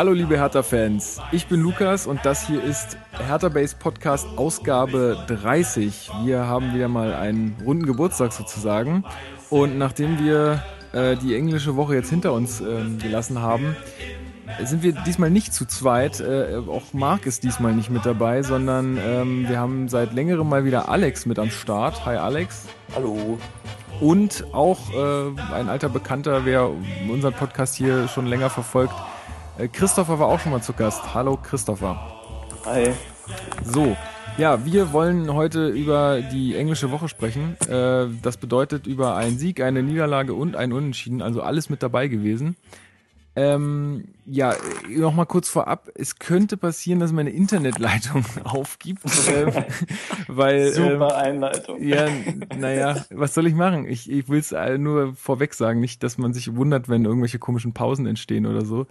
Hallo liebe Hertha-Fans, ich bin Lukas und das hier ist Hertha Base Podcast Ausgabe 30. Wir haben wieder mal einen runden Geburtstag sozusagen und nachdem wir äh, die englische Woche jetzt hinter uns äh, gelassen haben, sind wir diesmal nicht zu zweit. Äh, auch Marc ist diesmal nicht mit dabei, sondern ähm, wir haben seit längerem mal wieder Alex mit am Start. Hi Alex. Hallo. Und auch äh, ein alter Bekannter, wer unseren Podcast hier schon länger verfolgt, Christopher war auch schon mal zu Gast. Hallo Christopher. Hi. So, ja, wir wollen heute über die englische Woche sprechen. Äh, das bedeutet über einen Sieg, eine Niederlage und ein Unentschieden, also alles mit dabei gewesen. Ähm, ja, nochmal kurz vorab. Es könnte passieren, dass meine Internetleitung aufgibt. äh, weil, Super ähm, Einleitung. Ja, naja, was soll ich machen? Ich, ich will es nur vorweg sagen, nicht, dass man sich wundert, wenn irgendwelche komischen Pausen entstehen oder so.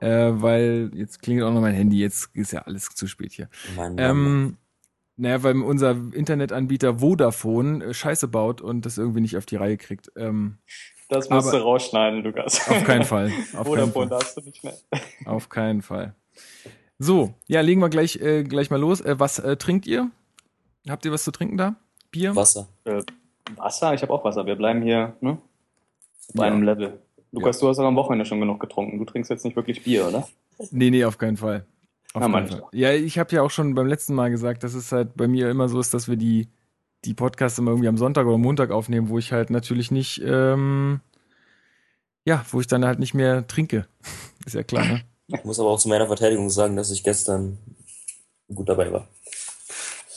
Äh, weil jetzt klingelt auch noch mein Handy, jetzt ist ja alles zu spät hier. Mann, ähm, naja, weil unser Internetanbieter Vodafone äh, Scheiße baut und das irgendwie nicht auf die Reihe kriegt. Ähm, das musst Aber du rausschneiden, Lukas. Auf keinen Fall. Auf keinen Fall. darfst du nicht mehr. Auf keinen Fall. So, ja, legen wir gleich, äh, gleich mal los. Äh, was äh, trinkt ihr? Habt ihr was zu trinken da? Bier? Wasser. Äh, Wasser? Ich habe auch Wasser. Wir bleiben hier ne? bei ja. einem Level. Lukas, ja. du hast auch am Wochenende schon genug getrunken. Du trinkst jetzt nicht wirklich Bier, oder? Nee, nee, auf keinen Fall. Auf ja, keinen Fall. Ja, ich habe ja auch schon beim letzten Mal gesagt, dass es halt bei mir immer so ist, dass wir die die Podcasts immer irgendwie am Sonntag oder Montag aufnehmen, wo ich halt natürlich nicht, ähm, ja, wo ich dann halt nicht mehr trinke. Ist ja klar, ne? Ich muss aber auch zu meiner Verteidigung sagen, dass ich gestern gut dabei war.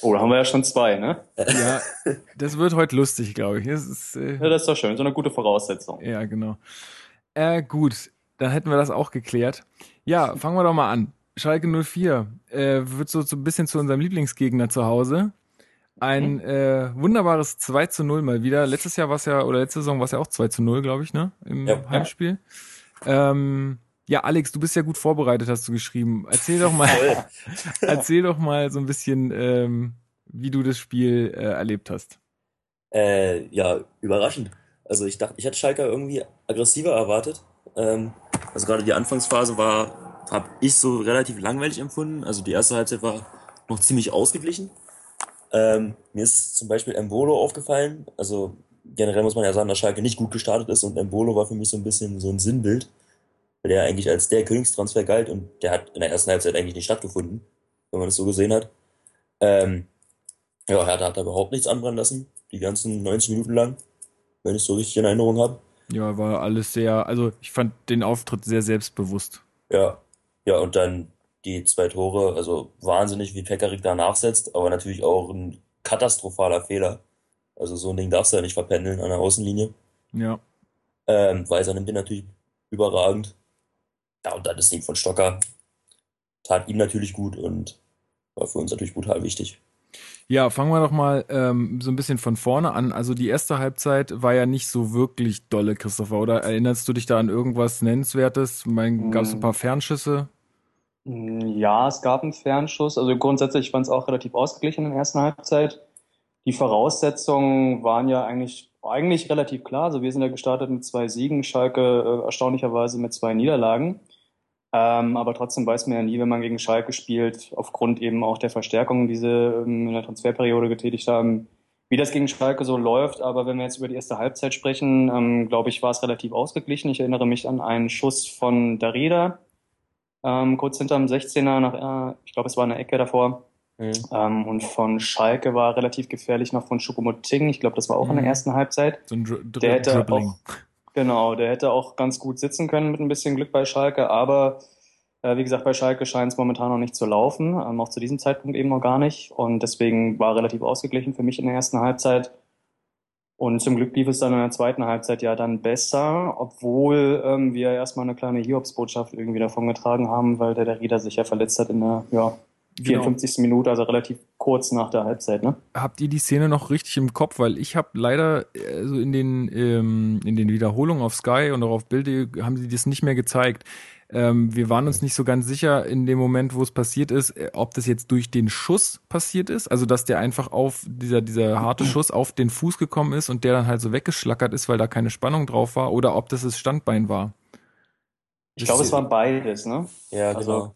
Oh, da haben wir ja schon zwei, ne? Ja, das wird heute lustig, glaube ich. Das ist, äh, ja, das ist doch schön, so eine gute Voraussetzung. Ja, genau. Äh, gut, dann hätten wir das auch geklärt. Ja, fangen wir doch mal an. Schalke 04 äh, wird so, so ein bisschen zu unserem Lieblingsgegner zu Hause. Ein äh, wunderbares 2 zu 0 mal wieder. Letztes Jahr war es ja, oder letzte Saison war es ja auch 2 zu 0, glaube ich, ne? Im ja, Heimspiel. Ja. Ähm, ja, Alex, du bist ja gut vorbereitet, hast du geschrieben. Erzähl doch mal, erzähl doch mal so ein bisschen, ähm, wie du das Spiel äh, erlebt hast. Äh, ja, überraschend. Also ich dachte, ich hätte Schalke irgendwie aggressiver erwartet. Ähm, also gerade die Anfangsphase war, habe ich so relativ langweilig empfunden. Also die erste Halbzeit war noch ziemlich ausgeglichen. Ähm, mir ist zum Beispiel Embolo aufgefallen. Also generell muss man ja sagen, dass Schalke nicht gut gestartet ist und Embolo war für mich so ein bisschen so ein Sinnbild, weil der eigentlich als der Königstransfer galt und der hat in der ersten Halbzeit eigentlich nicht stattgefunden, wenn man das so gesehen hat. Ähm, ja, Hertha hat da überhaupt nichts anbrennen lassen, die ganzen 90 Minuten lang, wenn ich so richtig in Erinnerung habe. Ja, war alles sehr, also ich fand den Auftritt sehr selbstbewusst. Ja, ja, und dann die zwei Tore, also wahnsinnig, wie Pekarik da nachsetzt, aber natürlich auch ein katastrophaler Fehler. Also so ein Ding darfst du ja nicht verpendeln an der Außenlinie. Ja. Ähm, Weiser nimmt den natürlich überragend. Ja, und dann das Ding von Stocker tat ihm natürlich gut und war für uns natürlich brutal wichtig. Ja, fangen wir doch mal ähm, so ein bisschen von vorne an. Also die erste Halbzeit war ja nicht so wirklich dolle, Christopher, oder erinnerst du dich da an irgendwas Nennenswertes? Mein, gab es ein paar Fernschüsse? Mm, ja, es gab einen Fernschuss. Also grundsätzlich fand es auch relativ ausgeglichen in der ersten Halbzeit. Die Voraussetzungen waren ja eigentlich, eigentlich relativ klar. Also wir sind ja gestartet mit zwei Siegen, Schalke äh, erstaunlicherweise mit zwei Niederlagen. Ähm, aber trotzdem weiß man ja nie, wenn man gegen Schalke spielt, aufgrund eben auch der Verstärkungen, die sie ähm, in der Transferperiode getätigt haben, wie das gegen Schalke so läuft. Aber wenn wir jetzt über die erste Halbzeit sprechen, ähm, glaube ich, war es relativ ausgeglichen. Ich erinnere mich an einen Schuss von Darida, ähm, kurz hinterm 16er, nach, äh, ich glaube, es war eine Ecke davor. Mhm. Ähm, und von Schalke war relativ gefährlich noch von Choupo-Moting. Ich glaube, das war auch mhm. in der mhm. ersten Halbzeit. So ein Dr der hätte auch, genau, der hätte auch ganz gut sitzen können mit ein bisschen Glück bei Schalke, aber äh, wie gesagt, bei Schalke scheint es momentan noch nicht zu laufen, ähm, auch zu diesem Zeitpunkt eben noch gar nicht. Und deswegen war relativ ausgeglichen für mich in der ersten Halbzeit. Und zum Glück lief es dann in der zweiten Halbzeit ja dann besser, obwohl ähm, wir erstmal eine kleine Hiobsbotschaft irgendwie davon getragen haben, weil der, der Rieder sich ja verletzt hat in der ja, 54. Genau. Minute, also relativ kurz nach der Halbzeit. Ne? Habt ihr die Szene noch richtig im Kopf? Weil ich habe leider also in den ähm, in den Wiederholungen auf Sky und auch auf Bilde haben sie das nicht mehr gezeigt. Ähm, wir waren uns nicht so ganz sicher in dem Moment, wo es passiert ist, äh, ob das jetzt durch den Schuss passiert ist, also dass der einfach auf dieser dieser harte Schuss auf den Fuß gekommen ist und der dann halt so weggeschlackert ist, weil da keine Spannung drauf war, oder ob das das Standbein war. Ich glaube, es war beides, ne? Ja, Also, genau.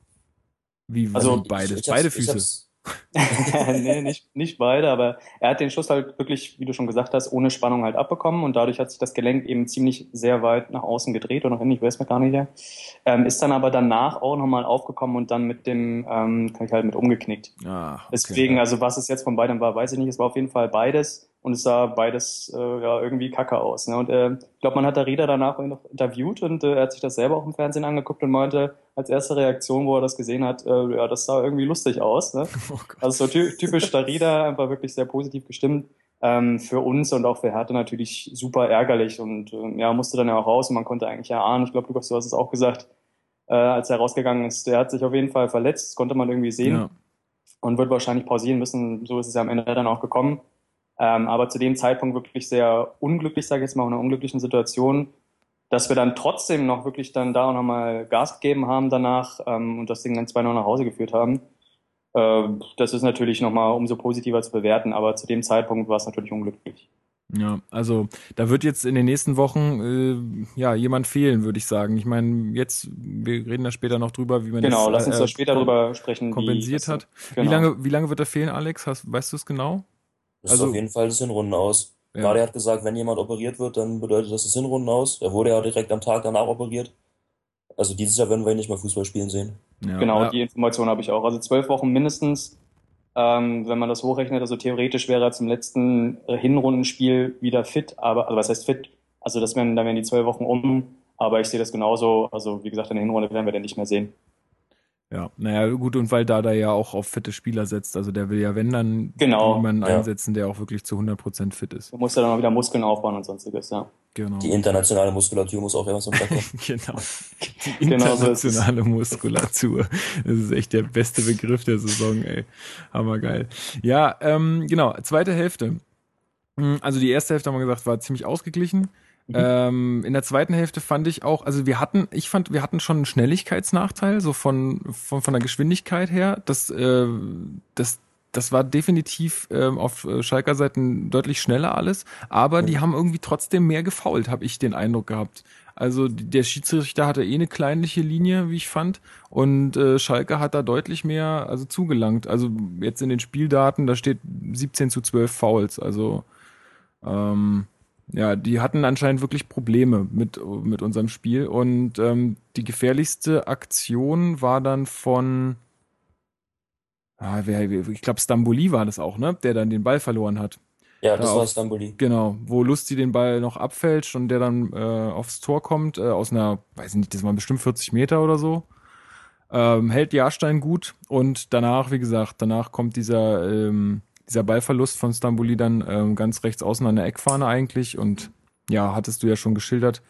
Wie, Also, wie beides? Ich- ich Beide Füße. nee, nicht, nicht beide, aber er hat den Schuss halt wirklich, wie du schon gesagt hast, ohne Spannung halt abbekommen und dadurch hat sich das Gelenk eben ziemlich sehr weit nach außen gedreht oder nach innen, ich weiß mir gar nicht mehr. Ähm, ist dann aber danach auch nochmal aufgekommen und dann mit dem, ähm, kann ich halt mit umgeknickt. Ah, okay. Deswegen, also was es jetzt von beidem war, weiß ich nicht. Es war auf jeden Fall beides und es sah beides äh, ja irgendwie kacke aus. Ne? Und äh, ich glaube, man hat der Rieder danach noch interviewt und äh, er hat sich das selber auch im Fernsehen angeguckt und meinte, als erste Reaktion, wo er das gesehen hat, äh, ja, das sah irgendwie lustig aus. Ne? Oh. Also so ty typisch Darida, einfach wirklich sehr positiv gestimmt. Ähm, für uns und auch für Hertha natürlich super ärgerlich und ähm, ja, musste dann ja auch raus und man konnte eigentlich erahnen, ich glaube, Lukas, du hast es auch gesagt, äh, als er rausgegangen ist, der hat sich auf jeden Fall verletzt, das konnte man irgendwie sehen Ja. und wird wahrscheinlich pausieren müssen. So ist es ja am Ende dann auch gekommen. Ähm, aber zu dem Zeitpunkt wirklich sehr unglücklich, sage ich jetzt mal, in einer unglücklichen Situation, dass wir dann trotzdem noch wirklich dann da auch nochmal Gas gegeben haben danach ähm, und das Ding dann 2-0 nach Hause geführt haben. Äh, das ist natürlich nochmal umso positiver zu bewerten, aber zu dem Zeitpunkt war es natürlich unglücklich. Ja, also da wird jetzt in den nächsten Wochen äh, ja jemand fehlen, würde ich sagen. Ich meine, jetzt, wir reden da später noch drüber, wie man Genau, das lass uns äh, da später drüber sprechen. wie kompensiert das- hat. Genau. Wie lange, wie lange wird er fehlen, Alex? Hast, weißt du es genau? Das Also- ist auf jeden Fall das Hinrunden aus. Ja. Gadi hat gesagt, wenn jemand operiert wird, dann bedeutet das das Hinrunden aus. Er wurde ja direkt am Tag danach operiert. Also dieses Jahr werden wir ihn nicht mehr Fußball spielen sehen. Ja, Genau, ja. die Information habe ich auch. Also zwölf Wochen mindestens, ähm, wenn man das hochrechnet. Also theoretisch wäre er zum letzten äh, Hinrundenspiel wieder fit, aber also was heißt fit? Also das wären, da wären die zwölf Wochen um. Aber ich sehe das genauso. Also wie gesagt, in der Hinrunde werden wir den nicht mehr sehen. Ja, naja, gut, und weil Dada ja auch auf fitte Spieler setzt, also der will ja, wenn dann Genau, jemanden ja. einsetzen, der auch wirklich zu 100% fit ist. Du musst ja dann auch wieder Muskeln aufbauen und sonstiges, ja. Genau. Die internationale Muskulatur muss auch immer Tag kommen. genau. Die Genau so internationale Muskulatur. Das ist echt der beste Begriff der Saison, ey. Hammergeil. Ja, ähm, genau, zweite Hälfte. Also die erste Hälfte, haben wir gesagt, war ziemlich ausgeglichen. Mhm. Ähm, in der zweiten Hälfte fand ich auch, also wir hatten, ich fand, wir hatten schon einen Schnelligkeitsnachteil, so von, von, von der Geschwindigkeit her. Das, äh, das, das war definitiv ähm, auf äh, Schalker Seiten deutlich schneller alles, aber die haben irgendwie trotzdem mehr gefault, habe ich den Eindruck gehabt. Also der Schiedsrichter hatte eh eine kleinliche Linie, wie ich fand, und äh, Schalke hat da deutlich mehr also zugelangt. Also jetzt in den Spieldaten, da steht 17 zu 12 Fouls, also ähm, ja, die hatten anscheinend wirklich Probleme mit, mit unserem Spiel. Und ähm, die gefährlichste Aktion war dann von, ah, wer, ich glaube, Stamboli war das auch, ne? Der dann den Ball verloren hat. Ja, das Ja, war auf- Stamboli. Genau, wo Lusti den Ball noch abfälscht und der dann äh, aufs Tor kommt, äh, aus einer, weiß ich nicht, das waren bestimmt 40 Meter oder so. Ähm, hält Jahrstein gut und danach, wie gesagt, danach kommt dieser, ähm, dieser Ballverlust von Stamboli dann ähm, ganz rechts außen an der Eckfahne eigentlich und ja, hattest du ja schon geschildert.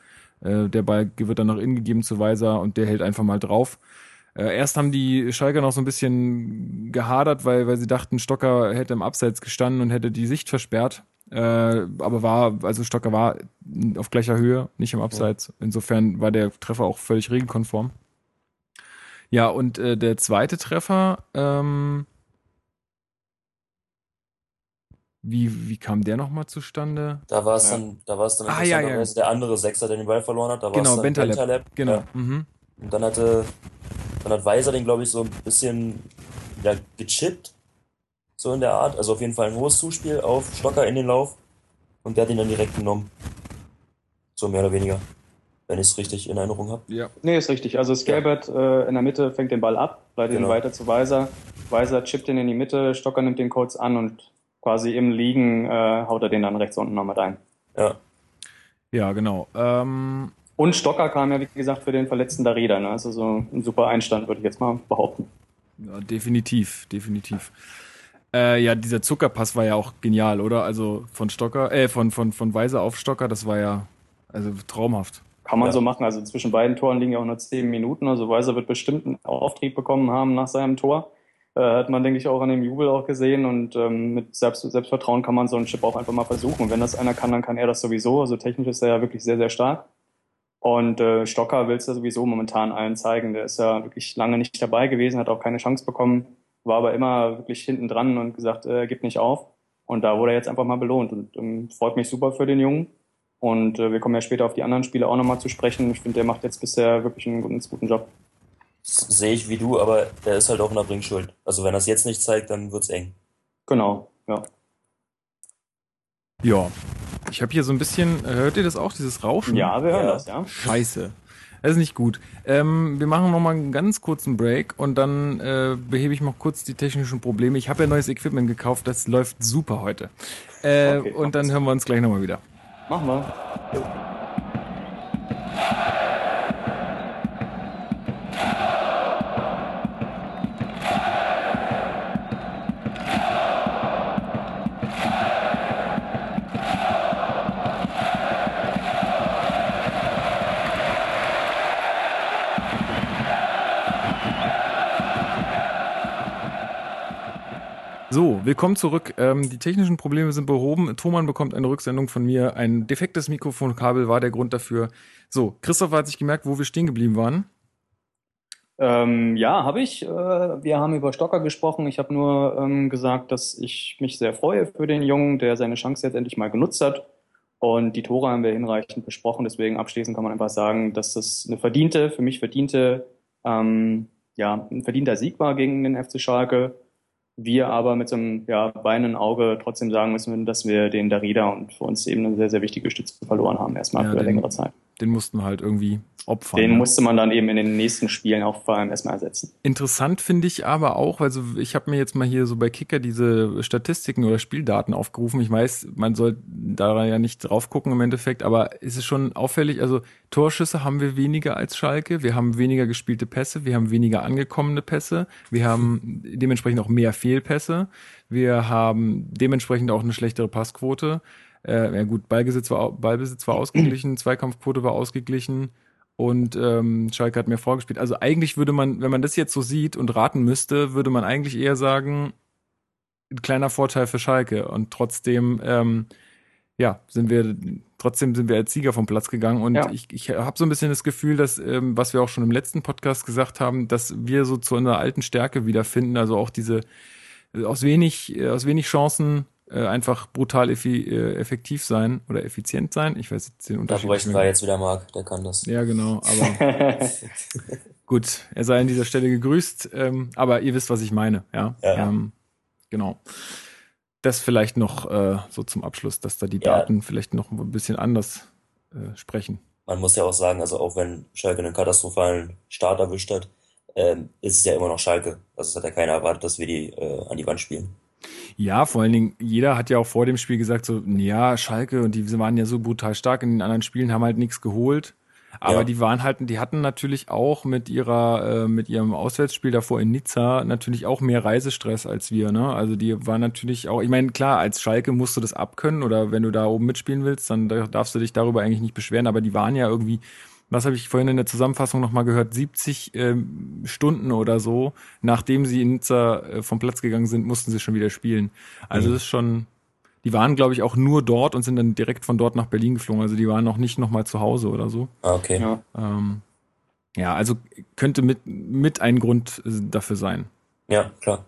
Äh, der Ball wird dann nach innen gegeben zu Weiser und der hält einfach mal drauf. Äh, erst haben die Schalker noch so ein bisschen gehadert, weil, weil sie dachten, Stocker hätte im Abseits gestanden und hätte die Sicht versperrt. Äh, aber war, also Stocker war auf gleicher Höhe, nicht im Abseits. Insofern war der Treffer auch völlig regelkonform. Ja, und äh, der zweite Treffer, ähm, wie, wie kam der nochmal zustande? Da war es Ja. dann, da war es dann Ah, ja, ja. der andere Sechser, der den Ball verloren hat. Da war Genau, es dann Bentaleb. Bentaleb. Genau. Ja. Mhm. Und dann hatte, dann hat Weiser den, glaube ich, so ein bisschen ja, gechippt. So in der Art. Also auf jeden Fall ein hohes Zuspiel auf Stocker in den Lauf. Und der hat ihn dann direkt genommen. So mehr oder weniger. Wenn ich es richtig in Erinnerung habe. Ja. Nee, ist richtig. Also Skelbert äh, in der Mitte fängt den Ball ab, leitet ihn Genau. weiter zu Weiser. Weiser chippt ihn in die Mitte, Stocker nimmt den kurz an und quasi im Liegen äh, haut er den dann rechts unten noch mit ein. Ja. Ja, genau. Ähm, Und Stocker kam ja, wie gesagt, für den verletzten Darida. Ne? Also so ein super Einstand, würde ich jetzt mal behaupten. Ja, definitiv, definitiv. Äh, ja, dieser Zuckerpass war ja auch genial, oder? Also von Stocker, äh, von, von, von Weiser auf Stocker, das war ja also traumhaft. Kann man Ja. so machen. Also zwischen beiden Toren liegen ja auch nur zehn Minuten. Also Weiser wird bestimmt einen Auftrieb bekommen haben nach seinem Tor. Äh, hat man, denke ich, auch an dem Jubel auch gesehen. Und ähm, mit Selbst Selbstvertrauen kann man so einen Chip auch einfach mal versuchen. Und wenn das einer kann, dann kann er das sowieso. Also technisch ist er ja wirklich sehr, sehr stark. Und äh, Stocker will es ja sowieso momentan allen zeigen. Der ist ja wirklich lange nicht dabei gewesen, hat auch keine Chance bekommen, war aber immer wirklich hinten dran und gesagt, äh, gib nicht auf. Und da wurde er jetzt einfach mal belohnt. Und ähm, freut mich super für den Jungen. Und äh, wir kommen ja später auf die anderen Spiele auch nochmal zu sprechen. Ich finde, der macht jetzt bisher wirklich einen, einen guten Job. Sehe ich wie du, aber der ist halt auch in der Bringschuld. Also wenn er es jetzt nicht zeigt, dann wird's eng. Genau, ja. Ja. Ich habe hier so ein bisschen, hört ihr das auch, dieses Rauschen? Ja, wir hören Ja. das, ja. Scheiße. Das ist nicht gut. Ähm, wir machen noch mal einen ganz kurzen Break und dann äh, behebe ich noch kurz die technischen Probleme. Ich habe ja neues Equipment gekauft, das läuft super heute. Äh, Okay, und dann hören wir uns gleich nochmal wieder. Machen wir. Willkommen zurück. Ähm, die technischen Probleme sind behoben. Thomann bekommt eine Rücksendung von mir. Ein defektes Mikrofonkabel war der Grund dafür. So, Christopher hat sich gemerkt, wo wir stehen geblieben waren. Ähm, ja, habe ich. Äh, wir haben über Stocker gesprochen. Ich habe nur ähm, gesagt, dass ich mich sehr freue für den Jungen, der seine Chance jetzt endlich mal genutzt hat. Und die Tore haben wir hinreichend besprochen. Deswegen abschließend kann man einfach sagen, dass das eine verdiente, für mich verdiente, ähm, ja, ein verdienter Sieg war gegen den FC Schalke. Wir aber mit so einem ja, weinenden Auge trotzdem sagen müssen, dass wir den Darida und für uns eben eine sehr, sehr wichtige Stütze verloren haben, erstmal Ja, für längere Zeit. Den mussten wir halt irgendwie opfern. Den musste man dann eben in den nächsten Spielen auch vor allem erstmal ersetzen. Interessant finde ich aber auch, also ich habe mir jetzt mal hier so bei Kicker diese Statistiken oder Spieldaten aufgerufen. Ich weiß, man soll da ja nicht drauf gucken im Endeffekt, aber es ist schon auffällig, also Torschüsse haben wir weniger als Schalke, wir haben weniger gespielte Pässe, wir haben weniger angekommene Pässe, wir haben dementsprechend auch mehr Fehlpässe, wir haben dementsprechend auch eine schlechtere Passquote. Äh, ja gut, Ballbesitz war, Ballbesitz war ausgeglichen, Zweikampfquote war ausgeglichen und ähm, Schalke hat mehr vorgespielt. Also eigentlich würde man, wenn man das jetzt so sieht und raten müsste, würde man eigentlich eher sagen, ein kleiner Vorteil für Schalke. Und trotzdem, ähm, ja, sind wir, trotzdem sind wir als Sieger vom Platz gegangen. Und Ja. ich, ich habe so ein bisschen das Gefühl, dass, ähm, was wir auch schon im letzten Podcast gesagt haben, dass wir so zu unserer alten Stärke wiederfinden. Also auch diese aus wenig, aus wenig Chancen äh, einfach brutal effi äh, effektiv sein oder effizient sein. Ich weiß jetzt den Da Unterschied. bräuchten nicht wir jetzt wieder Marc, der kann das. Ja, genau, aber gut, er sei an dieser Stelle gegrüßt, ähm, aber ihr wisst, was ich meine, ja. Ja. Ähm, genau. Das vielleicht noch äh, so zum Abschluss, dass da die Ja. Daten vielleicht noch ein bisschen anders äh, sprechen. Man muss ja auch sagen, also auch wenn Schalke einen katastrophalen Start erwischt hat, ähm, ist es ja immer noch Schalke. Also es hat ja keiner erwartet, dass wir die äh, an die Wand spielen. Ja, vor allen Dingen, jeder hat ja auch vor dem Spiel gesagt, so, ja, Schalke und die waren ja so brutal stark in den anderen Spielen, haben halt nichts geholt. Aber Ja. die waren halt, die hatten natürlich auch mit ihrer, äh, mit ihrem Auswärtsspiel davor in Nizza natürlich auch mehr Reisestress als wir, ne? Also die waren natürlich auch, ich meine, klar, als Schalke musst du das abkönnen oder wenn du da oben mitspielen willst, dann da- darfst du dich darüber eigentlich nicht beschweren, aber die waren ja irgendwie, was habe ich vorhin in der Zusammenfassung nochmal gehört, 70 ähm, Stunden oder so, nachdem sie in Nizza äh, vom Platz gegangen sind, mussten sie schon wieder spielen. Also Mhm. das ist schon, die waren, glaube ich, auch nur dort und sind dann direkt von dort nach Berlin geflogen. Also die waren noch nicht nochmal zu Hause oder so. Ah, okay. ja. Ähm, ja, also könnte mit, mit ein Grund äh, dafür sein. Ja, klar.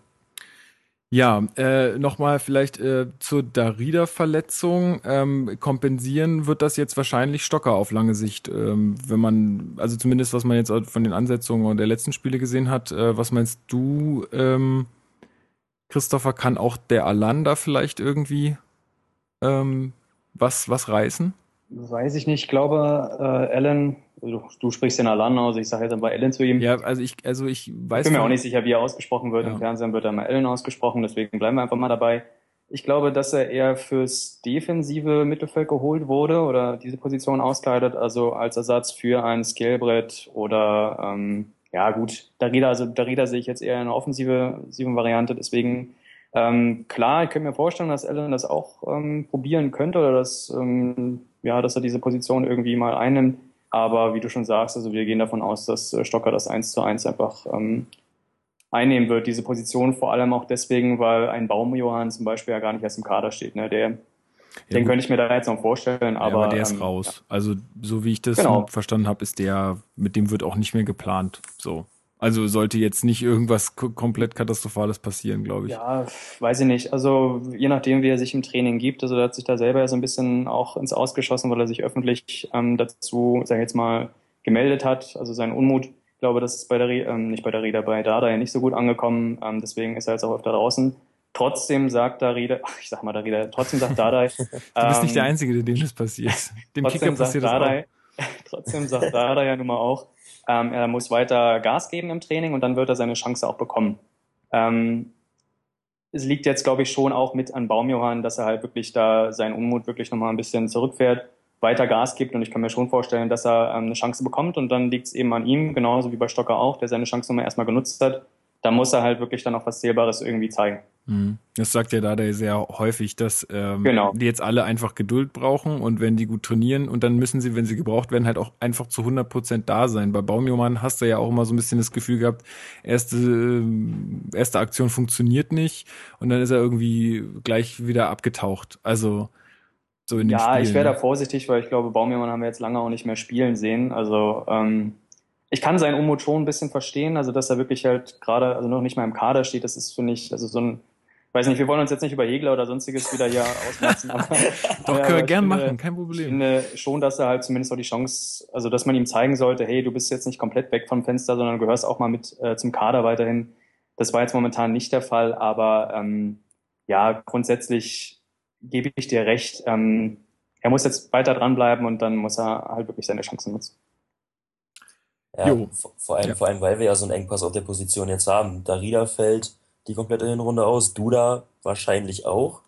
Ja, äh, nochmal vielleicht äh, zur Darida-Verletzung. Ähm, kompensieren wird das jetzt wahrscheinlich Stocker auf lange Sicht. Ähm, wenn man, also zumindest was man jetzt von den Ansetzungen der letzten Spiele gesehen hat. Äh, was meinst du, ähm, Christopher, kann auch der Alanda vielleicht irgendwie ähm, was, was reißen? Weiß ich nicht. Ich glaube, äh, Alan, also du sprichst den Alan aus, ich sage jetzt aber Alan zu ihm. Ja, also ich, also ich ich weiß bin mir auch nicht sicher, wie er ausgesprochen wird. Ja. Im Fernsehen wird er mal Alan ausgesprochen, deswegen bleiben wir einfach mal dabei. Ich glaube, dass er eher fürs defensive Mittelfeld geholt wurde oder diese Position auskleidet, also als Ersatz für ein Scalebrett oder ähm, ja gut, Darida, also Darida sehe ich jetzt eher in einer offensive, offensiven Variante, deswegen ähm, klar, ich könnte mir vorstellen, dass Allen das auch ähm, probieren könnte oder dass, ähm, ja, dass er diese Position irgendwie mal einnimmt. Aber wie du schon sagst, also wir gehen davon aus, dass äh, Stocker das eins zu eins einfach ähm, einnehmen wird, diese Position, vor allem auch deswegen, weil ein Baumjohann zum Beispiel ja gar nicht erst im Kader steht. Ne? Der, Ja, den gut. könnte ich mir da jetzt noch vorstellen, Ja, aber, aber der ist ähm, raus. Also so wie ich das Genau. verstanden habe, ist der, mit dem wird auch nicht mehr geplant. So. Also sollte jetzt nicht irgendwas komplett Katastrophales passieren, glaube ich. Ja, weiß ich nicht. Also je nachdem, wie er sich im Training gibt. Also er hat sich da selber so ein bisschen auch ins Ausgeschossen, weil er sich öffentlich ähm, dazu, sag ich jetzt mal, gemeldet hat. Also sein Unmut, ich glaube, das ist bei der, ähm, nicht bei der Rieder, bei Dada ja nicht so gut angekommen. Ähm, deswegen ist er jetzt auch öfter draußen. Trotzdem sagt Darida, ich sag mal Darida, trotzdem sagt Dardai. du bist ähm, nicht der Einzige, dem das passiert. Dem Kicker passiert Dardai, das auch. Trotzdem sagt Dardai ja nun mal auch, ähm, er muss weiter Gas geben im Training und dann wird er seine Chance auch bekommen. Ähm, es liegt jetzt, glaube ich, schon auch mit an Baumjohann, dass er halt wirklich da seinen Unmut wirklich nochmal ein bisschen zurückfährt, weiter Gas gibt und ich kann mir schon vorstellen, dass er ähm, eine Chance bekommt und dann liegt es eben an ihm, genauso wie bei Stocker auch, der seine Chance nochmal erstmal genutzt hat. Da muss er halt wirklich dann auch was Zählbares irgendwie zeigen. Mhm. Das sagt ja Dada sehr häufig, dass ähm, genau. die jetzt alle einfach Geduld brauchen und wenn die gut trainieren und dann müssen sie, wenn sie gebraucht werden, halt auch einfach zu 100 Prozent da sein. Bei Baumjomann hast du ja auch immer so ein bisschen das Gefühl gehabt, erste, äh, erste Aktion funktioniert nicht und dann ist er irgendwie gleich wieder abgetaucht. Also so in den Ja, Spielen, ich wäre ne? da vorsichtig, weil ich glaube, Baumjomann haben wir jetzt lange auch nicht mehr spielen sehen. Also ähm, ich kann seinen Unmut schon ein bisschen verstehen, also dass er wirklich halt gerade, also noch nicht mal im Kader steht, das ist, finde ich, also so ein, weiß nicht, wir wollen uns jetzt nicht über Hegler oder sonstiges wieder hier ausnutzen, aber Doch, Ja, können wir gern ich finde- machen, kein ich Problem. finde schon, dass er halt zumindest auch die Chance, also dass man ihm zeigen sollte, hey, du bist jetzt nicht komplett weg vom Fenster, sondern gehörst auch mal mit äh, zum Kader weiterhin. Das war jetzt momentan nicht der Fall, aber ähm, ja, grundsätzlich gebe ich dir recht. Ähm, er muss jetzt weiter dranbleiben und dann muss er halt wirklich seine Chancen nutzen. Ja, Jo. vor- vor allem, Ja. vor allem, weil wir ja so einen Engpass auf der Position jetzt haben. Darida fällt die komplette Hinrunde aus, Duda wahrscheinlich auch.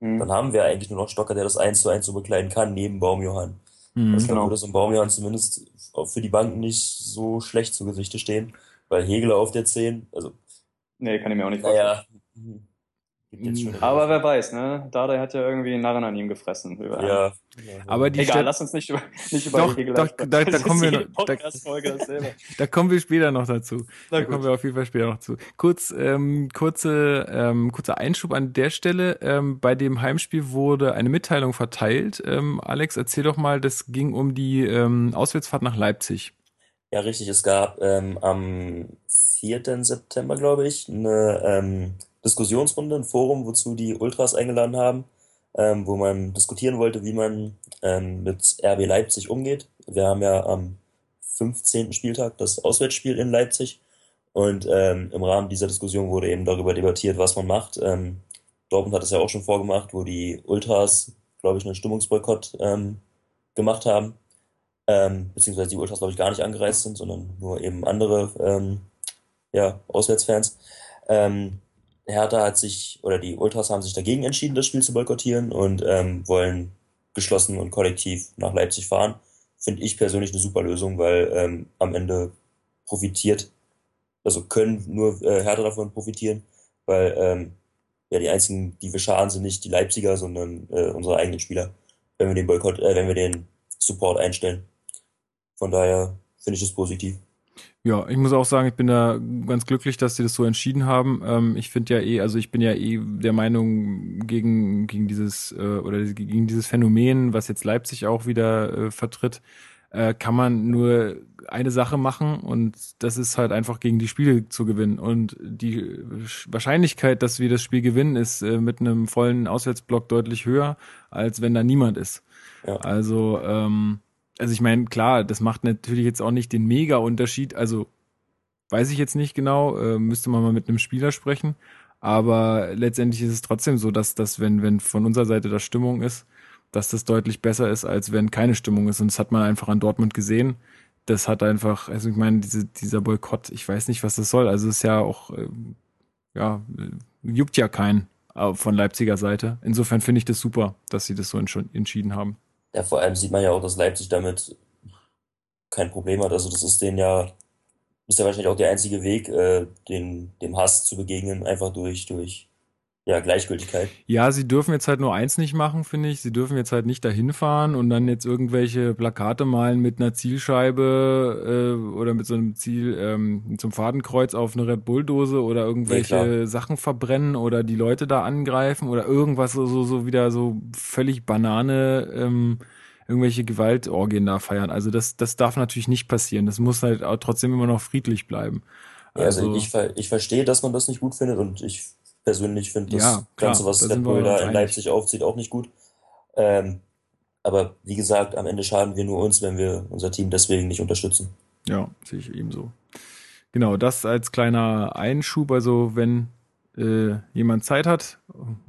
Mhm. Dann haben wir eigentlich nur noch Stocker, der das 1 zu 1 so bekleiden kann, neben Baumjohann. Mhm. Dann Genau. würde so ein Baumjohann zumindest für die Banken nicht so schlecht zu Gesichte stehen, weil Hegler auf der 10, also, Nee, kann ich mir auch nicht vorstellen. naja, Aber wer weiß, ne? Dada hat ja irgendwie einen Narren an ihm gefressen. Über- ja. Aber die Egal, Stadt- lass uns nicht über, nicht über Doch, Hegel doch, da- da kommen wir noch- da-. Da kommen wir später noch dazu. Na Da kommen gut. wir auf jeden Fall später noch zu. Kurz, ähm, kurze, ähm, kurzer Einschub an der Stelle. Ähm, bei dem Heimspiel wurde eine Mitteilung verteilt. Ähm, Alex, erzähl doch mal, das ging um die ähm, Auswärtsfahrt nach Leipzig. Ja, richtig. Es gab ähm, am 4. September, glaube ich, eine ähm, Diskussionsrunde, ein Forum, wozu die Ultras eingeladen haben, ähm, wo man diskutieren wollte, wie man ähm, mit RB Leipzig umgeht. Wir haben ja am 15. Spieltag das Auswärtsspiel in Leipzig und ähm, im Rahmen dieser Diskussion wurde eben darüber debattiert, was man macht. Ähm, Dortmund hat es ja auch schon vorgemacht, wo die Ultras, glaube ich, einen Stimmungsboykott ähm, gemacht haben ähm, beziehungsweise die Ultras, glaube ich, gar nicht angereist sind, sondern nur eben andere ähm, ja, Auswärtsfans. Ähm, Hertha hat sich, oder die Ultras haben sich dagegen entschieden, das Spiel zu boykottieren und ähm, wollen geschlossen und kollektiv nach Leipzig fahren. Finde ich persönlich eine super Lösung, weil ähm, am Ende profitiert, also können nur äh, Hertha davon profitieren, weil ähm, ja die einzigen, die wir schaden, sind nicht die Leipziger, sondern äh, unsere eigenen Spieler, wenn wir den Boykott, äh, wenn wir den Support einstellen. Von daher finde ich das positiv. Ja, ich muss auch sagen, ich bin da ganz glücklich, dass sie das so entschieden haben. Ähm, ich finde ja eh, also ich bin ja eh der Meinung gegen gegen dieses äh, oder gegen dieses Phänomen, was jetzt Leipzig auch wieder äh, vertritt, äh, kann man nur eine Sache machen und das ist halt einfach gegen die Spiele zu gewinnen. Und die Wahrscheinlichkeit, dass wir das Spiel gewinnen, ist äh, mit einem vollen Auswärtsblock deutlich höher, als wenn da niemand ist. Ja. Also ähm, also ich meine, klar, das macht natürlich jetzt auch nicht den Mega-Unterschied. Also weiß ich jetzt nicht genau, äh, müsste man mal mit einem Spieler sprechen. Aber letztendlich ist es trotzdem so, dass das, wenn, wenn von unserer Seite da Stimmung ist, dass das deutlich besser ist, als wenn keine Stimmung ist. Und das hat man einfach an Dortmund gesehen. Das hat einfach, also ich meine, diese, dieser Boykott, ich weiß nicht, was das soll. Also es ist ja auch, äh, ja, äh, juckt ja keinen äh, von Leipziger Seite. Insofern finde ich das super, dass sie das so entsch entschieden haben. Ja, vor allem sieht man ja auch, dass Leipzig damit kein Problem hat. Also das ist denen ja, ist ja wahrscheinlich auch der einzige Weg, äh, den, dem Hass zu begegnen, einfach durch, durch ja, Gleichgültigkeit. Ja, sie dürfen jetzt halt nur eins nicht machen, finde ich. Sie dürfen jetzt halt nicht dahin fahren und dann jetzt irgendwelche Plakate malen mit einer Zielscheibe äh, oder mit so einem Ziel, ähm, einem Fadenkreuz auf eine Red Bull-Dose oder irgendwelche klar. Sachen verbrennen oder die Leute da angreifen oder irgendwas so, so, so wieder so völlig Banane, ähm, irgendwelche Gewaltorgien da feiern. Also das, das darf natürlich nicht passieren. Das muss halt auch trotzdem immer noch friedlich bleiben. Ja, also, also ich, ich verstehe, dass man das nicht gut findet und ich persönlich finde das ja, Ganze, was Red Bull da in Leipzig aufzieht, auch nicht gut. Ähm, aber wie gesagt, am Ende schaden wir nur uns, wenn wir unser Team deswegen nicht unterstützen. Ja, sehe ich ebenso. Genau, das als kleiner Einschub. Also wenn äh, jemand Zeit hat,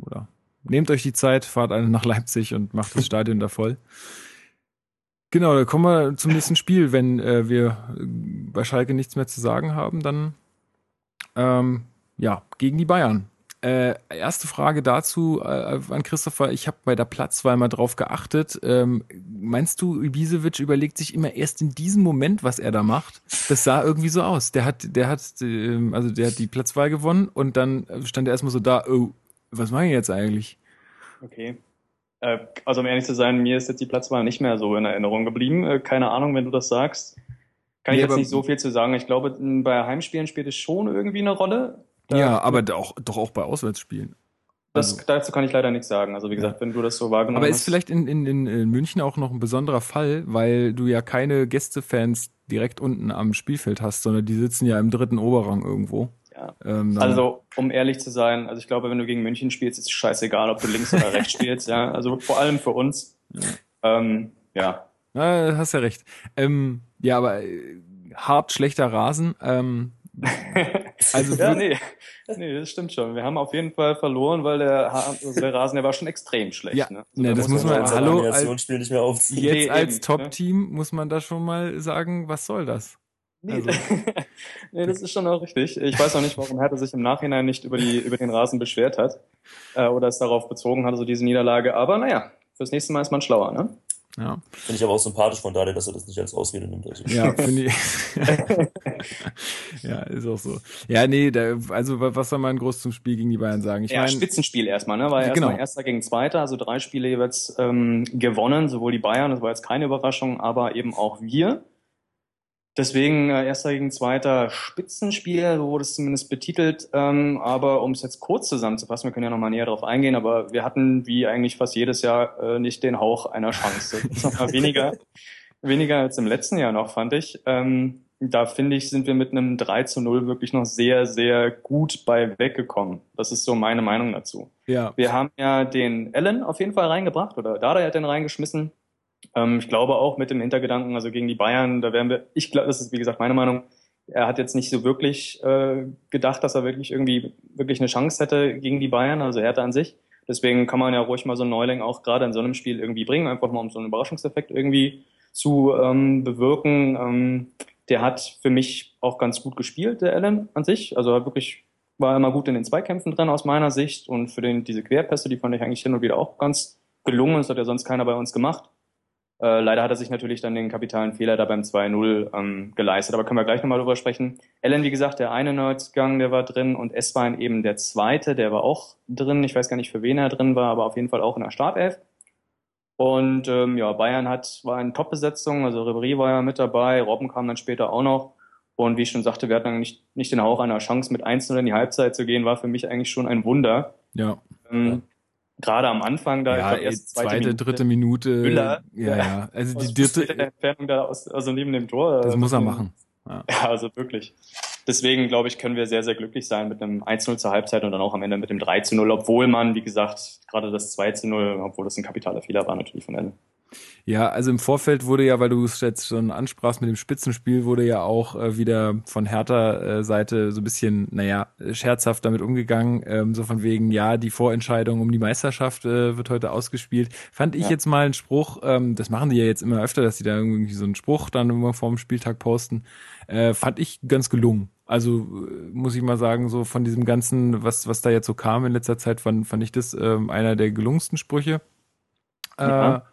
oder nehmt euch die Zeit, fahrt eine nach Leipzig und macht das Stadion da voll. Genau, dann kommen wir zum nächsten Spiel. Wenn äh, wir bei Schalke nichts mehr zu sagen haben, dann ähm, ja, gegen die Bayern. Äh, erste Frage dazu äh, an Christopher. Ich habe bei der Platzwahl mal drauf geachtet. Ähm, meinst du, Ibisevic überlegt sich immer erst in diesem Moment, was er da macht? Das sah irgendwie so aus. Der hat, der hat, äh, also der hat die Platzwahl gewonnen und dann stand er erstmal so da, oh, was mache ich jetzt eigentlich? Okay. Äh, also um ehrlich zu sein, mir ist jetzt die Platzwahl nicht mehr so in Erinnerung geblieben. Äh, keine Ahnung, wenn du das sagst. Kann ich ja, jetzt nicht so viel zu sagen. Ich glaube, bei Heimspielen spielt es schon irgendwie eine Rolle. Ja, aber auch, doch auch bei Auswärtsspielen. Das, also. Dazu kann ich leider nichts sagen. Also wie gesagt, wenn du das so wahrgenommen hast. Aber ist vielleicht in, in, in München auch noch ein besonderer Fall, weil du ja keine Gästefans direkt unten am Spielfeld hast, sondern die sitzen ja im dritten Oberrang irgendwo. Ja. Ähm, also, um ehrlich zu sein, also ich glaube, wenn du gegen München spielst, ist es scheißegal, ob du links oder rechts spielst, ja. Also vor allem für uns. Ja. Ähm, ja. ja. hast ja recht. Ähm, ja, aber äh, hart schlechter Rasen. Ähm, also ja, nee. nee, das stimmt schon. Wir haben auf jeden Fall verloren, weil der, also der Rasen, der war schon extrem schlecht. Ja, ne? Also nee, das muss man, man hallo, als, nicht mehr aufziehen. jetzt nee, als Top-Team ne? muss man da schon mal sagen, was soll das? Nee, also. nee, das ist schon auch richtig. Ich weiß auch nicht, warum Hertha sich im Nachhinein nicht über, die, über den Rasen beschwert hat äh, oder es darauf bezogen hat, also diese Niederlage. Aber naja, fürs nächste Mal ist man schlauer, ne? Ja. Finde ich aber auch sympathisch von Daniel, dass er das nicht als Ausrede nimmt. Also. Ja, finde ich. ja, ist auch so. Ja, nee, da, also was soll man groß zum Spiel gegen die Bayern sagen? Ich ja, mein, Spitzenspiel erstmal, ne? War ja genau. erstmal erster gegen zweiter, also drei Spiele jeweils ähm, gewonnen, sowohl die Bayern, das war jetzt keine Überraschung, aber eben auch wir. Deswegen äh, erster gegen zweiter Spitzenspiel, so wurde es zumindest betitelt. Ähm, aber um es jetzt kurz zusammenzufassen, wir können ja nochmal näher darauf eingehen, aber wir hatten wie eigentlich fast jedes Jahr äh, nicht den Hauch einer Chance. Nochmal weniger, weniger als im letzten Jahr noch, fand ich. Ähm, da finde ich, sind wir mit einem 3 zu 0 wirklich noch sehr, sehr gut bei weggekommen. Das ist so meine Meinung dazu. Ja. Wir haben ja den Ellen auf jeden Fall reingebracht oder Dada hat den reingeschmissen. Ähm, ich glaube auch mit dem Hintergedanken, also gegen die Bayern, da werden wir, ich glaube, das ist wie gesagt meine Meinung, er hat jetzt nicht so wirklich äh, gedacht, dass er wirklich irgendwie wirklich eine Chance hätte gegen die Bayern, also er hatte an sich. Deswegen kann man ja ruhig mal so einen Neuling auch gerade in so einem Spiel irgendwie bringen, einfach mal um so einen Überraschungseffekt irgendwie zu ähm, bewirken. Ähm, der hat für mich auch ganz gut gespielt, der Allen an sich. Also er wirklich war immer gut in den Zweikämpfen drin aus meiner Sicht und für den, diese Querpässe, die fand ich eigentlich hin und wieder auch ganz gelungen. Das hat ja sonst keiner bei uns gemacht. Äh, leider hat er sich natürlich dann den kapitalen Fehler da beim 2-0 ähm, geleistet, aber können wir gleich nochmal drüber sprechen. Ellen, wie gesagt, der eine Neuzugang, der war drin und Eswein eben der zweite, der war auch drin. Ich weiß gar nicht, für wen er drin war, aber auf jeden Fall auch in der Startelf. Und ähm, ja, Bayern hat war eine Top-Besetzung, also Ribéry war ja mit dabei, Robben kam dann später auch noch. Und wie ich schon sagte, wir hatten eigentlich nicht den Hauch einer Chance, mit 1-0 in die Halbzeit zu gehen, war für mich eigentlich schon ein Wunder. Ja. Ähm, gerade am Anfang da ja, erst zweite, zweite Minute, dritte Minute Müller, ja ja also die dritte Entfernung da aus, also neben dem Tor das muss er machen ja. ja. also wirklich deswegen glaube ich können wir sehr sehr glücklich sein mit einem 1-0 zur Halbzeit und dann auch am Ende mit dem 3-0 obwohl man wie gesagt gerade das 2-0 obwohl das ein kapitaler Fehler war natürlich von Ende ja, also im Vorfeld wurde ja, weil du es jetzt schon ansprachst mit dem Spitzenspiel, wurde ja auch äh, wieder von Hertha-Seite so ein bisschen, naja, scherzhaft damit umgegangen. Ähm, so von wegen, ja, die Vorentscheidung um die Meisterschaft äh, wird heute ausgespielt. Fand ich ja. jetzt mal einen Spruch, ähm, das machen die ja jetzt immer öfter, dass die da irgendwie so einen Spruch dann immer vorm Spieltag posten. Äh, fand ich ganz gelungen. Also äh, muss ich mal sagen, so von diesem ganzen, was, was da jetzt so kam in letzter Zeit, fand, fand ich das ähm, einer der gelungensten Sprüche. Äh, ja.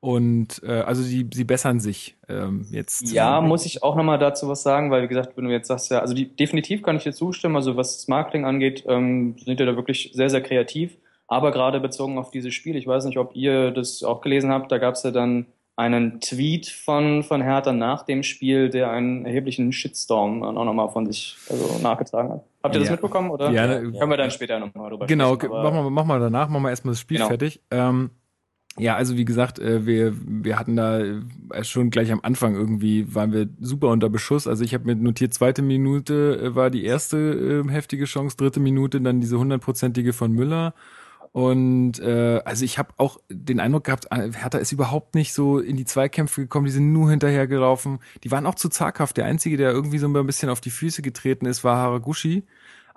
Und äh, also sie, sie bessern sich ähm, jetzt. Ja, muss ich auch nochmal dazu was sagen, weil wie gesagt, wenn du jetzt sagst, ja, also die, definitiv kann ich dir zustimmen, also was das Marketing angeht, ähm, sind ja da wirklich sehr, sehr kreativ. Aber gerade bezogen auf dieses Spiel, ich weiß nicht, ob ihr das auch gelesen habt, da gab es ja dann einen Tweet von, von Hertha nach dem Spiel, der einen erheblichen Shitstorm auch nochmal von sich also nachgetragen hat. Habt ihr ja. das mitbekommen? Oder? Ja, ja, können wir dann später nochmal drüber genau, sprechen. Genau, machen wir, machen wir danach, machen wir erstmal das Spiel genau. fertig. Ähm, Ja, also wie gesagt, äh, wir, wir hatten da äh, schon gleich am Anfang irgendwie, waren wir super unter Beschuss. Also ich habe mir notiert, zweite Minute äh, war die erste heftige Chance, dritte Minute dann diese hundertprozentige von Müller. Und äh, also ich habe auch den Eindruck gehabt, Hertha ist überhaupt nicht so in die Zweikämpfe gekommen, die sind nur hinterher gelaufen. Die waren auch zu zaghaft. Der Einzige, der irgendwie so ein bisschen auf die Füße getreten ist, war Haraguchi.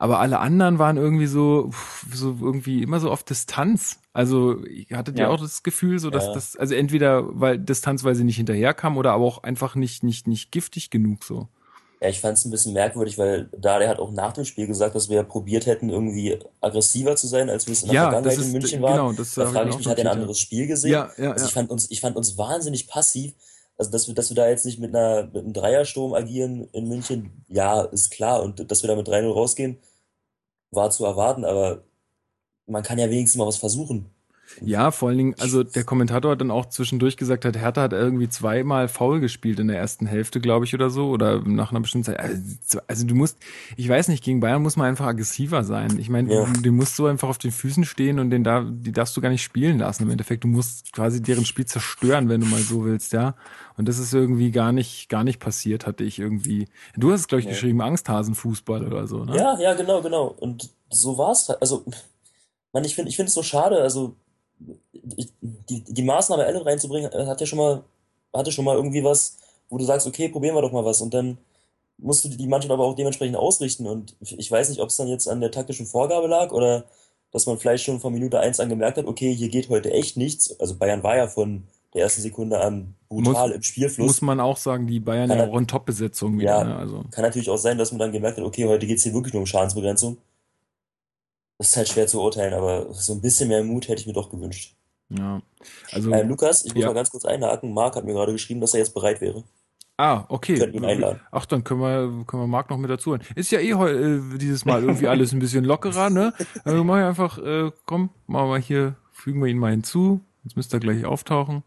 Aber alle anderen waren irgendwie so, so irgendwie immer so auf Distanz. Also hattet ihr ja. auch das Gefühl, so dass ja. das, also entweder weil Distanz, weil sie nicht hinterherkam oder aber auch einfach nicht, nicht, nicht giftig genug so. Ja, ich fand es ein bisschen merkwürdig, weil Dade hat auch nach dem Spiel gesagt, dass wir probiert hätten, irgendwie aggressiver zu sein, als wir es in der ja, Vergangenheit ist, in München waren. Genau, das da frage ich mich, hat er ein anderes Spiel gesehen? Ja, ja, also ja. ich fand uns, ich fand uns wahnsinnig passiv. Also dass wir, dass wir da jetzt nicht mit einer mit einem Dreiersturm agieren in München, ja, ist klar. Und dass wir da mit 3-0 rausgehen, war zu erwarten, aber man kann ja wenigstens mal was versuchen. Ja, vor allen Dingen, also der Kommentator hat dann auch zwischendurch gesagt, hat Hertha hat irgendwie zweimal faul gespielt in der ersten Hälfte, glaube ich, oder so, oder nach einer bestimmten Zeit. Also, also, du musst, ich weiß nicht, gegen Bayern muss man einfach aggressiver sein. Ich meine, ja. du, du, musst so einfach auf den Füßen stehen und den da, die darfst du gar nicht spielen lassen. Im Endeffekt, du musst quasi deren Spiel zerstören, wenn du mal so willst, ja. Und das ist irgendwie gar nicht, gar nicht passiert, hatte ich irgendwie. Du hast, glaube ich, nee. geschrieben, Angsthasenfußball oder so, ne? Ja, ja, genau, genau. Und so war's. Also, man, ich finde, ich finde es so schade. Also die, die Maßnahme Allen reinzubringen, äh, hat ja schon mal, hatte schon mal irgendwie was, wo du sagst, okay, probieren wir doch mal was. Und dann musst du die Mannschaft aber auch dementsprechend ausrichten. Und ich weiß nicht, ob es dann jetzt an der taktischen Vorgabe lag oder dass man vielleicht schon von Minute eins an gemerkt hat, okay, hier geht heute echt nichts. Also Bayern war ja von der ersten Sekunde an brutal muss, im Spielfluss. Muss man auch sagen, die Bayern kann ja auch in Top-Besetzung wieder. Ja, ne? also. Kann natürlich auch sein, dass man dann gemerkt hat, okay, heute geht's hier wirklich nur um Schadensbegrenzung. Das ist halt schwer zu urteilen, aber so ein bisschen mehr Mut hätte ich mir doch gewünscht. Ja. Also, äh, Lukas, ich muss ja. mal ganz kurz einhaken. Marc hat mir gerade geschrieben, dass er jetzt bereit wäre. Ah, okay. Können ihn einladen. Ach, dann können wir, können wir Marc noch mit dazu holen. Ist ja eh äh, dieses Mal irgendwie alles ein bisschen lockerer, ne? Also mach einfach, äh, komm, machen wir hier, fügen wir ihn mal hinzu. Jetzt müsste er gleich auftauchen.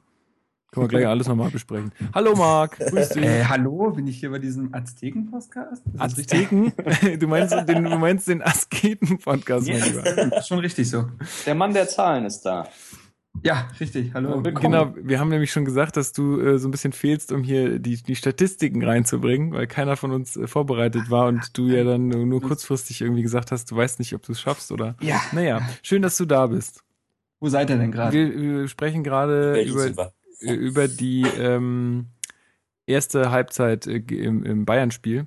Können wir gleich alles nochmal besprechen. Hallo Marc, grüß dich. Äh, hallo, bin ich hier bei diesem Azteken-Podcast? Azteken? du meinst den, du meinst den Asketen-Podcast, ja, ist schon richtig so. Der Mann der Zahlen ist da. Ja, richtig. Hallo. Willkommen. Genau, wir haben nämlich schon gesagt, dass du äh, so ein bisschen fehlst, um hier die, die Statistiken reinzubringen, weil keiner von uns äh, vorbereitet war und du ja dann nur, nur kurzfristig irgendwie gesagt hast, du weißt nicht, ob du es schaffst oder. Ja. Naja, schön, dass du da bist. Wo seid ihr denn gerade? Wir, wir sprechen gerade über, über die ähm, erste Halbzeit äh, im, im Bayern-Spiel.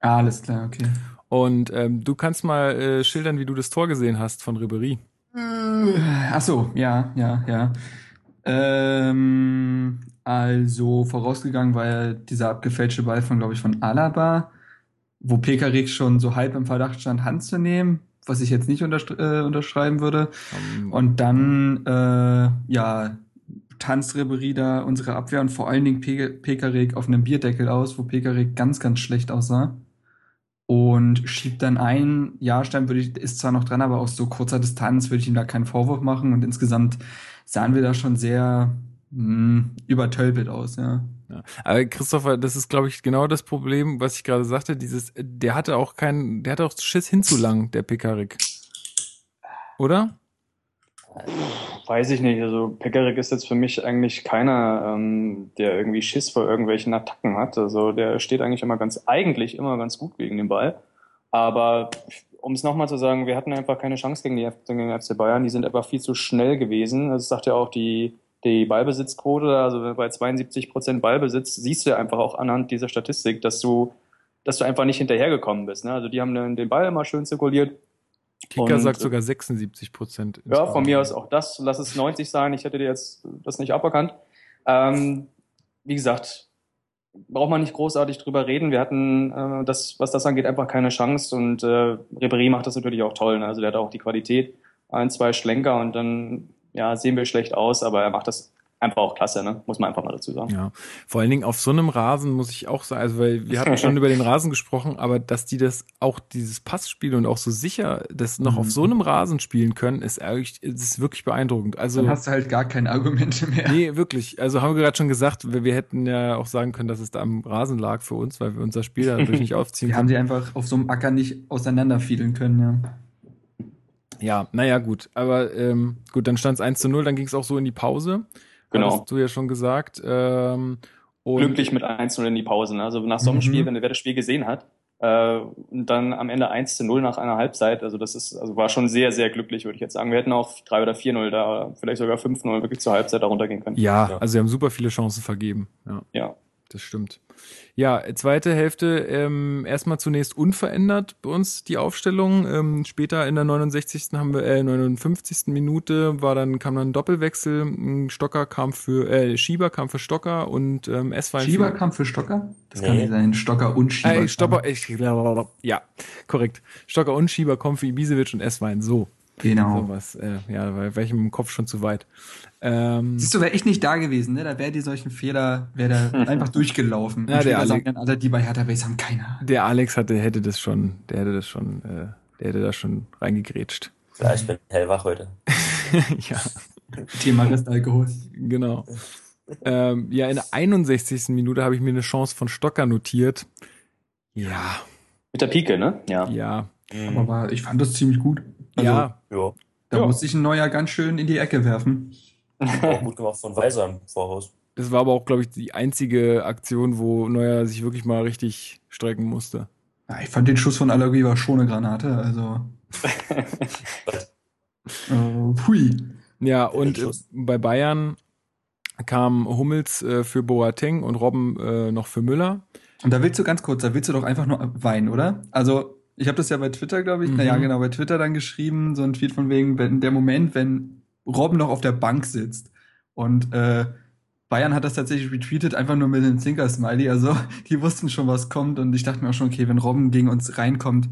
Ah, alles klar, okay. Und ähm, du kannst mal äh, schildern, wie du das Tor gesehen hast von Ribery. Ach so, ja, ja, ja. Ähm, also vorausgegangen war ja dieser abgefälschte Ball von, glaube ich, von Alaba, wo Pekarik schon so halb im Verdacht stand, Hand zu nehmen, was ich jetzt nicht äh, unterschreiben würde. Um, und dann, äh, ja, tanzt Ribery da unsere Abwehr und vor allen Dingen Pe Pekarik auf einem Bierdeckel aus, wo Pekarik ganz, ganz schlecht aussah und schiebt dann ein. Jahrstein würde ich, ist zwar noch dran, aber aus so kurzer Distanz würde ich ihm da keinen Vorwurf machen und insgesamt sahen wir da schon sehr mh, hm, übertölpelt aus, ja. ja. Aber Christopher, das ist, glaube ich, genau das Problem, was ich gerade sagte. Dieses, der hatte auch keinen, der hatte auch Schiss hinzulang, der Pekarik. Oder? Weiß ich nicht. Also Pekarik ist jetzt für mich eigentlich keiner, ähm, der irgendwie Schiss vor irgendwelchen Attacken hat. Also der steht eigentlich immer ganz, eigentlich immer ganz gut gegen den Ball. Aber um es nochmal zu sagen, wir hatten einfach keine Chance gegen, die, gegen FC Bayern. Die sind einfach viel zu schnell gewesen. Das sagt ja auch die, die Ballbesitzquote. Also bei 72 Prozent Ballbesitz siehst du ja einfach auch anhand dieser Statistik, dass du, dass du einfach nicht hinterhergekommen bist. Ne? Also die haben den Ball immer schön zirkuliert Kicker und, sagt sogar 76 Prozent. Ja, von mir aus auch das. Lass es 90 sein. Ich hätte dir jetzt das nicht aberkannt. Ähm, wie gesagt, braucht man nicht großartig drüber reden. Wir hatten, äh, das, was das angeht, einfach keine Chance. Und äh, Ribéry macht das natürlich auch toll. Ne? Also der hat auch die Qualität, ein, zwei Schlenker und dann ja, sehen wir schlecht aus, aber er macht das einfach auch klasse, ne? muss man einfach mal dazu sagen. Ja, vor allen Dingen auf so einem Rasen muss ich auch sagen, also weil wir hatten schon über den Rasen gesprochen, aber dass die das auch dieses Passspiel und auch so sicher das noch mhm. auf so einem Rasen spielen können, ist eigentlich ist wirklich beeindruckend. Also dann hast du halt gar keine Argumente mehr. Nee, wirklich. Also haben wir gerade schon gesagt, wir, wir, hätten ja auch sagen können, dass es da am Rasen lag für uns, weil wir unser Spiel dadurch nicht aufziehen wir haben sie einfach auf so einem Acker nicht auseinanderfiedeln können, ja. Ja, naja, gut. Aber ähm, gut, dann stand es 1 zu 0, dann ging es auch so in die Pause. Genau. Hast du ja schon gesagt. Ähm, und Glücklich mit 1-0 in die Pause. Ne? Also nach so einem Mhm. Spiel, wenn wer das Spiel gesehen hat, äh, und dann am Ende 1 zu 0 nach einer Halbzeit, also das ist, also war schon sehr, sehr glücklich, würde ich jetzt sagen. Wir hätten auch 3 oder 4-0 da, vielleicht sogar 5-0 wirklich zur Halbzeit da runtergehen können. ja, Ja. also wir haben super viele Chancen vergeben. Ja, Ja. das stimmt. Ja, zweite Hälfte ähm, erstmal zunächst unverändert bei uns die Aufstellung. Ähm, später in der 69. haben wir äh, 59. Minute war dann kam dann ein Doppelwechsel. Stocker kam für äh, Schieber kam für Stocker und ähm, S war Schieber kam für Stocker? Das kann Nee. nicht sein. Stocker und Schieber. Äh, Stopper, ich, ja, korrekt. Stocker und Schieber kommen für Ibisevic und S-Wein. So, Genau. sowas. Äh, ja, weil welchem im Kopf schon zu weit. Ähm, Siehst du, wäre ich nicht da gewesen, ne? Da wäre die solchen Fehler, wäre da einfach durchgelaufen. Ja, Und der später Ale- sagen dann alle, die bei Hertha Base haben keine Ahnung. der Alex hatte, hätte das schon, der hätte das schon, äh, der hätte da schon reingegrätscht. Ja, ich bin hellwach heute. ja, Thema Restalkohol. genau. Ähm, ja, in der 61. Minute habe ich mir eine Chance von Stocker notiert. Ja, Mit der Pike, ne? Ja. ja, Mhm. Aber ich fand das ziemlich gut. Also, ja, Ja, Da Ja. muss sich ein neuer ganz schön in die Ecke werfen. auch gut gemacht von Weiser im Voraus. das war aber auch, glaube ich, die einzige Aktion, wo Neuer sich wirklich mal richtig strecken musste. Ja, ich fand den Schuss von Allergie war schon eine Granate, also. äh, hui. Ja, und äh, bei Bayern kam Hummels äh, für Boateng und Robben äh, noch für Müller. Und da willst du ganz kurz, da willst du doch einfach nur weinen, oder? Also, ich habe das ja bei Twitter, glaube ich, Mhm. naja, genau, bei Twitter dann geschrieben, so ein Tweet von wegen, wenn der Moment, wenn Robben noch auf der Bank sitzt und äh, Bayern hat das tatsächlich retweetet, einfach nur mit dem Zinker-Smiley. Also, die wussten schon, was kommt. Und ich dachte mir auch schon, okay, wenn Robben gegen uns reinkommt,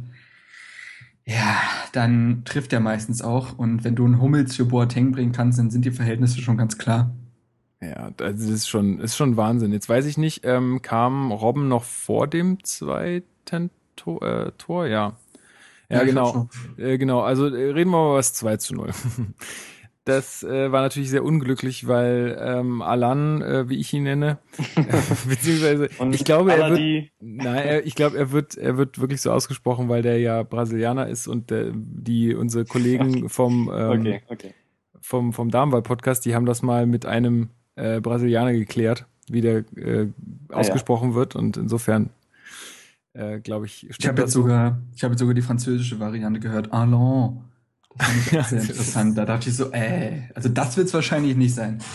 ja, dann trifft er meistens auch. Und wenn du einen Hummels für Boateng bringen kannst, dann sind die Verhältnisse schon ganz klar. Ja, also das ist schon, ist schon Wahnsinn. Jetzt weiß ich nicht, ähm, kam Robben noch vor dem zweiten Tor? Äh, Tor? Ja. Ja, ich genau. Äh, genau, also äh, reden wir mal über das 2 zu 0. Das äh, war natürlich sehr unglücklich, weil ähm, Alan, äh, wie ich ihn nenne, beziehungsweise Und ich glaube, er wird, nein, er, ich glaube, er wird, er wird wirklich so ausgesprochen, weil der ja Brasilianer ist und der, die unsere Kollegen vom ähm, okay, okay. vom, vom Damenwahl-Podcast, die haben das mal mit einem äh, Brasilianer geklärt, wie der äh, ausgesprochen wird. Und insofern, äh, glaube ich, Ich habe jetzt sogar, ich habe jetzt sogar die französische Variante gehört. Ich auch sehr Ja, interessant. Da dachte ich so, äh, also das wird's wahrscheinlich nicht sein.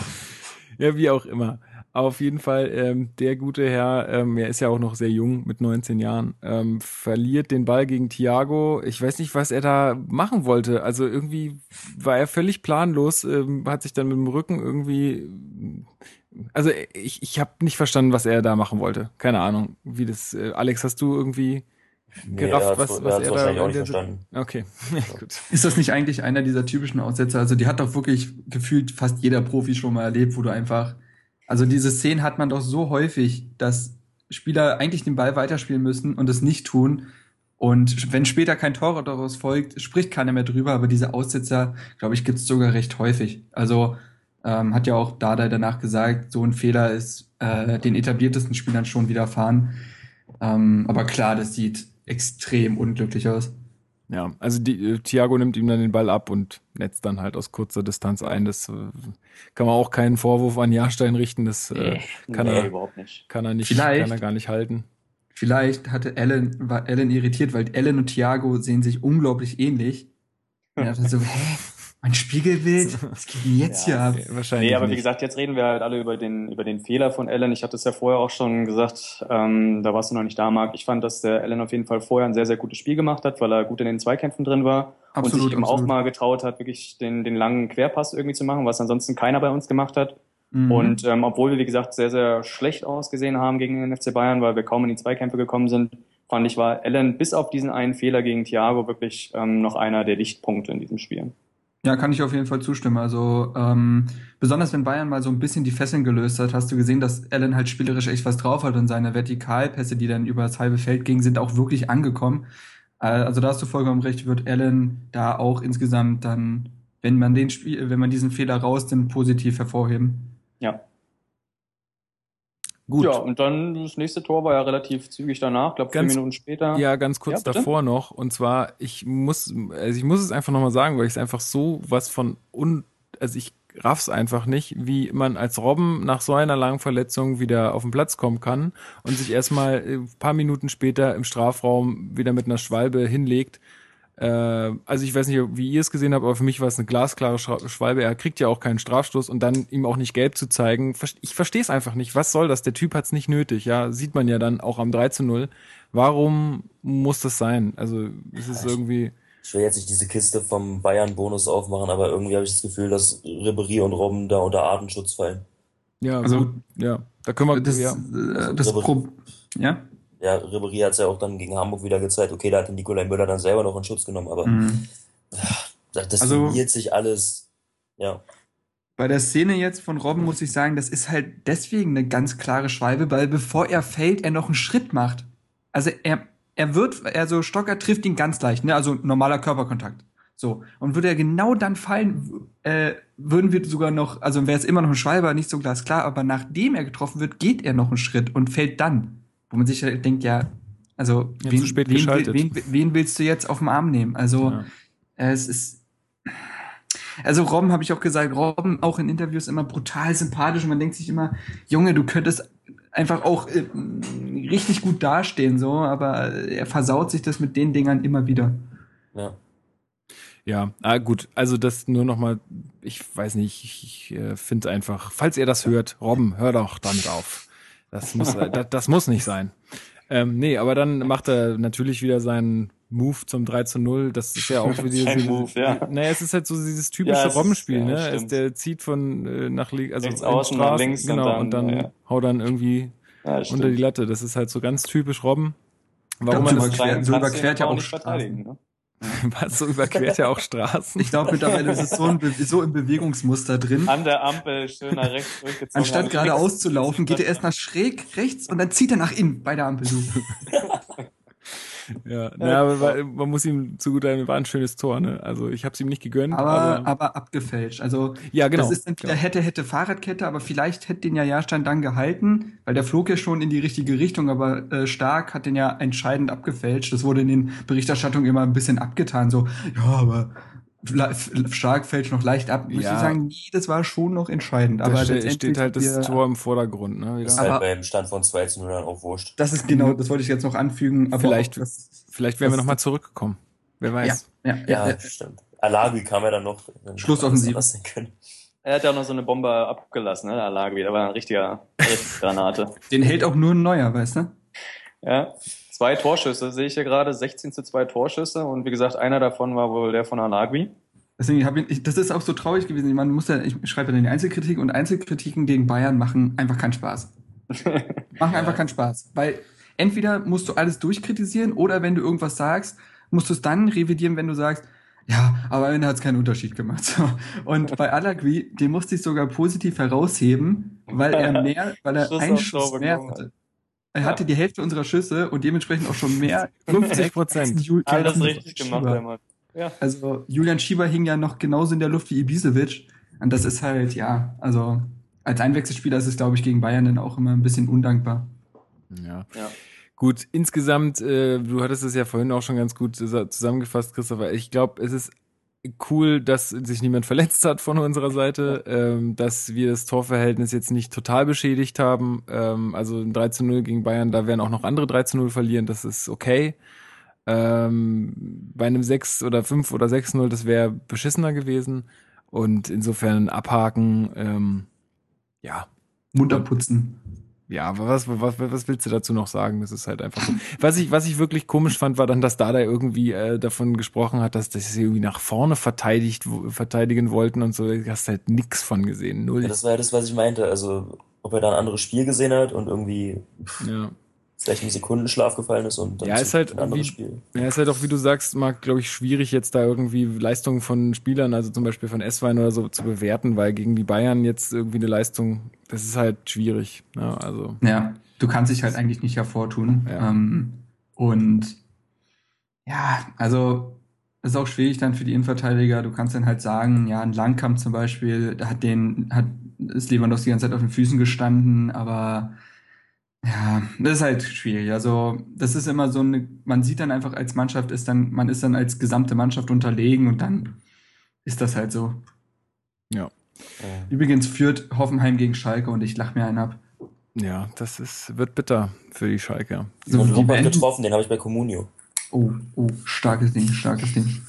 Ja, wie auch immer. Auf jeden Fall, ähm, der gute Herr, ähm, er ist ja auch noch sehr jung, mit 19 Jahren, ähm, verliert den Ball gegen Thiago. Ich weiß nicht, was er da machen wollte. Also irgendwie war er völlig planlos, ähm, hat sich dann mit dem Rücken irgendwie. Also ich, ich habe nicht verstanden, was er da machen wollte. Keine Ahnung, wie das. Äh, Alex, hast du irgendwie gerafft, er hat's- was, er was er da auch verstanden. Okay, gut. Ist das nicht eigentlich einer dieser typischen Aussätze? Also die hat doch wirklich gefühlt fast jeder Profi schon mal erlebt, wo du einfach, also diese Szenen hat man doch so häufig, dass Spieler eigentlich den Ball weiterspielen müssen und es nicht tun. Und wenn später kein Tor daraus folgt, spricht keiner mehr drüber, aber diese Aussetzer, glaube ich, gibt es sogar recht häufig. Also ähm, hat ja auch Dada danach gesagt, so ein Fehler ist äh, den etabliertesten Spielern schon widerfahren. Ähm, aber klar, das sieht extrem unglücklich aus. Ja, also die, äh, Thiago nimmt ihm dann den Ball ab und netzt dann halt aus kurzer Distanz ein. Das äh, kann man auch keinen Vorwurf an Jahrstein richten. Das äh, kann, nee, er, überhaupt nicht. kann er nicht, Vielleicht. kann er gar nicht halten. Vielleicht hatte Alan, war Alan irritiert, weil Alan und Thiago sehen sich unglaublich ähnlich. Und er dachte so, hä, mein Spiegelbild? Was geht denn jetzt Ja, hier ab? Wahrscheinlich Nee, aber wie nicht. gesagt, jetzt reden wir halt alle über den, über den Fehler von Allen. Ich hatte es ja vorher auch schon gesagt, ähm, da warst du noch nicht da, Marc. Ich fand, dass der Allen auf jeden Fall vorher ein sehr, sehr gutes Spiel gemacht hat, weil er gut in den Zweikämpfen drin war und Absolut, sich eben auch absolut. mal getraut hat, wirklich den, den langen Querpass irgendwie zu machen, was ansonsten keiner bei uns gemacht hat. Mhm. Und ähm, obwohl wir, wie gesagt, sehr, sehr schlecht ausgesehen haben gegen den FC Bayern, weil wir kaum in die Zweikämpfe gekommen sind, fand ich, war Allen bis auf diesen einen Fehler gegen Thiago wirklich ähm, noch einer der Lichtpunkte in diesem Spiel. Ja, kann ich auf jeden Fall zustimmen. Also ähm, besonders wenn Bayern mal so ein bisschen die Fesseln gelöst hat, hast du gesehen, dass Allen halt spielerisch echt was drauf hat und seine Vertikalpässe, die dann über das halbe Feld gingen, sind auch wirklich angekommen. Äh, also da hast du vollkommen recht, wird Allen da auch insgesamt dann, wenn man den Spiel, wenn man diesen Fehler rausnimmt, positiv hervorheben. Ja. Gut. Ja, und dann das nächste Tor war ja relativ zügig danach, glaube vier Ganz- Minuten später. Ja, ganz kurz Ja, davor noch. Und zwar, ich muss, also ich muss es einfach nochmal sagen, weil ich es einfach so was von un, also ich raff's einfach nicht, wie man als Robben nach so einer langen Verletzung wieder auf den Platz kommen kann und sich erstmal äh, ein paar Minuten später im Strafraum wieder mit einer Schwalbe hinlegt. Äh, also ich weiß nicht, wie ihr es gesehen habt, aber für mich war es eine glasklare Schwalbe. Er kriegt ja auch keinen Strafstoß und dann ihm auch nicht gelb zu zeigen. Ich verstehe es einfach nicht. Was soll das? Der Typ hat's nicht nötig. Ja, sieht man ja dann auch am 3 zu 0. Warum muss das sein? Also es ist Ja, ich- irgendwie, Ich will jetzt nicht diese Kiste vom Bayern-Bonus aufmachen, aber irgendwie habe ich das Gefühl, dass Ribery und Robben da unter Artenschutz fallen. ja, Also- gut, ja, da können wir, Das, ja. äh, das Pro ja? Ja, Ribery hat es ja auch dann gegen Hamburg wieder gezeigt. Okay, da hat Nikolai Müller dann selber noch in Schutz genommen, aber Mhm. das, Also- sich alles. Ja, Bei der Szene jetzt von Robben muss ich sagen, das ist halt deswegen eine ganz klare Schwalbe, weil bevor er fällt, er noch einen Schritt macht. Also er, er wird, also Stocker trifft ihn ganz leicht, ne? Also normaler Körperkontakt. So. Und würde er genau dann fallen, äh, würden wir sogar noch, also wäre es immer noch ein Schwalbe, nicht so glasklar, aber nachdem er getroffen wird, geht er noch einen Schritt und fällt dann. Wo man sich halt denkt, ja, also Ja, wen, zu spät wen, geschaltet. wen, wen willst du jetzt auf den Arm nehmen? Also Ja. äh, es ist. Also Robben habe ich auch gesagt, Robben auch in Interviews immer brutal sympathisch und man denkt sich immer, Junge, du könntest einfach auch äh, richtig gut dastehen, so, aber er versaut sich das mit den Dingern immer wieder. ja. Ja, ah, gut, also das nur nochmal, ich weiß nicht, ich, ich äh, finde einfach, falls ihr das hört, Robben, hör doch damit auf. Das muss, äh, das, das muss nicht sein. Ähm, nee, aber dann macht er natürlich wieder seinen Move zum 3 zu 0. Das ist ja auch wieder Sein diese, Move, ja. Naja, es ist halt so dieses typische Ja, es ist- Robbenspiel, ja, ne? Es, der zieht von äh, nach links, also Rechts außen nach Straßen, links und genau, dann, und dann ja, haut dann irgendwie Ja, unter die Latte. Das ist halt so ganz typisch Robben. Warum man so das, überquert- so überquert ja auch Straßen. verteidigen. Ne? was so überquert ja auch Straßen. Ich glaube mittlerweile ist es so, ein Be so im Bewegungsmuster drin. An der Ampel schön nach rechts durchgezogen. Anstatt an geradeaus zu laufen, geht er erst nach schräg rechts und dann zieht er nach innen bei der Ampel. Ja, na, aber man muss ihm zugutehalten, war ein schönes Tor, ne? Also ich habe es ihm nicht gegönnt, Aber, aber, aber abgefälscht. Also ja, genau. Das ist dann wieder hätte, hätte Fahrradkette, aber vielleicht hätte den ja Jahrstein dann gehalten, weil der flog ja schon in die richtige Richtung, aber äh, Stark hat den ja entscheidend abgefälscht. Das wurde in den Berichterstattungen immer ein bisschen abgetan, so, ja, aber Stark fällt noch leicht ab. Muss Ja. ich sagen, nee, das war schon noch entscheidend. Da aber ste- letztendlich steht halt das wir- Tor im Vordergrund, ne? Ist halt beim Stand von 2 zu 0 dann auch wurscht. Das ist genau, das wollte ich jetzt noch anfügen. Aber Vielleicht- das, Vielleicht wären wir nochmal zurückgekommen. Wer weiß. ja, ja, Ja, ja. stimmt. Alagi kam ja dann noch. Schlussoffensive. Was sein können. Er hat ja auch noch so eine Bombe abgelassen, ne? Der wieder. war ein richtiger richtige Granate. Den hält auch nur ein Neuer, weißt du? Ja. Zwei Torschüsse sehe ich hier gerade, 16 zu 2 Torschüsse und wie gesagt, einer davon war wohl der von Alagui. Deswegen habe ich, das ist auch so traurig gewesen. Man muss ja, ich schreibe ja dann die Einzelkritik und Einzelkritiken gegen Bayern machen einfach keinen Spaß. Machen einfach keinen Spaß. Weil entweder musst du alles durchkritisieren oder wenn du irgendwas sagst, musst du es dann revidieren, wenn du sagst, ja, aber am Ende hat es keinen Unterschied gemacht. So. Und bei Alagui, den musste ich sogar positiv herausheben, weil er mehr, weil er einen Schuss mehr hatte. Er hatte die Hälfte unserer Schüsse und dementsprechend auch schon mehr. 50 Prozent. Alles Schieber. richtig gemacht, Mann. Ja. Also Julian Schieber hing ja noch genauso in der Luft wie Ibisevic. Und das ist halt, ja, also als Einwechselspieler ist es, glaube ich, gegen Bayern dann auch immer ein bisschen undankbar. Ja. Ja. Gut, insgesamt, äh, du hattest es ja vorhin auch schon ganz gut zus- zusammengefasst, Christopher. Ich glaube, es ist cool, dass sich niemand verletzt hat von unserer Seite, ähm, dass wir das Torverhältnis jetzt nicht total beschädigt haben. Ähm, also ein 3 zu 0 gegen Bayern, da werden auch noch andere 3 zu 0 verlieren, das ist okay. Ähm, bei einem 6 oder 5 oder 6 0, das wäre beschissener gewesen. Und insofern abhaken, ähm, ja, Mund abputzen. Ja, aber was, was, was willst du dazu noch sagen? Das ist halt einfach so. Was ich, was ich wirklich komisch fand, war dann, dass Dada irgendwie äh, davon gesprochen hat, dass, dass sie irgendwie nach vorne verteidigt, verteidigen wollten und so. Da hast halt nix von gesehen. Null. Ja, das war ja das, was ich meinte. Also, ob er da ein anderes Spiel gesehen hat und irgendwie Ja. Vielleicht im Sekundenschlaf gefallen ist und dann Ja, ist halt ein anderes wie- Spiel. Ja, ist halt auch, wie du sagst, Marc, glaube ich, schwierig jetzt da irgendwie Leistungen von Spielern, also zum Beispiel von S-Wein oder so, zu bewerten, weil gegen die Bayern jetzt irgendwie eine Leistung, das ist halt schwierig. Ja, also. Ja, du kannst dich halt eigentlich nicht hervortun. Ja. Ähm, und ja, also ist auch schwierig dann für die Innenverteidiger. Du kannst dann halt sagen, ja, ein Langkamp zum Beispiel, da hat den, hat, ist Lewandowski die ganze Zeit auf den Füßen gestanden, aber Ja, das ist halt schwierig. Also, das ist immer so eine, man sieht dann einfach als Mannschaft ist dann, man ist dann als gesamte Mannschaft unterlegen und dann ist das halt so. Ja. Übrigens führt Hoffenheim gegen Schalke und ich lach mir einen ab. Ja, das ist, wird bitter für die Schalke. So, So, den die Robert beenden- getroffen, den habe ich bei Comunio. Oh, oh, starkes Ding, starkes Ding.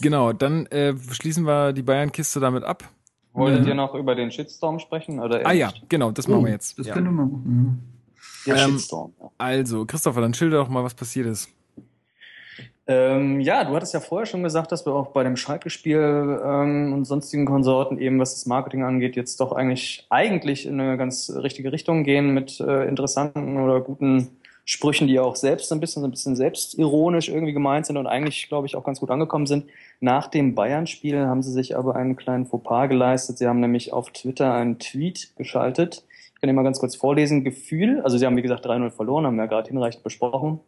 Genau, dann äh, schließen wir die Bayern-Kiste damit ab. Wolltet Mhm. ihr noch über den Shitstorm sprechen? Oder Ah ja, genau, das machen Oh, wir jetzt. Das ja. könnte man machen. Der Ähm, Shitstorm, ja. Also, Christopher, dann schilder doch mal, was passiert ist. Ähm, ja, du hattest ja vorher schon gesagt, dass wir auch bei dem Schalke-Spiel ähm, und sonstigen Konsorten eben, was das Marketing angeht, jetzt doch eigentlich eigentlich in eine ganz richtige Richtung gehen mit äh, interessanten oder guten Sprüchen, die auch selbst ein bisschen, so ein bisschen selbstironisch irgendwie gemeint sind und eigentlich, glaube ich, auch ganz gut angekommen sind. Nach dem Bayern-Spiel haben sie sich aber einen kleinen Fauxpas geleistet. Sie haben nämlich auf Twitter einen Tweet geschaltet. Ich kann ihn mal ganz kurz vorlesen. Gefühl, also sie haben wie gesagt 3-0 verloren, haben wir ja gerade hinreichend besprochen.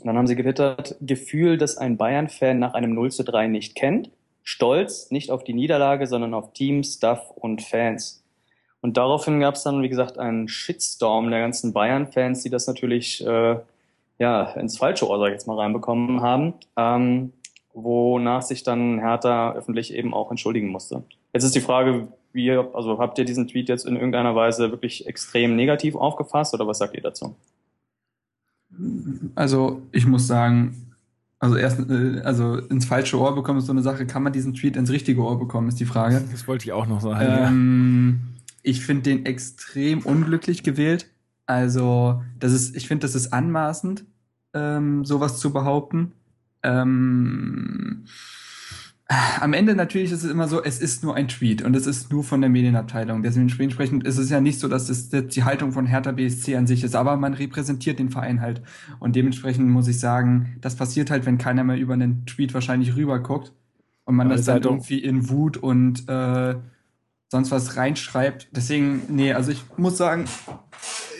Und dann haben sie gewittert, Gefühl, das ein Bayern-Fan nach einem 0 zu 3 nicht kennt. Stolz, nicht auf die Niederlage, sondern auf Team, Staff und Fans. Und daraufhin gab es dann, wie gesagt, einen Shitstorm der ganzen Bayern-Fans, die das natürlich äh, ja ins falsche Ohr, sag ich jetzt mal, reinbekommen haben. Ähm, wonach sich dann Hertha öffentlich eben auch entschuldigen musste. Jetzt ist die Frage, wie, also habt ihr diesen Tweet jetzt in irgendeiner Weise wirklich extrem negativ aufgefasst oder was sagt ihr dazu? Also, ich muss sagen, also erst, äh, also ins falsche Ohr bekommen ist so eine Sache. Kann man diesen Tweet ins richtige Ohr bekommen, ist die Frage. Das wollte ich auch noch sagen. ja. Ich finde den extrem unglücklich gewählt. Also, das ist, ich finde, das ist anmaßend, ähm, sowas zu behaupten. Ähm, am Ende natürlich ist es immer so, es ist nur ein Tweet und es ist nur von der Medienabteilung. Dementsprechend ist es ja nicht so, dass es die Haltung von Hertha BSC an sich ist, aber man repräsentiert den Verein halt. Und dementsprechend muss ich sagen, das passiert halt, wenn keiner mehr über einen Tweet wahrscheinlich rüberguckt und man Aber das ist dann halt irgendwie in Wut und äh, sonst was reinschreibt. Deswegen, nee, also ich muss sagen,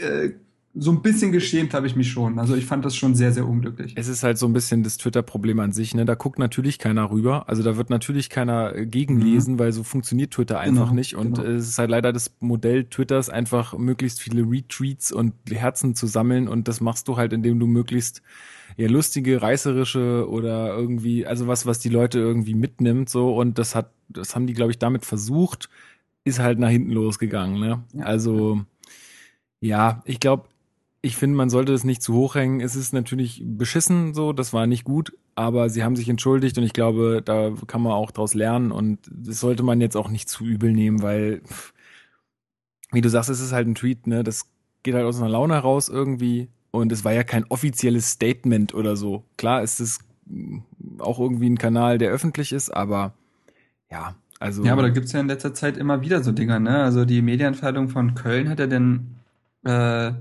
äh, so ein bisschen geschämt habe ich mich schon. Also ich fand das schon sehr, sehr unglücklich. Es ist halt so ein bisschen das Twitter-Problem an sich, ne? Da guckt natürlich keiner rüber. Also da wird natürlich keiner äh, gegenlesen, weil so funktioniert Twitter einfach Genau, nicht. Und genau. äh, es ist halt leider das Modell Twitters, einfach möglichst viele Retweets und Herzen zu sammeln. Und das machst du halt, indem du möglichst ja lustige, reißerische oder irgendwie, also was, was die Leute irgendwie mitnimmt, so. Und das hat, das haben die, glaube ich, damit versucht, ist halt nach hinten losgegangen, ne? Ja. Also, ja, ich glaube, ich finde, man sollte es nicht zu hoch hängen. Es ist natürlich beschissen so, das war nicht gut, aber sie haben sich entschuldigt und ich glaube, da kann man auch draus lernen und das sollte man jetzt auch nicht zu übel nehmen, weil, wie du sagst, es ist halt ein Tweet, ne? Das geht halt aus einer Laune heraus irgendwie und es war ja kein offizielles Statement oder so. Klar ist es auch irgendwie ein Kanal, der öffentlich ist, aber ja, also. Ja, aber da gibt's ja in letzter Zeit immer wieder so Dinger, ne? Also die Medienabteilung von Köln hat ja den, äh,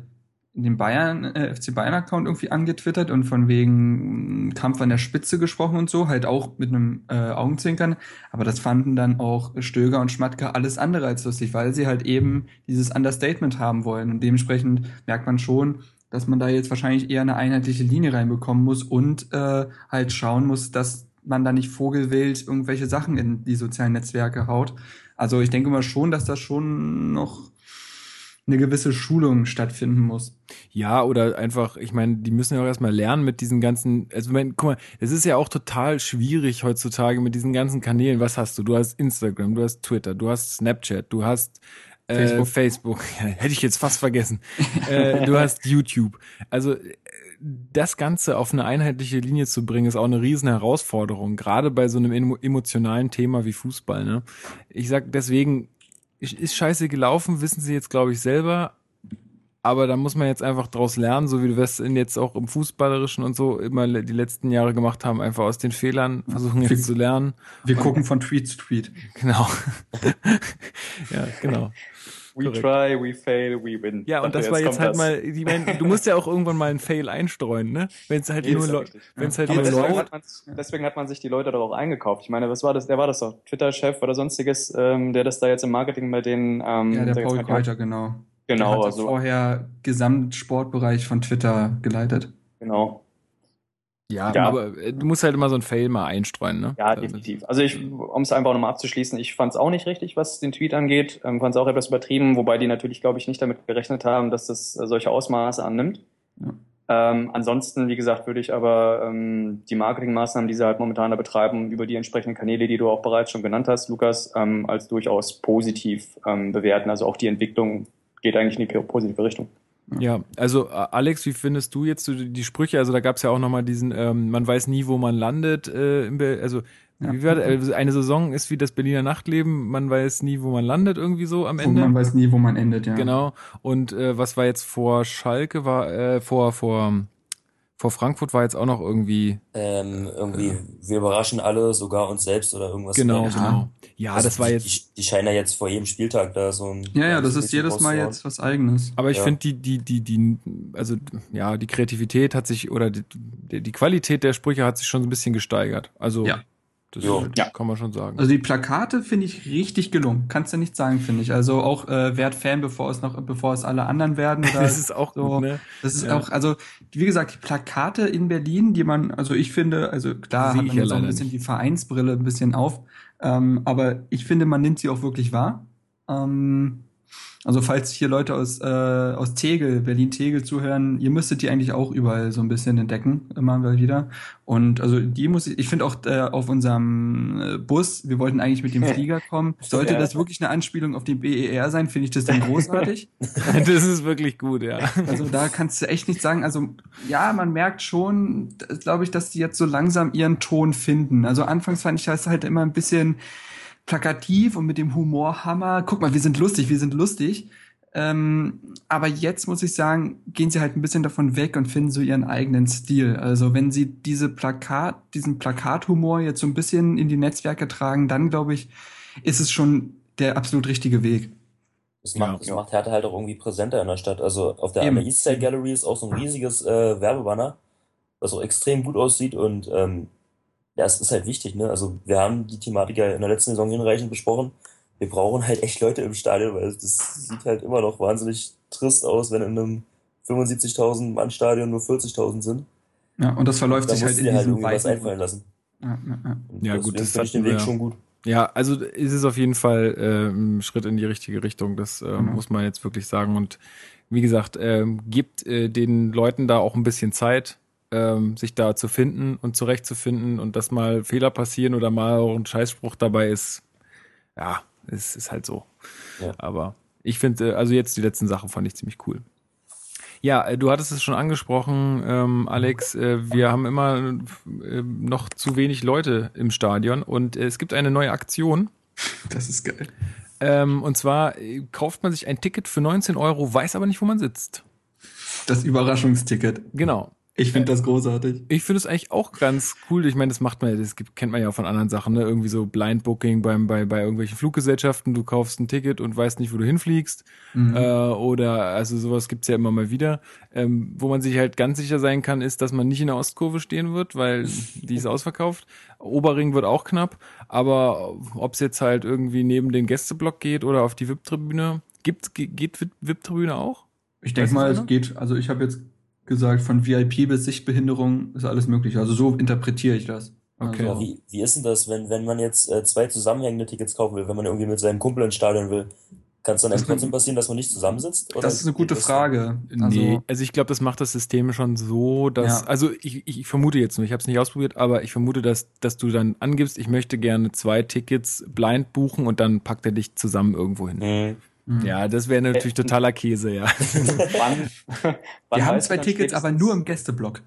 den Bayern, äh, FC Bayern-Account irgendwie angetwittert und von wegen mm, Kampf an der Spitze gesprochen und so, halt auch mit einem äh, Augenzwinkern. Aber das fanden dann auch Stöger und Schmatke alles andere als lustig, weil sie halt eben dieses Understatement haben wollen. Und dementsprechend merkt man schon, dass man da jetzt wahrscheinlich eher eine einheitliche Linie reinbekommen muss und äh, halt schauen muss, dass man da nicht vogelwild irgendwelche Sachen in die sozialen Netzwerke haut. Also ich denke mal schon, dass da schon noch eine gewisse Schulung stattfinden muss. Ja, oder einfach, ich meine, die müssen ja auch erstmal lernen mit diesen ganzen, also ich mein, guck mal, es ist ja auch total schwierig heutzutage mit diesen ganzen Kanälen. Was hast du? Du hast Instagram, du hast Twitter, du hast Snapchat, du hast äh, Facebook. Facebook. Ja, hätte ich jetzt fast vergessen. äh, du hast YouTube. Also das Ganze auf eine einheitliche Linie zu bringen, ist auch eine riesen Herausforderung, gerade bei so einem emo emotionalen Thema wie Fußball. Ne? Ich sag deswegen, ist scheiße gelaufen, wissen sie jetzt, glaube ich, selber. Aber da muss man jetzt einfach draus lernen, so wie wir es in jetzt auch im Fußballerischen und so immer die letzten Jahre gemacht haben, einfach aus den Fehlern versuchen Wir- jetzt zu lernen. Wir gucken von Tweet zu Tweet. Genau. ja, genau. We Korrekt. try, we fail, we win. Ja, und Dachte, das war jetzt kommt halt das. mal, ich mein, du musst ja auch irgendwann mal einen Fail einstreuen, ne? Wenn es halt Nee, nur Leute, wenn es halt Aber nur deswegen hat, man, deswegen hat man sich die Leute doch auch eingekauft. Ich meine, was war das? Der war das doch, Twitter-Chef oder sonstiges, ähm, der das da jetzt im Marketing bei denen. Ähm, Ja, der jetzt Paul mal, Kräuter, genau. der Genau, hat also vorher Gesamtsportbereich von Twitter geleitet. genau. Ja, Ja. aber äh, du musst halt immer so ein Fail mal einstreuen, ne? Ja, definitiv. Also ich, um es einfach nochmal abzuschließen, ich fand es auch nicht richtig, was den Tweet angeht. Ähm, fand es auch etwas übertrieben, wobei die natürlich, glaube ich, nicht damit gerechnet haben, dass das äh, solche Ausmaße annimmt. Ja. Ähm, ansonsten, wie gesagt, würde ich aber ähm, die Marketingmaßnahmen, die sie halt momentan da betreiben, über die entsprechenden Kanäle, die du auch bereits schon genannt hast, Lukas, ähm, als durchaus positiv ähm, bewerten. Also auch die Entwicklung geht eigentlich in die positive Richtung. Ja, also Alex, wie findest du jetzt die Sprüche? Also da gab es ja auch nochmal diesen, ähm, man weiß nie, wo man landet. Äh, im also Ja. wie war das? Also eine Saison ist wie das Berliner Nachtleben, man weiß nie, wo man landet, irgendwie so am Und Ende. man weiß nie, wo man endet, ja. Genau. Und äh, was war jetzt vor Schalke, war äh, vor, vor, vor Frankfurt war jetzt auch noch irgendwie. Ähm, irgendwie, wir überraschen alle, sogar uns selbst oder irgendwas. Genau, Ja. genau. Ja, Also das war die, jetzt. Die, die scheinen ja jetzt vor jedem Spieltag da so ein. Ja, ja, das ist jedes Mal jetzt was Eigenes. Aber ich Ja. finde die, die, die, die, also ja, die Kreativität hat sich oder die, die, die Qualität der Sprüche hat sich schon so ein bisschen gesteigert. Also Ja. Das Jo. Ja. kann man schon sagen. Also die Plakate finde ich richtig gelungen. Kannst du nicht sagen, finde ich. Also auch äh, werd Fan, bevor es noch, bevor es alle anderen werden. Das ist auch so. gut, ne? Das ist Ja. auch, also wie gesagt, die Plakate in Berlin, die man, also ich finde, also klar Sehe hat ich man ja jetzt auch ein bisschen nicht. die Vereinsbrille ein bisschen auf, ähm, aber ich finde, man nimmt sie auch wirklich wahr. Ähm, also falls hier Leute aus, äh, aus Tegel, Berlin-Tegel zuhören, ihr müsstet die eigentlich auch überall so ein bisschen entdecken, immer mal wieder. Und also die muss ich, ich finde auch äh, auf unserem äh, Bus, wir wollten eigentlich mit dem Flieger kommen, sollte Ja. das wirklich eine Anspielung auf den BER sein, finde ich das dann großartig. das ist wirklich gut, ja. Also da kannst du echt nicht sagen. Also ja, man merkt schon, glaube ich, dass die jetzt so langsam ihren Ton finden. Also anfangs fand ich das halt immer ein bisschen plakativ und mit dem Humorhammer. Guck mal, wir sind lustig, wir sind lustig. Ähm, aber jetzt muss ich sagen, gehen sie halt ein bisschen davon weg und finden so ihren eigenen Stil. Also wenn sie diese Plakat, diesen Plakathumor jetzt so ein bisschen in die Netzwerke tragen, dann glaube ich, ist es schon der absolut richtige Weg. Das macht, Ja. das macht Hertha halt auch irgendwie präsenter in der Stadt. Also auf der, Eben. der Eastside Gallery ist auch so ein riesiges äh, Werbebanner, was auch extrem gut aussieht und ähm, ja, es ist halt wichtig, ne? Also wir haben die Thematik ja in der letzten Saison hinreichend besprochen. Wir brauchen halt echt Leute im Stadion, weil das sieht halt immer noch wahnsinnig trist aus, wenn in einem 75.000 Mann Stadion nur 40.000 sind. Ja, und das verläuft Da sich halt in halt diesem irgendwie was weiten- einfallen lassen. Ja, ja, ja. Und Ja, gut, das finde ich den Weg wir- schon gut. Ja, also ist es auf jeden Fall äh, ein Schritt in die richtige Richtung. Das äh, Genau. muss man jetzt wirklich sagen. Und wie gesagt, ähm, gibt äh, den Leuten da auch ein bisschen Zeit, ähm, sich da zu finden und zurechtzufinden und dass mal Fehler passieren oder mal auch ein Scheißspruch dabei ist. Ja, es ist halt so. Ja. Aber ich finde, äh, also jetzt die letzten Sachen fand ich ziemlich cool. Ja, äh, du hattest es schon angesprochen, ähm, Alex. Äh, wir haben immer äh, noch zu wenig Leute im Stadion und äh, es gibt eine neue Aktion. Das ist geil. Ähm, und zwar äh, kauft man sich ein Ticket für 19 Euro, weiß aber nicht, wo man sitzt. Das Überraschungsticket. Genau. Ich finde das großartig. Ich finde es eigentlich auch ganz cool. Ich meine, das macht man, das gibt, kennt man ja auch von anderen Sachen, ne? Irgendwie so Blind Booking beim, bei, bei irgendwelchen Fluggesellschaften. Du kaufst ein Ticket und weißt nicht, wo du hinfliegst. Mhm. Äh, oder also sowas gibt's ja immer mal wieder. Ähm, wo man sich halt ganz sicher sein kann, ist, dass man nicht in der Ostkurve stehen wird, weil die ist ausverkauft. Oberring wird auch knapp. Aber ob es jetzt halt irgendwie neben den Gästeblock geht oder auf die VIP-Tribüne, gibt, ge- geht VIP-Tribüne auch? Ich denke mal, es geht, also ich habe jetzt gesagt, von VIP bis Sichtbehinderung ist alles möglich. Also so interpretiere ich das. Okay. Aber Also, wie, wie ist denn das, wenn, wenn man jetzt äh, zwei zusammenhängende Tickets kaufen will, wenn man irgendwie mit seinem Kumpel ins Stadion will? Kann es dann Das trotzdem passieren, dass man nicht zusammensitzt? Oder das ist eine gute Frage. Also, Also, nee, also ich glaube, das macht das System schon so, dass, Ja. also ich, ich vermute jetzt nur, ich habe es nicht ausprobiert, aber ich vermute, dass, dass du dann angibst, ich möchte gerne zwei Tickets blind buchen und dann packt er dich zusammen irgendwo hin. Hm. Mh. Ja, das wäre natürlich Äh, totaler Käse, ja. wann, wann wir haben zwei Tickets, aber nur im Gästeblock.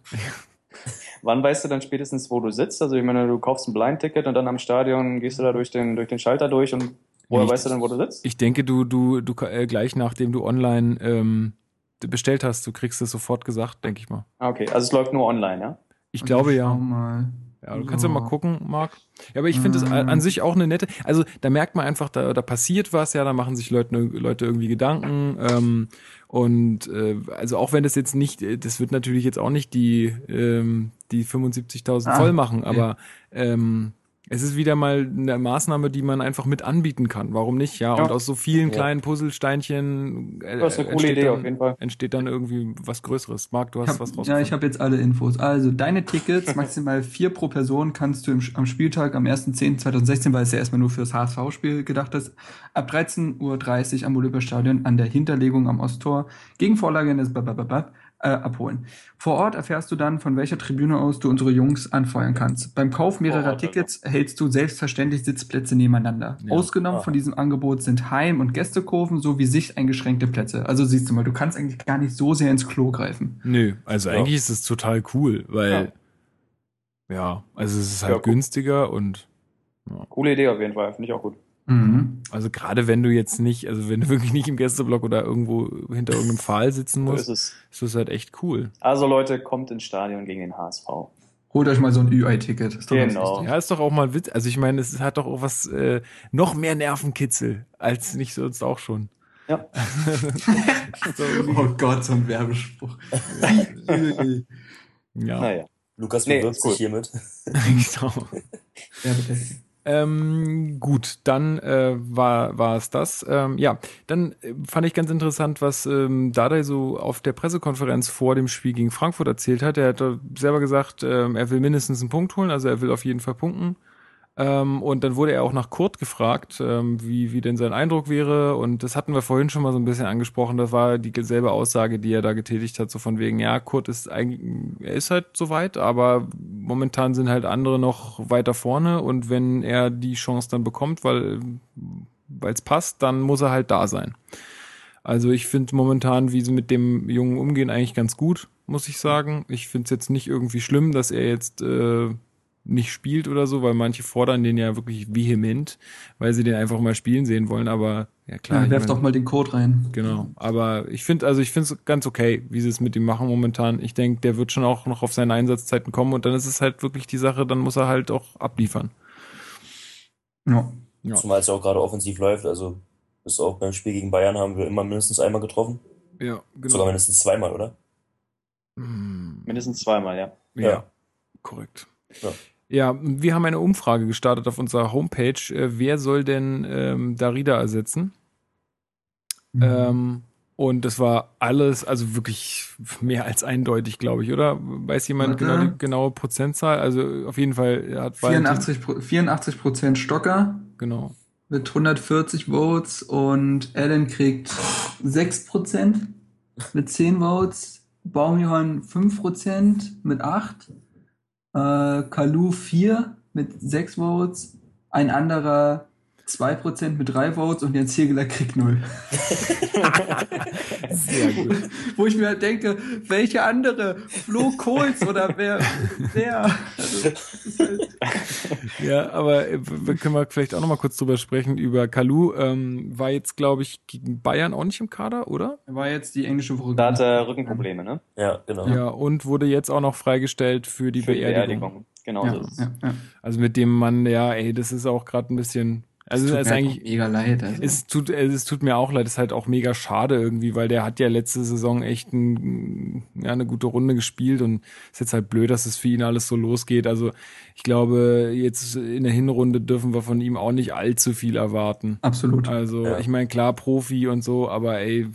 Wann weißt du dann spätestens, wo du sitzt? Also ich meine, du kaufst ein Blind-Ticket und dann am Stadion gehst du da durch den, durch den Schalter durch und woher Ich- weißt du dann, wo du sitzt? Ich denke, du, du, du äh, gleich nachdem du online ähm, bestellt hast, du kriegst es sofort gesagt, denke ich mal. Ah, okay, also es läuft nur online, ja? Ich glaube Schau ja. Mal. Ja, du kannst ja So. mal gucken, Marc. Ja, aber ich finde es Mm. an sich auch eine nette. Also da merkt man einfach, da, da passiert was, ja, da machen sich Leute, Leute irgendwie Gedanken. Ähm, und äh, also auch wenn das jetzt nicht, äh, das wird natürlich jetzt auch nicht die, ähm, die 75.000 Ah, voll machen, ja. aber ähm, es ist wieder mal eine Maßnahme, die man einfach mit anbieten kann. Warum nicht? Ja, Ja. und aus so vielen Ja. kleinen Puzzlesteinchen äh, Das ist eine coole entsteht Idee dann, auf jeden Fall. entsteht dann irgendwie was Größeres. Marc, du hast hab, was ja, rausgefunden. ich habe jetzt alle Infos. Also, deine Tickets, maximal vier pro Person, kannst du im, am Spieltag am 1.10.2016, weil es ja erstmal nur fürs HSV-Spiel gedacht ist, ab 13.30 Uhr am Olympiastadion an der Hinterlegung am Osttor gegen Vorlage des Babababab äh, abholen. Vor Ort erfährst du dann, von welcher Tribüne aus du unsere Jungs anfeuern kannst. Beim Kauf mehrerer Ort, also. Tickets hältst du selbstverständlich Sitzplätze nebeneinander. Ja. Ausgenommen Ah. von diesem Angebot sind Heim- und Gästekurven sowie sichteingeschränkte Plätze. Also siehst du mal, du kannst eigentlich gar nicht so sehr ins Klo greifen. Nö, also Ja. eigentlich ist es total cool, weil ja, also es ist halt Ja, günstiger und Coole Idee auf jeden Fall, finde ich auch gut. Mhm. also gerade wenn du jetzt nicht, also wenn du wirklich nicht im Gästeblock oder irgendwo hinter irgendeinem Pfahl sitzen So musst, ist es. ist das halt echt cool. Also Leute, kommt ins Stadion gegen den HSV. Holt euch mal so ein UI-Ticket. Ist doch ganz Genau. Ja, ist doch auch mal Witz. Also ich meine, es hat doch auch was äh, noch mehr Nervenkitzel als nicht sonst auch schon. Ja. so, Oh Gott, so ein Werbespruch. ja, Naja. Lukas Nee, bewirbt ist cool. sich hiermit. genau. Werbetechnik. Ähm, gut, dann äh, war war es das. Ähm, ja, dann äh, fand ich ganz interessant, was ähm, Dardai so auf der Pressekonferenz vor dem Spiel gegen Frankfurt erzählt hat. Er hat selber gesagt, ähm, er will mindestens einen Punkt holen, also er will auf jeden Fall punkten. Ähm, und dann wurde er auch nach Kurt gefragt, ähm, wie, wie denn sein Eindruck wäre. Und das hatten wir vorhin schon mal so ein bisschen angesprochen. Das war dieselbe Aussage, die er da getätigt hat, so von wegen, ja, Kurt ist eigentlich, er ist halt soweit, aber momentan sind halt andere noch weiter vorne. Und wenn er die Chance dann bekommt, weil es passt, dann muss er halt da sein. Also ich finde momentan, wie sie mit dem Jungen umgehen, eigentlich ganz gut, muss ich sagen. Ich finde es jetzt nicht irgendwie schlimm, dass er jetzt äh, nicht spielt oder so, weil manche fordern den ja wirklich vehement, weil sie den einfach mal spielen sehen wollen. Aber ja klar, Ja, ich werft doch mal den Code rein. Genau, aber ich finde, also ich finde es ganz okay, wie sie es mit ihm machen momentan. Ich denke, der wird schon auch noch auf seine Einsatzzeiten kommen und dann ist es halt wirklich die Sache, dann muss er halt auch abliefern. Ja. Ja, Zumal es ja auch gerade offensiv läuft. Also bis auch beim Spiel gegen Bayern haben wir immer mindestens einmal getroffen. ja genau. Sogar mindestens zweimal, oder? Hm, Mindestens zweimal, ja. ja, Ja. korrekt. Ja. Ja, wir haben eine Umfrage gestartet auf unserer Homepage. Äh, wer soll denn ähm, Darida ersetzen? Mhm. Ähm, und das war alles, also wirklich mehr als eindeutig, glaube ich, oder? Weiß jemand Warte. genau die genaue Prozentzahl? Also auf jeden Fall hat Valentin- 84, Pro- 84 Prozent Stocker Genau. mit 140 Votes und Alan kriegt 6 Prozent mit 10 Votes. Baumjohann 5 Prozent mit 8. Äh, Kalu 4 mit 6 Votes. Ein anderer 2 Prozent mit 3 Votes und Jens Hegeler kriegt 0. Sehr gut. Wo ich mir halt denke, welche andere? Flo Kohls oder wer? wer? Also, halt, Ja, aber äh, wir können wir vielleicht auch noch mal kurz drüber sprechen über Kalu. Ähm, war jetzt, glaube ich, gegen Bayern auch nicht im Kader, oder? war jetzt die englische Woche. Da hat er Rückenprobleme, ne? Ja, genau. Ja, und wurde jetzt auch noch freigestellt für die Für die Beerdigung. Beerdigung. Genau ja, so ist es. ja, ja. Also mit dem Mann, ja, ey, das ist auch gerade ein bisschen. Also tut ist mir halt eigentlich. auch mega leid. Also. Es tut, es tut mir auch leid, es ist halt auch mega schade irgendwie, weil der hat ja letzte Saison echt ein, ja, eine gute Runde gespielt und ist jetzt halt blöd, dass es für ihn alles so losgeht. Also ich glaube, jetzt in der Hinrunde dürfen wir von ihm auch nicht allzu viel erwarten. Absolut. Also Ja. ich meine, klar, Profi und so, aber ey,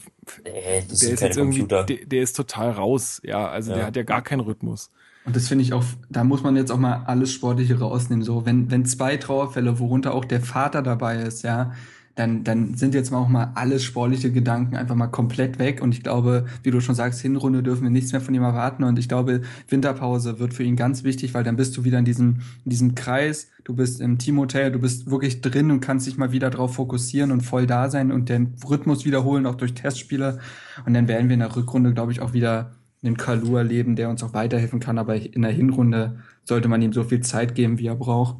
Nee, das der ist jetzt irgendwie, der, der ist total raus. Ja, also der Ja. hat ja gar keinen Rhythmus. Und das finde ich auch, da muss man jetzt auch mal alles Sportliche rausnehmen. So, wenn, wenn zwei Trauerfälle, worunter auch der Vater dabei ist, ja, dann, dann sind jetzt mal auch mal alles sportliche Gedanken einfach mal komplett weg. Und ich glaube, wie du schon sagst, Hinrunde dürfen wir nichts mehr von ihm erwarten. Und ich glaube, Winterpause wird für ihn ganz wichtig, weil dann bist du wieder in diesem, in diesem Kreis. Du bist im Teamhotel, du bist wirklich drin und kannst dich mal wieder drauf fokussieren und voll da sein und den Rhythmus wiederholen, auch durch Testspiele. Und dann werden wir in der Rückrunde, glaube ich, auch wieder einen Kalu erleben, der uns auch weiterhelfen kann. Aber in der Hinrunde sollte man ihm so viel Zeit geben, wie er braucht.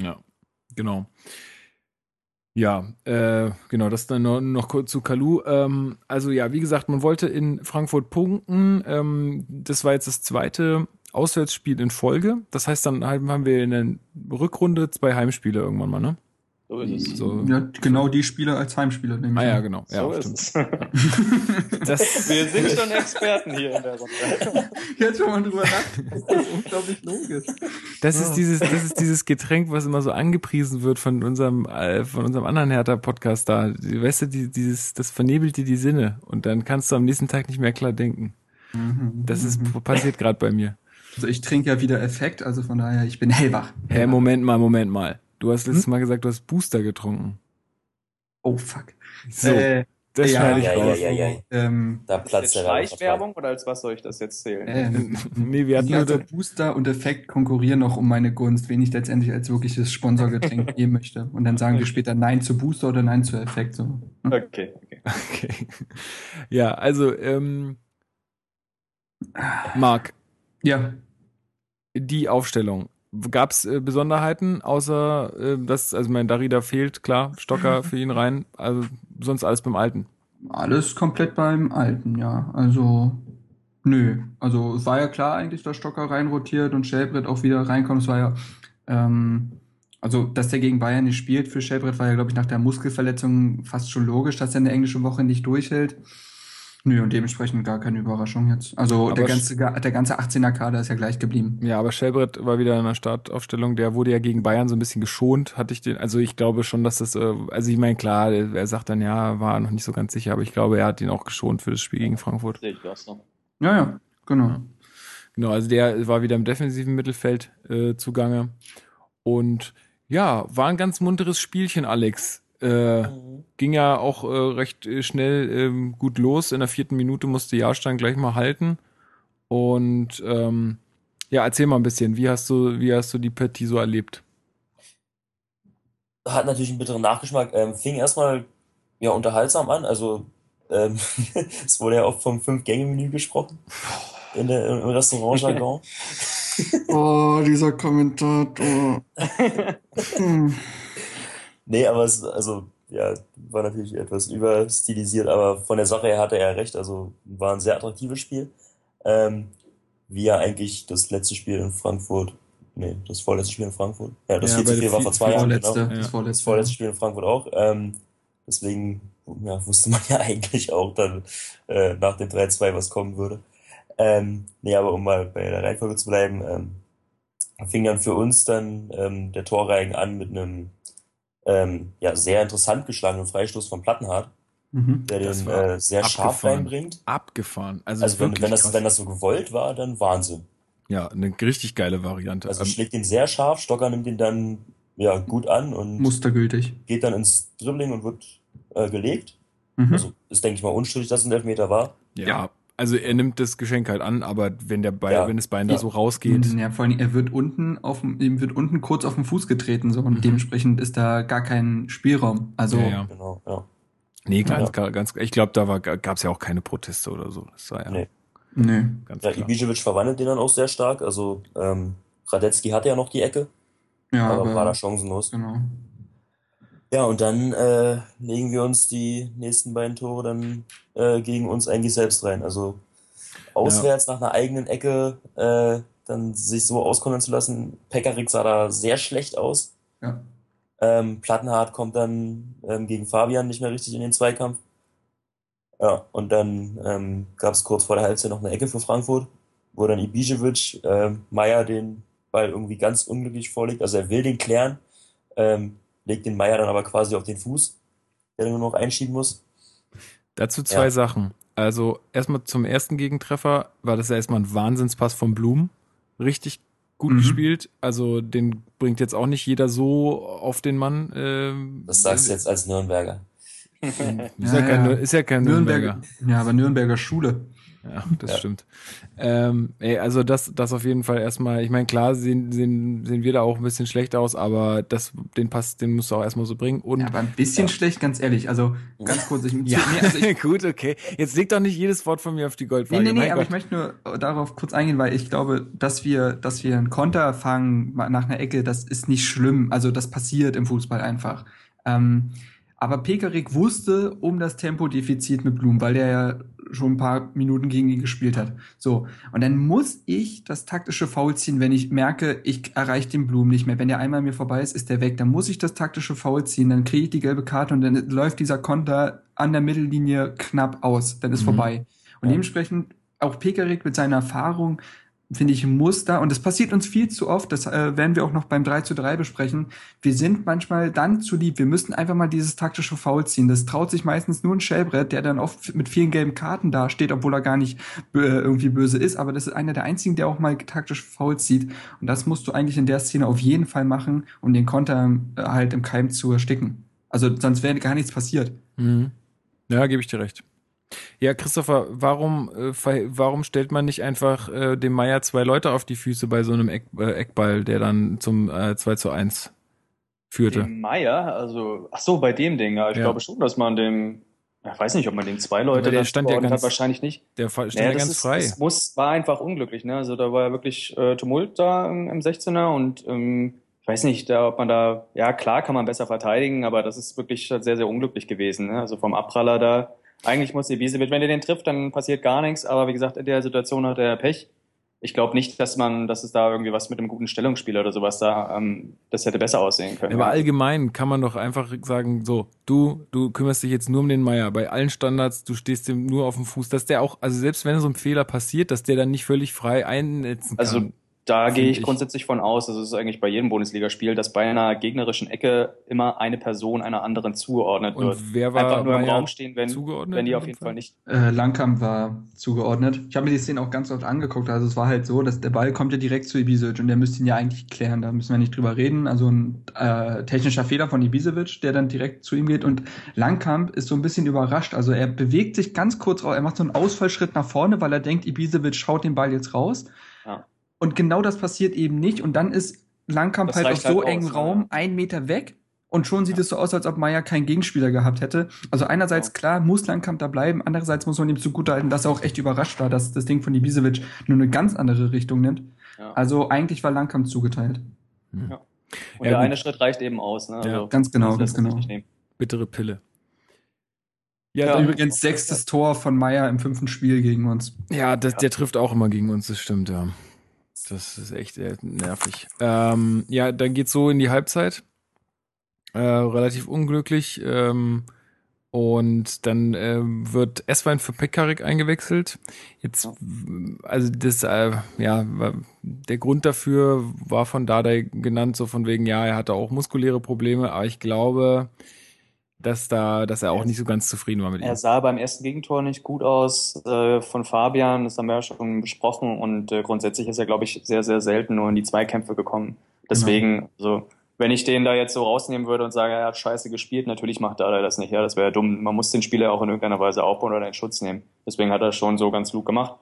Ja, genau. Ja, äh, genau, das dann noch, noch kurz zu Kalu. Ähm, also ja, wie gesagt, man wollte in Frankfurt punkten. Ähm, das war jetzt das zweite Auswärtsspiel in Folge. Das heißt, dann haben wir in der Rückrunde zwei Heimspiele irgendwann mal, ne? So ist es. So. Ja, genau die Spieler als Heimspieler. nehme ich Ah ja, genau. Ja, so stimmt. ist es. Das, Wir sind schon Experten hier in der Runde. Jetzt, wenn man drüber nachdenkt, ist das unglaublich logisch. das ist dieses, das ist dieses Getränk, was immer so angepriesen wird von unserem, äh, von unserem anderen Hertha-Podcast da. Weißt du, die, dieses, das vernebelt dir die Sinne und dann kannst du am nächsten Tag nicht mehr klar denken. Das ist passiert gerade bei mir. Also ich trinke ja wieder Effekt, also von daher, ich bin hellwach. Hä, Moment mal, Moment mal. Du hast letztes Mal gesagt, du hast Booster getrunken. Oh fuck. So, Äh, das ja, schneide ich ja, ja, raus. ja, ja. ähm, Da Ist platzt Werbevertrag. Schleichwerbung oder als was soll ich das jetzt zählen? ähm, Nee, wir hatten also Booster und Effekt konkurrieren noch um meine Gunst, wen ich letztendlich als wirkliches Sponsorgetränk geben möchte. Und dann sagen wir später Nein zu Booster oder Nein zu Effekt. So. Hm? Okay, okay. Okay. Ja, also, ähm, Marc, Ja, die Aufstellung. Gab es äh, Besonderheiten, außer äh, dass, also mein Darida fehlt, klar, Stocker für ihn rein, also sonst alles beim Alten. alles komplett beim Alten, ja. Also, nö. Also, es war ja klar eigentlich, dass Stocker reinrotiert und Schellbrett auch wieder reinkommt. Es war ja, ähm, also, dass der gegen Bayern nicht spielt für Schellbrett, war ja, glaube ich, nach der Muskelverletzung fast schon logisch, dass er eine englische Woche nicht durchhält. Nö, und dementsprechend gar keine Überraschung jetzt. Also, Aber der ganze, der ganze 18er Kader ist ja gleich geblieben. Ja, aber Schellbrett war wieder in der Startaufstellung, der wurde ja gegen Bayern so ein bisschen geschont, hatte ich den, also ich glaube schon, dass das, äh, also ich meine, klar, er sagt dann, ja, war noch nicht so ganz sicher, aber ich glaube, er hat ihn auch geschont für das Spiel gegen Frankfurt. Sehe ich auch so. Ja, ja, genau. Ja. Genau, also der war wieder im defensiven Mittelfeld äh, zugange. Und ja, war ein ganz munteres Spielchen, Alex. Äh, Mhm. ging ja auch äh, recht äh, schnell ähm, gut los. In der vierten Minute musste Jahrstein gleich mal halten. Und ähm, ja, erzähl mal ein bisschen, wie hast du, wie hast du die Partie so erlebt? Hat natürlich einen bitteren Nachgeschmack. Ähm, fing erstmal ja unterhaltsam an. Also ähm, es wurde ja oft vom Fünf-Gänge-Menü gesprochen in der, im Restaurant-Jargon. Oh, dieser Kommentator. Hm. Nee, aber es, also, ja, war natürlich etwas überstilisiert, aber von der Sache her hatte er recht, also war ein sehr attraktives Spiel. Ähm, wie ja eigentlich das letzte Spiel in Frankfurt, nee, das vorletzte Spiel in Frankfurt. Ja, das Ja, 4 zu bei der 4 war vor zwei Jahren, genau. das Ja. Das vorletzte. vorletzte Spiel in Frankfurt auch. Ähm, deswegen ja, wusste man ja eigentlich auch dann äh, nach dem 3-2, was kommen würde. Ähm, nee, aber um mal bei der Reihenfolge zu bleiben, ähm, fing dann für uns dann ähm, der Torreigen an mit einem ähm, ja, sehr interessant geschlagenen Freistoß von Plattenhardt, Mhm. der den äh, sehr scharf abgefahren. reinbringt. Abgefahren. Also, Also wenn, wenn, das, krass. wenn das so gewollt war, dann Wahnsinn. ja, eine richtig geile Variante. Also Ähm, schlägt ihn sehr scharf, Stocker nimmt ihn dann ja gut an und Mustergültig. geht dann ins Dribbling und wird äh, gelegt. Mhm. Also ist, denke ich mal, unstrittig, dass es ein Elfmeter war. ja, ja. Also er nimmt das Geschenk halt an, aber wenn der Bein, Ja. wenn das Bein da Ja. so rausgeht, Ja, vor allem, er wird unten auf dem, ihm wird unten kurz auf den Fuß getreten, so, und Mhm. dementsprechend ist da gar kein Spielraum. Also, Ja, ja. Genau, ja. Nee, ganz, Ja. ganz, ich glaube, da war, gab's ja auch keine Proteste oder so. Das war ja Nee. nö. ganz Ja, klar. Ibisevic verwandelt den dann auch sehr stark. Also ähm, Radetzky hatte ja noch die Ecke, Ja, aber, war da aber, chancenlos. genau. Ja, und dann äh, legen wir uns die nächsten beiden Tore dann äh, gegen uns eigentlich selbst rein. Also auswärts nach einer eigenen Ecke äh, dann sich so auskontern zu lassen. Pekarik sah da sehr schlecht aus. Ja. Ähm, Plattenhardt kommt dann ähm, gegen Fabian nicht mehr richtig in den Zweikampf. Ja, und dann ähm, gab es kurz vor der Halbzeit noch eine Ecke für Frankfurt, wo dann Ibisevic äh, Meier den Ball irgendwie ganz unglücklich vorlegt. Also er will den klären, ähm, legt den Meier dann aber quasi auf den Fuß, der dann nur noch einschieben muss. Dazu zwei Ja. Sachen. Also erstmal zum ersten Gegentreffer war das ja erstmal ein Wahnsinnspass von Blum. Richtig gut Mhm. gespielt. Also den bringt jetzt auch nicht jeder so auf den Mann. Ähm, Das sagst du jetzt als Nürnberger. Ist ja, Ja, kein, ist ja kein Nürnberger. Nürnberger. Ja, aber Nürnberger Schule. Ja, das Ja. stimmt. Ähm, ey, also das, das auf jeden Fall erstmal, ich meine, klar sehen, sehen, sehen wir da auch ein bisschen schlecht aus, aber das, den Pass, den musst du auch erstmal so bringen. Und Ja, aber ein bisschen Ja. schlecht, ganz ehrlich. Also, ganz kurz, ich, Ja, nee, also ich, gut, okay. Jetzt leg doch nicht jedes Wort von mir auf die Nee, Goldwaage. nee, nee, mein aber ich Gott. möchte nur darauf kurz eingehen, weil ich glaube, dass wir, dass wir einen Konter fangen nach einer Ecke, das ist nicht schlimm. Also das passiert im Fußball einfach. Ähm, aber Pekarik wusste um das Tempodefizit mit Blum, weil der ja schon ein paar Minuten gegen ihn gespielt hat. So. Und dann muss ich das taktische Foul ziehen, wenn ich merke, ich erreiche den Blumen nicht mehr. Wenn der einmal mir vorbei ist, ist der weg. Dann muss ich das taktische Foul ziehen, dann kriege ich die gelbe Karte und dann läuft dieser Konter an der Mittellinie knapp aus. Dann ist mhm. vorbei. Und ja. dementsprechend auch Pekarik mit seiner Erfahrung finde ich, ein Muster. Und das passiert uns viel zu oft. Das äh, werden wir auch noch beim 3 zu 3 besprechen. Wir sind manchmal dann zu lieb. Wir müssen einfach mal dieses taktische Foul ziehen. Das traut sich meistens nur ein Shellbrett, der dann oft mit vielen gelben Karten dasteht, obwohl er gar nicht äh, irgendwie böse ist. Aber das ist einer der einzigen, der auch mal taktisch Foul zieht. Und das musst du eigentlich in der Szene auf jeden Fall machen, um den Konter äh, halt im Keim zu ersticken. Also sonst wäre gar nichts passiert. Mhm. Ja, gebe ich dir recht. Ja, Christopher, warum, äh, warum stellt man nicht einfach äh, dem Meier zwei Leute auf die Füße bei so einem Eck, äh, Eckball, der dann zum äh, 2 zu 1 führte? Dem Meier? Also, ach so, bei dem Ding, ja. Ich ja. glaube schon, dass man dem, ich weiß nicht, ob man dem zwei Leute Aber der stand ja ganz, hat, wahrscheinlich nicht. Der stand naja, ja ganz ist, frei. Es muss, war einfach unglücklich, ne? Also da war ja wirklich äh, Tumult da im, im 16er und ähm, ich weiß nicht, da, ob man da, ja klar kann man besser verteidigen, aber das ist wirklich sehr, sehr unglücklich gewesen. Ne? Also vom Abpraller da eigentlich muss Ibisevic, wenn er den trifft, dann passiert gar nichts. Aber wie gesagt, in der Situation hat er Pech. Ich glaube nicht, dass man, dass es da irgendwie was mit einem guten Stellungsspieler oder sowas da, ähm, das hätte besser aussehen können. Aber allgemein kann man doch einfach sagen, so, du, du kümmerst dich jetzt nur um den Meier. Bei allen Standards, du stehst dem nur auf dem Fuß, dass der auch, also selbst wenn so ein Fehler passiert, dass der dann nicht völlig frei einnetzen kann. Also da gehe ich, ich, grundsätzlich von aus, das ist eigentlich bei jedem Bundesligaspiel, dass bei einer gegnerischen Ecke immer eine Person einer anderen zugeordnet wird. Und wer war Einfach nur im Raum stehen, wenn, wenn die auf jeden Fall, Fall nicht. Äh, Langkamp war zugeordnet. Ich habe mir die Szene auch ganz oft angeguckt. Also es war halt so, dass der Ball kommt ja direkt zu Ibisevic und der müsste ihn ja eigentlich klären. Da müssen wir nicht drüber reden. Also ein äh, technischer Fehler von Ibisevic, der dann direkt zu ihm geht. Und Langkamp ist so ein bisschen überrascht. Also er bewegt sich ganz kurz raus. Er macht so einen Ausfallschritt nach vorne, weil er denkt, Ibisevic schaut den Ball jetzt raus. Ja. Und genau das passiert eben nicht. Und dann ist Langkamp halt auf so halt engem Raum, ja. ein Meter weg. Und schon sieht ja. es so aus, als ob Meier keinen Gegenspieler gehabt hätte. Also einerseits ja. klar, muss Langkamp da bleiben. Andererseits muss man ihm zugutehalten, dass er auch echt überrascht war, dass das Ding von Ibisevic nur eine ganz andere Richtung nimmt. Also eigentlich war Langkamp zugeteilt. Ja. Und der eine Schritt reicht eben aus. Ne? Also, ganz genau, ganz genau. Bittere Pille. Ja, ja übrigens sechstes Tor von Meier im fünften Spiel gegen uns. Ja, das, der trifft auch immer gegen uns, das stimmt, ja. Das ist echt nervig. Ähm, ja, dann geht's so in die Halbzeit. Äh, relativ unglücklich. Ähm, und dann äh, wird Esswein für Pekarik eingewechselt. Jetzt, also das, äh, ja, der Grund dafür war von Dardai genannt, so von wegen, ja, er hatte auch muskuläre Probleme, aber ich glaube, dass da, dass er auch nicht so ganz zufrieden war mit ihm. Er sah beim ersten Gegentor nicht gut aus äh, von Fabian, das haben wir ja schon besprochen und äh, grundsätzlich ist er, glaube ich, sehr, sehr selten nur in die Zweikämpfe gekommen. Deswegen, genau. so, wenn ich den da jetzt so rausnehmen würde und sage, er hat scheiße gespielt, natürlich macht er das nicht, ja, das wäre ja dumm. Man muss den Spieler auch in irgendeiner Weise aufbauen oder in Schutz nehmen. Deswegen hat er schon so ganz klug gemacht.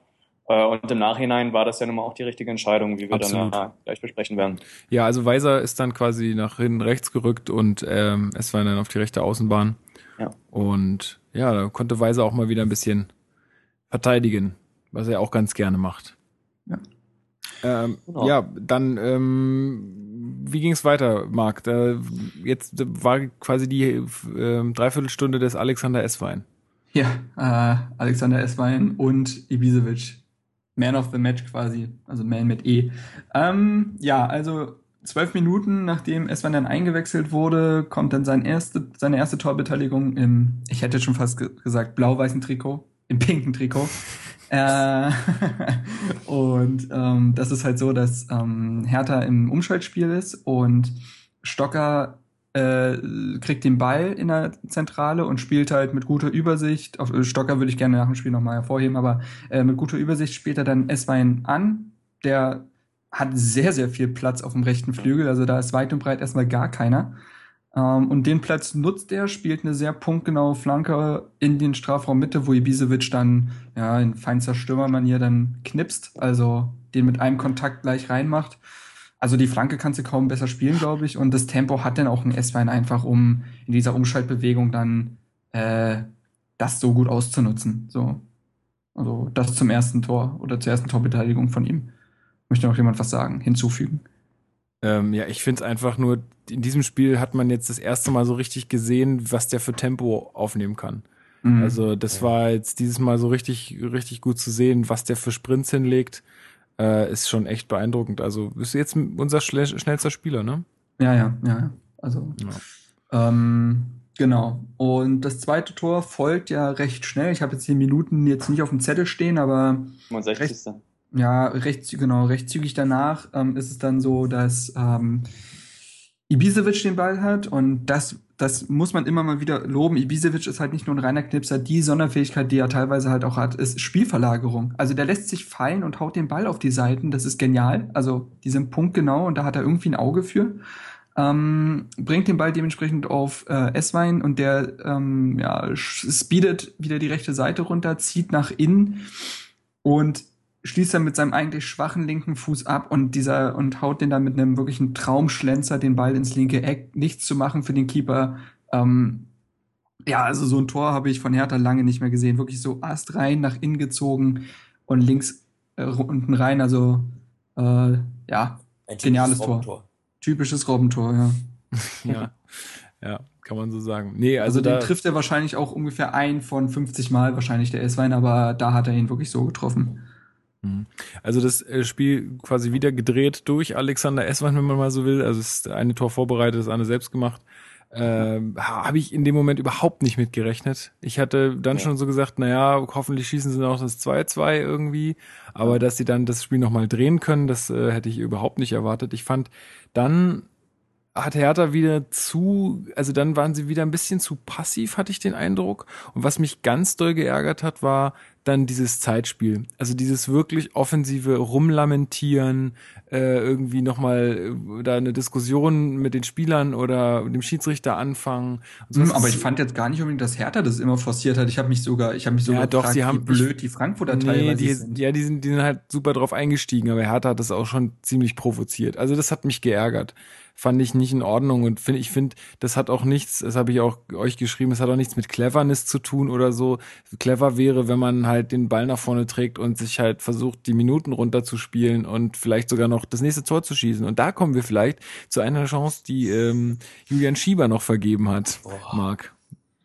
Äh, und im Nachhinein war das ja nun mal auch die richtige Entscheidung, wie wir Absolut. dann gleich besprechen werden. Ja, also Weiser ist dann quasi nach hinten rechts gerückt und ähm, es war dann auf die rechte Außenbahn. Ja. Und ja, da konnte Weiser auch mal wieder ein bisschen verteidigen, was er auch ganz gerne macht. Ja. Ähm, genau. Ja, dann ähm, wie ging es weiter, Marc? Da, jetzt war quasi die äh, Dreiviertelstunde des Alexander Esswein. Ja, äh, Alexander Esswein und Ibisevic man of the Match quasi, also Man mit E. Ähm, ja, also zwölf Minuten nachdem Eswan dann eingewechselt wurde, kommt dann sein erste, seine erste Torbeteiligung im, ich hätte schon fast ge gesagt, blau-weißen Trikot, im pinken Trikot. äh, und ähm, das ist halt so, dass ähm, Hertha im Umschaltspiel ist und Stocker äh, kriegt den Ball in der Zentrale und spielt halt mit guter Übersicht. Auf Stocker würde ich gerne nach dem Spiel nochmal hervorheben, aber äh, mit guter Übersicht spielt er dann Esswein an. Der hat sehr, sehr viel Platz auf dem rechten Flügel, also da ist weit und breit erstmal gar keiner. Ähm, und den Platz nutzt er, spielt eine sehr punktgenaue Flanke in den Strafraum Mitte, wo Ibisevic dann ja in feinster Stürmermanier dann knipst, also den mit einem Kontakt gleich reinmacht. Also die Flanke kannst du kaum besser spielen, glaube ich. Und das Tempo hat dann auch ein S-Wein einfach, um in dieser Umschaltbewegung dann äh, das so gut auszunutzen. So. Also das zum ersten Tor oder zur ersten Torbeteiligung von ihm. Möchte noch jemand was sagen, hinzufügen? Ähm, ja, ich finde es einfach nur, in diesem Spiel hat man jetzt das erste Mal so richtig gesehen, was der für Tempo aufnehmen kann. Mhm. Also das ja. war jetzt dieses Mal so richtig, richtig gut zu sehen, was der für Sprints hinlegt. Äh, ist schon echt beeindruckend. Also ist jetzt unser schnellster Spieler, ne? Ja, ja, ja. Also ja. Ähm, genau. Und das zweite Tor folgt ja recht schnell. Ich habe jetzt die Minuten jetzt nicht auf dem Zettel stehen, aber 65. Recht, ja, recht, genau, recht zügig danach ähm, ist es dann so, dass ähm, Ibisevic den Ball hat und das, das muss man immer mal wieder loben. Ibisevic ist halt nicht nur ein reiner Knipser, die Sonderfähigkeit, die er teilweise halt auch hat, ist Spielverlagerung. Also der lässt sich fallen und haut den Ball auf die Seiten, das ist genial. Also die sind punktgenau und da hat er irgendwie ein Auge für. Ähm, bringt den Ball dementsprechend auf äh, Esswein und der ähm, ja, speedet wieder die rechte Seite runter, zieht nach innen und schließt er mit seinem eigentlich schwachen linken Fuß ab und dieser und haut den dann mit einem wirklichen Traumschlenzer den Ball ins linke Eck. Nichts zu machen für den Keeper. Ähm, ja, also so ein Tor habe ich von Hertha lange nicht mehr gesehen. Wirklich so Ast rein, nach innen gezogen und links äh, unten rein. Also äh, ja, geniales Tor. Typisches Robbentor, ja. ja. Ja, kann man so sagen. Nee, also, also den trifft er wahrscheinlich auch ungefähr ein von 50 Mal, wahrscheinlich der S-Wein, aber da hat er ihn wirklich so getroffen. Mhm. Also das äh, Spiel quasi wieder gedreht durch Alexander Essmann, wenn man mal so will. Also es ist eine Tor vorbereitet, das eine selbst gemacht. Äh, Habe ich in dem Moment überhaupt nicht mit gerechnet. Ich hatte dann ja. schon so gesagt, naja, hoffentlich schießen sie noch das 2-2 irgendwie. Aber dass sie dann das Spiel nochmal drehen können, das äh, hätte ich überhaupt nicht erwartet. Ich fand dann hat Hertha wieder zu, also dann waren sie wieder ein bisschen zu passiv, hatte ich den Eindruck. Und was mich ganz doll geärgert hat, war dann dieses Zeitspiel. Also dieses wirklich offensive Rumlamentieren, äh, irgendwie nochmal äh, da eine Diskussion mit den Spielern oder dem Schiedsrichter anfangen. So, hm, aber ich fand jetzt gar nicht unbedingt, dass Hertha das immer forciert hat. Ich habe mich sogar, ich habe mich sogar ja, doch, gefragt, sie haben, wie blöd die Frankfurter nee, teilweise die, sind. Ja, die sind, die sind halt super drauf eingestiegen, aber Hertha hat das auch schon ziemlich provoziert. Also das hat mich geärgert fand ich nicht in Ordnung und finde ich finde, das hat auch nichts, das habe ich auch euch geschrieben, es hat auch nichts mit Cleverness zu tun oder so. Clever wäre, wenn man halt den Ball nach vorne trägt und sich halt versucht, die Minuten runterzuspielen und vielleicht sogar noch das nächste Tor zu schießen. Und da kommen wir vielleicht zu einer Chance, die ähm, Julian Schieber noch vergeben hat, oh. Marc.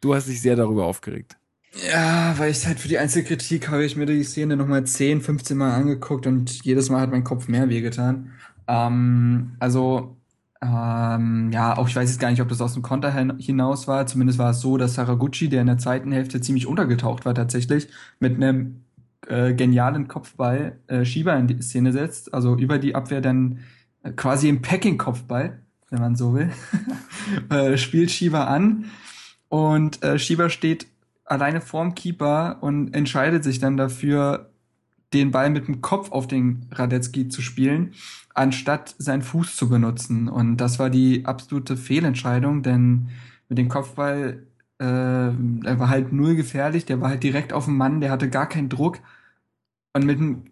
Du hast dich sehr darüber aufgeregt. Ja, weil ich halt für die Einzelkritik habe ich mir die Szene nochmal 10, 15 Mal angeguckt und jedes Mal hat mein Kopf mehr wehgetan. Ähm, also ähm, ja, auch ich weiß jetzt gar nicht, ob das aus dem Konter hinaus war. Zumindest war es so, dass Saraguchi, der in der zweiten Hälfte ziemlich untergetaucht war tatsächlich, mit einem äh, genialen Kopfball äh, Schieber in die Szene setzt. Also über die Abwehr dann äh, quasi im Packing-Kopfball, wenn man so will, äh, spielt Schieber an. Und äh, Schieber steht alleine vorm Keeper und entscheidet sich dann dafür, den Ball mit dem Kopf auf den Radetzky zu spielen anstatt seinen Fuß zu benutzen. Und das war die absolute Fehlentscheidung, denn mit dem Kopfball, äh, er war halt null gefährlich, der war halt direkt auf dem Mann, der hatte gar keinen Druck. Und mit dem,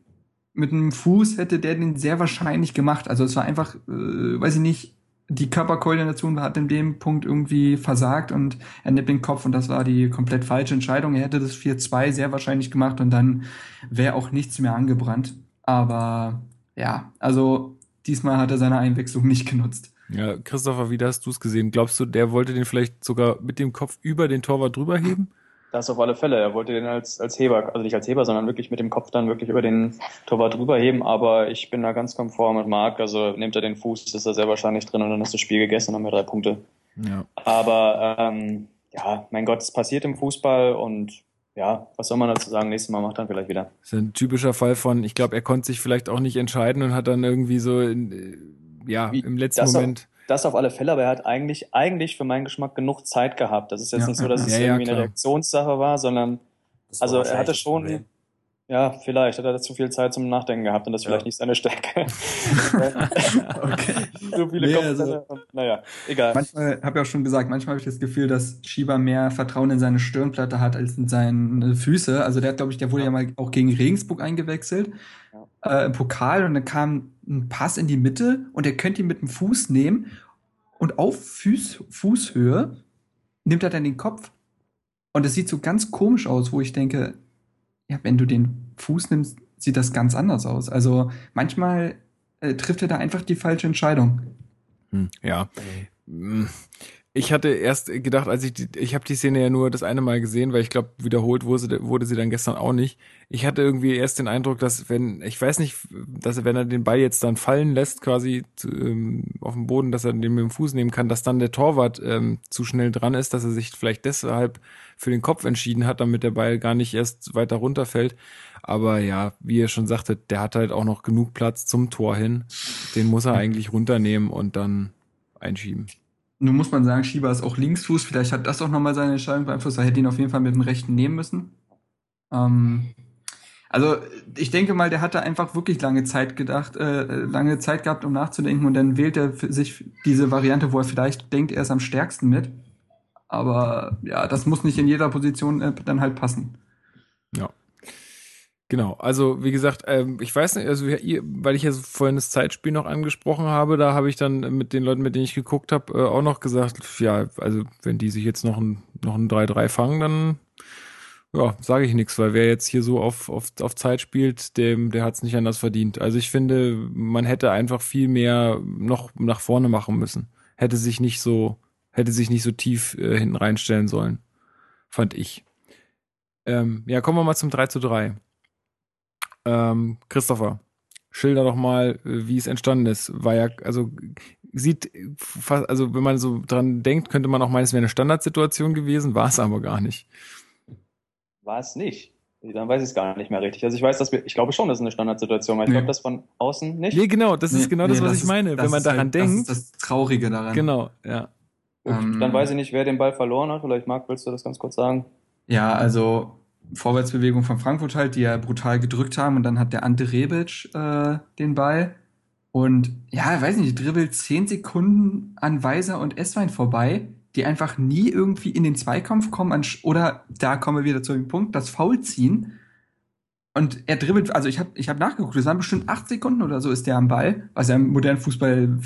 mit dem Fuß hätte der den sehr wahrscheinlich gemacht. Also es war einfach, äh, weiß ich nicht, die Körperkoordination hat in dem Punkt irgendwie versagt und er nimmt den Kopf und das war die komplett falsche Entscheidung. Er hätte das 4-2 sehr wahrscheinlich gemacht und dann wäre auch nichts mehr angebrannt. Aber ja, also diesmal hat er seine Einwechslung nicht genutzt. Ja, Christopher, wie hast du es gesehen? Glaubst du, der wollte den vielleicht sogar mit dem Kopf über den Torwart drüber heben? Das auf alle Fälle. Er wollte den als, als Heber, also nicht als Heber, sondern wirklich mit dem Kopf dann wirklich über den Torwart drüber heben. Aber ich bin da ganz konform mit Marc. Also nimmt er den Fuß, ist er sehr wahrscheinlich drin und dann ist das Spiel gegessen und haben wir drei Punkte. Ja. Aber ähm, ja, mein Gott, es passiert im Fußball und ja, was soll man dazu sagen? Nächstes Mal macht dann vielleicht wieder. Das ist ein typischer Fall von, ich glaube, er konnte sich vielleicht auch nicht entscheiden und hat dann irgendwie so, in, äh, ja, Wie, im letzten Moment. Das auf alle Fälle, aber er hat eigentlich, eigentlich für meinen Geschmack genug Zeit gehabt. Das ist jetzt ja, nicht so, dass es ja, irgendwie ja, eine Reaktionssache war, sondern, also er hatte schon, ja, vielleicht hat er zu viel Zeit zum Nachdenken gehabt und das ja. vielleicht nicht seine Stärke. okay. so viele nee, also, und, naja, egal. Manchmal, habe ich auch schon gesagt, manchmal habe ich das Gefühl, dass Schieber mehr Vertrauen in seine Stirnplatte hat als in seine Füße. Also der hat, glaube ich, der wurde ja. ja mal auch gegen Regensburg eingewechselt ja. äh, im Pokal und dann kam ein Pass in die Mitte und er könnte ihn mit dem Fuß nehmen und auf Fuß, Fußhöhe nimmt er dann den Kopf. Und es sieht so ganz komisch aus, wo ich denke, ja, wenn du den Fuß nimmst, sieht das ganz anders aus. Also manchmal äh, trifft er da einfach die falsche Entscheidung. Hm, ja. Hm. Ich hatte erst gedacht, als ich die, ich habe die Szene ja nur das eine Mal gesehen, weil ich glaube, wiederholt wurde sie, wurde sie dann gestern auch nicht. Ich hatte irgendwie erst den Eindruck, dass wenn, ich weiß nicht, dass wenn er den Ball jetzt dann fallen lässt, quasi ähm, auf dem Boden, dass er den mit dem Fuß nehmen kann, dass dann der Torwart ähm, zu schnell dran ist, dass er sich vielleicht deshalb für den Kopf entschieden hat, damit der Ball gar nicht erst weiter runterfällt. Aber ja, wie ihr schon sagtet, der hat halt auch noch genug Platz zum Tor hin. Den muss er eigentlich runternehmen und dann einschieben. Nun muss man sagen, Schieber ist auch Linksfuß. Vielleicht hat das auch nochmal seine Entscheidung beeinflusst. Er hätte ihn auf jeden Fall mit dem Rechten nehmen müssen. Ähm, also ich denke mal, der hatte einfach wirklich lange Zeit gedacht, äh, lange Zeit gehabt, um nachzudenken und dann wählt er sich diese Variante, wo er vielleicht denkt, er ist am stärksten mit. Aber ja, das muss nicht in jeder Position äh, dann halt passen. Genau, also wie gesagt, ähm, ich weiß nicht, also weil ich ja vorhin das Zeitspiel noch angesprochen habe, da habe ich dann mit den Leuten, mit denen ich geguckt habe, äh, auch noch gesagt, ja, also wenn die sich jetzt noch ein, noch ein 3-3 fangen, dann ja, sage ich nichts, weil wer jetzt hier so auf, auf, auf Zeit spielt, dem, der hat es nicht anders verdient. Also ich finde, man hätte einfach viel mehr noch nach vorne machen müssen. Hätte sich nicht so, hätte sich nicht so tief äh, hinten reinstellen sollen. Fand ich. Ähm, ja, kommen wir mal zum 3 zu 3. Ähm, Christopher, schilder doch mal, äh, wie es entstanden ist. War ja, also sieht fast, also wenn man so dran denkt, könnte man auch meinen, es wäre eine Standardsituation gewesen, war es aber gar nicht. War es nicht. Dann weiß ich es gar nicht mehr richtig. Also ich weiß, dass wir, ich glaube schon, das ist eine Standardsituation, weil ich glaube, das von außen nicht. Nee, genau, das ist genau nee, das, was ich meine. wenn man daran halt, denkt. Das ist das Traurige daran. Genau, ja. Um, dann weiß ich nicht, wer den Ball verloren hat. Vielleicht, Marc, willst du das ganz kurz sagen? Ja, also Vorwärtsbewegung von Frankfurt halt, die ja brutal gedrückt haben und dann hat der Ante Rebic äh, den Ball und ja, weiß nicht, dribbelt zehn Sekunden an Weiser und Esswein vorbei, die einfach nie irgendwie in den Zweikampf kommen oder da kommen wir wieder zu dem Punkt, das Foul ziehen. Und er dribbelt, also ich habe ich hab nachgeguckt, das waren bestimmt acht Sekunden oder so ist der am Ball, was ja im modernen Fußball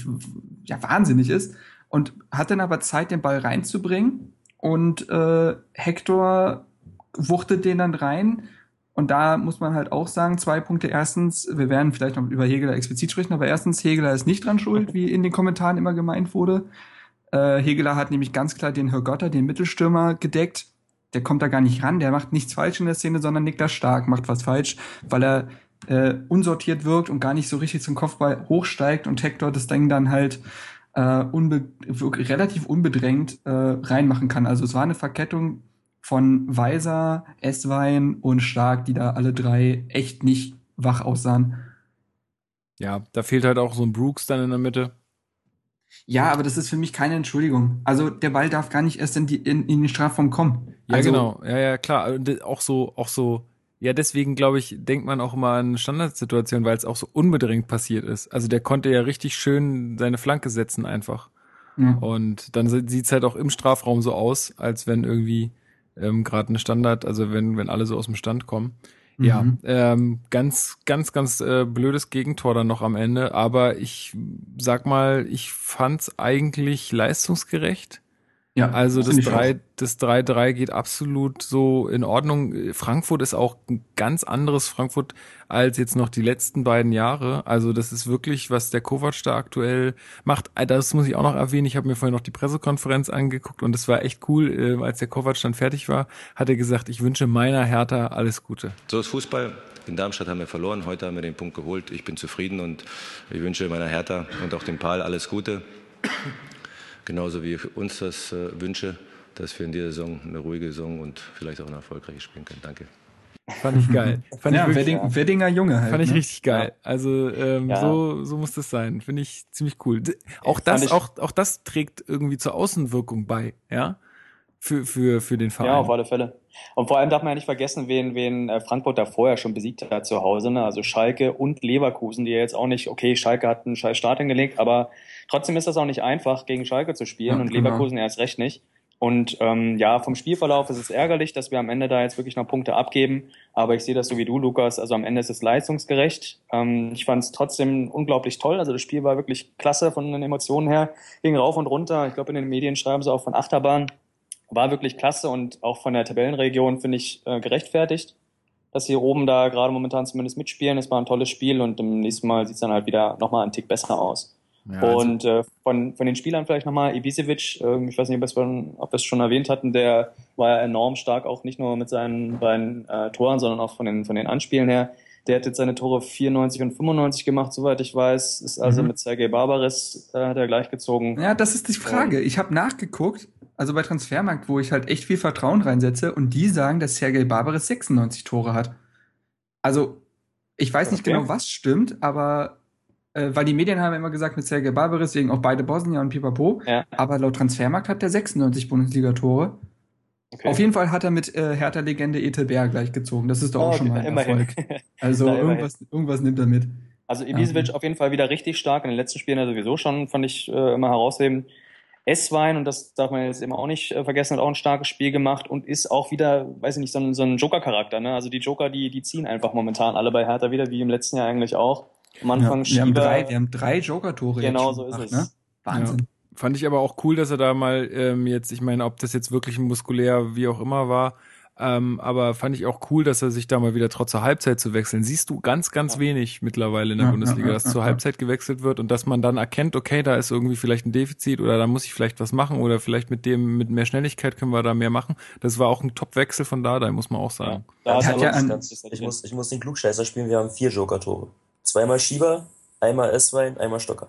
ja wahnsinnig ist. Und hat dann aber Zeit, den Ball reinzubringen. Und äh, Hector wuchtet den dann rein. Und da muss man halt auch sagen, zwei Punkte. Erstens, wir werden vielleicht noch über Hegeler explizit sprechen, aber erstens, Hegeler ist nicht dran schuld, wie in den Kommentaren immer gemeint wurde. Äh, Hegeler hat nämlich ganz klar den Hergotter, den Mittelstürmer, gedeckt. Der kommt da gar nicht ran, der macht nichts falsch in der Szene, sondern Niklas Stark macht was falsch, weil er äh, unsortiert wirkt und gar nicht so richtig zum Kopfball hochsteigt und Hector das Ding dann halt äh, unbe relativ unbedrängt äh, reinmachen kann. Also es war eine Verkettung von Weiser, Esswein und Stark, die da alle drei echt nicht wach aussahen. Ja, da fehlt halt auch so ein Brooks dann in der Mitte. Ja, aber das ist für mich keine Entschuldigung. Also der Ball darf gar nicht erst in, die, in, in den Strafraum kommen. Ja, also, genau. Ja, ja, klar. Auch so, auch so. Ja, deswegen glaube ich, denkt man auch immer an Standardsituationen, weil es auch so unbedingt passiert ist. Also der konnte ja richtig schön seine Flanke setzen einfach. Ja. Und dann sieht's halt auch im Strafraum so aus, als wenn irgendwie ähm, gerade eine Standard, also wenn, wenn alle so aus dem Stand kommen. Mhm. Ja, ähm, ganz, ganz, ganz äh, blödes Gegentor dann noch am Ende, aber ich sag mal, ich fand's eigentlich leistungsgerecht. Ja, also das 3, das 3-3 geht absolut so in Ordnung. Frankfurt ist auch ein ganz anderes Frankfurt als jetzt noch die letzten beiden Jahre. Also das ist wirklich, was der Kovac da aktuell macht. Äh, das muss ich auch noch erwähnen. Ich habe mir vorhin noch die Pressekonferenz angeguckt und es war echt cool. Äh, als der Kovac dann fertig war, hat er gesagt, ich wünsche meiner Hertha alles Gute. So ist Fußball. In Darmstadt haben wir verloren. Heute haben wir den Punkt geholt. Ich bin zufrieden und ich wünsche meiner Hertha und auch dem Pal alles Gute genauso wie ich uns das äh, wünsche, dass wir in dieser Saison eine ruhige Saison und vielleicht auch eine erfolgreiche spielen können. Danke. Fand ich geil. Fand ja, ich wirklich, Wedding, Weddinger Junge halt. Fand ich ne? richtig geil. Also ähm, ja. so, so muss das sein. Finde ich ziemlich cool. Auch das, auch, auch das trägt irgendwie zur Außenwirkung bei, ja. Für, für, für den Verein. Ja, auf alle Fälle. Und vor allem darf man ja nicht vergessen, wen, wen äh, Frankfurt da vorher schon besiegt hat zu Hause. Ne? Also Schalke und Leverkusen, die ja jetzt auch nicht, okay, Schalke hat einen scheiß Start hingelegt, aber Trotzdem ist das auch nicht einfach, gegen Schalke zu spielen ja, und genau. Leverkusen erst recht nicht. Und ähm, ja, vom Spielverlauf ist es ärgerlich, dass wir am Ende da jetzt wirklich noch Punkte abgeben. Aber ich sehe das so wie du, Lukas. Also am Ende ist es leistungsgerecht. Ähm, ich fand es trotzdem unglaublich toll. Also das Spiel war wirklich klasse von den Emotionen her. Ging rauf und runter. Ich glaube, in den Medien schreiben sie auch von Achterbahn. War wirklich klasse und auch von der Tabellenregion finde ich äh, gerechtfertigt, dass sie oben da gerade momentan zumindest mitspielen. Es war ein tolles Spiel und im nächsten Mal sieht es dann halt wieder nochmal einen Tick besser aus. Ja, und also äh, von, von den Spielern vielleicht nochmal, Ibisevic, äh, ich weiß nicht, ob wir, es, schon erwähnt hatten, der war ja enorm stark, auch nicht nur mit seinen beiden äh, Toren, sondern auch von den, von den Anspielen her. Der hat jetzt seine Tore 94 und 95 gemacht, soweit ich weiß. Ist also mhm. mit Sergei Barbaris äh, hat er gleichgezogen. Ja, das ist die Frage. Ich habe nachgeguckt, also bei Transfermarkt, wo ich halt echt viel Vertrauen reinsetze, und die sagen, dass Sergei Barbaris 96 Tore hat. Also, ich weiß nicht okay. genau, was stimmt, aber äh, weil die Medien haben immer gesagt, mit Sergei Barbaris wegen auch beide Bosnier und Pipapo. Ja. Aber laut Transfermarkt hat der 96 Bundesliga-Tore. Okay. Auf jeden Fall hat er mit äh, Hertha-Legende Etelberg gleichgezogen. Das ist doch oh, auch schon mal ein immerhin. Erfolg. Also irgendwas, irgendwas nimmt er mit. Also Ibisevic ähm. auf jeden Fall wieder richtig stark. In den letzten Spielen ja sowieso schon, fand ich äh, immer herausheben. S-Wein, und das darf man jetzt immer auch nicht äh, vergessen, hat auch ein starkes Spiel gemacht und ist auch wieder, weiß ich nicht, so ein, so ein Joker-Charakter. Ne? Also die Joker, die, die ziehen einfach momentan alle bei Hertha wieder, wie im letzten Jahr eigentlich auch. Am Anfang ja, wir, haben drei, wir haben drei Joker-Tore. Genau, so ist gemacht, es. Ne? Wahnsinn. Ja. Fand ich aber auch cool, dass er da mal ähm, jetzt, ich meine, ob das jetzt wirklich muskulär wie auch immer war, ähm, aber fand ich auch cool, dass er sich da mal wieder trotz der Halbzeit zu wechseln. Siehst du ganz, ganz ja. wenig mittlerweile in der ja, Bundesliga, ja, dass zur Halbzeit gewechselt wird und dass man dann erkennt, okay, da ist irgendwie vielleicht ein Defizit oder da muss ich vielleicht was machen oder vielleicht mit dem, mit mehr Schnelligkeit können wir da mehr machen. Das war auch ein Top-Wechsel von da, da muss man auch sagen. Ja, hat ja ein, ich, muss, ich muss den Klugscheißer spielen, wir haben vier Joker-Tore. Zweimal Schieber, einmal Esswein, einmal Stocker.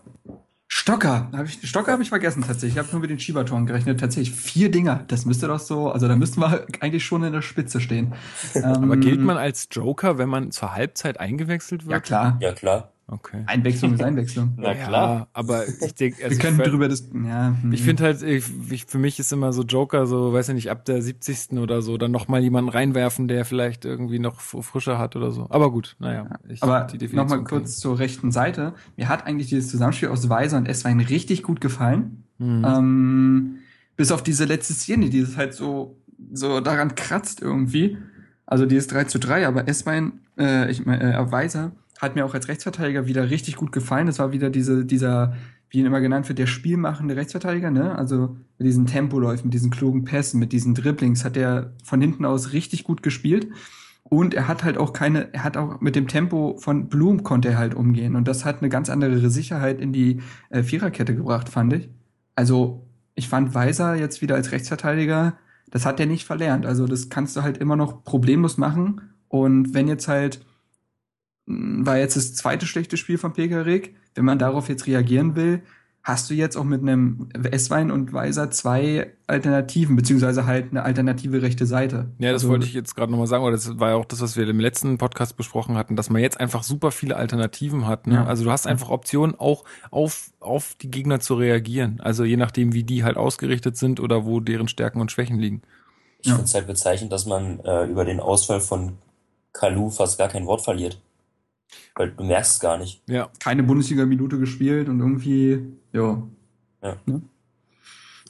Stocker, hab ich, Stocker habe ich vergessen tatsächlich. Ich habe nur mit den Schiebertoren gerechnet. Tatsächlich vier Dinger. Das müsste doch so, also da müssten wir eigentlich schon in der Spitze stehen. Aber ähm, gilt man als Joker, wenn man zur Halbzeit eingewechselt wird? Ja klar. Ja klar. Okay. Einwechslung ist Einwechslung. Na klar. Ja, aber ich denke, also wir können drüber das. Ja, hm. Ich finde halt, ich, ich, für mich ist immer so Joker, so weiß ich nicht, ab der 70. oder so, dann noch mal jemanden reinwerfen, der vielleicht irgendwie noch frischer hat oder so. Aber gut, naja. Ich, aber nochmal kurz zur rechten Seite. Mir hat eigentlich dieses Zusammenspiel aus Weiser und Esswein richtig gut gefallen. Mhm. Ähm, bis auf diese letzte Szene, die es halt so so daran kratzt irgendwie. Also dieses 3 zu 3, aber Esswein, äh, ich meine, äh, Weiser hat mir auch als Rechtsverteidiger wieder richtig gut gefallen. Das war wieder diese, dieser, wie ihn immer genannt wird, der spielmachende Rechtsverteidiger, ne? Also mit diesen Tempoläufen, mit diesen klugen Pässen, mit diesen Dribblings hat er von hinten aus richtig gut gespielt. Und er hat halt auch keine, er hat auch mit dem Tempo von Blum konnte er halt umgehen. Und das hat eine ganz andere Sicherheit in die äh, Viererkette gebracht, fand ich. Also, ich fand Weiser jetzt wieder als Rechtsverteidiger, das hat er nicht verlernt. Also, das kannst du halt immer noch problemlos machen. Und wenn jetzt halt war jetzt das zweite schlechte Spiel von Pekarik. Wenn man darauf jetzt reagieren will, hast du jetzt auch mit einem S-Wein und Weiser zwei Alternativen, beziehungsweise halt eine alternative rechte Seite. Ja, das also, wollte ich jetzt gerade nochmal sagen, oder das war ja auch das, was wir im letzten Podcast besprochen hatten, dass man jetzt einfach super viele Alternativen hat. Ne? Ja. Also du hast einfach Optionen, auch auf, auf die Gegner zu reagieren. Also je nachdem, wie die halt ausgerichtet sind oder wo deren Stärken und Schwächen liegen. Ich ja. finde es halt bezeichnend, dass man äh, über den Ausfall von Kalu fast gar kein Wort verliert. Weil du merkst es gar nicht. Ja. Keine Bundesliga-Minute gespielt und irgendwie, jo. ja. Ne?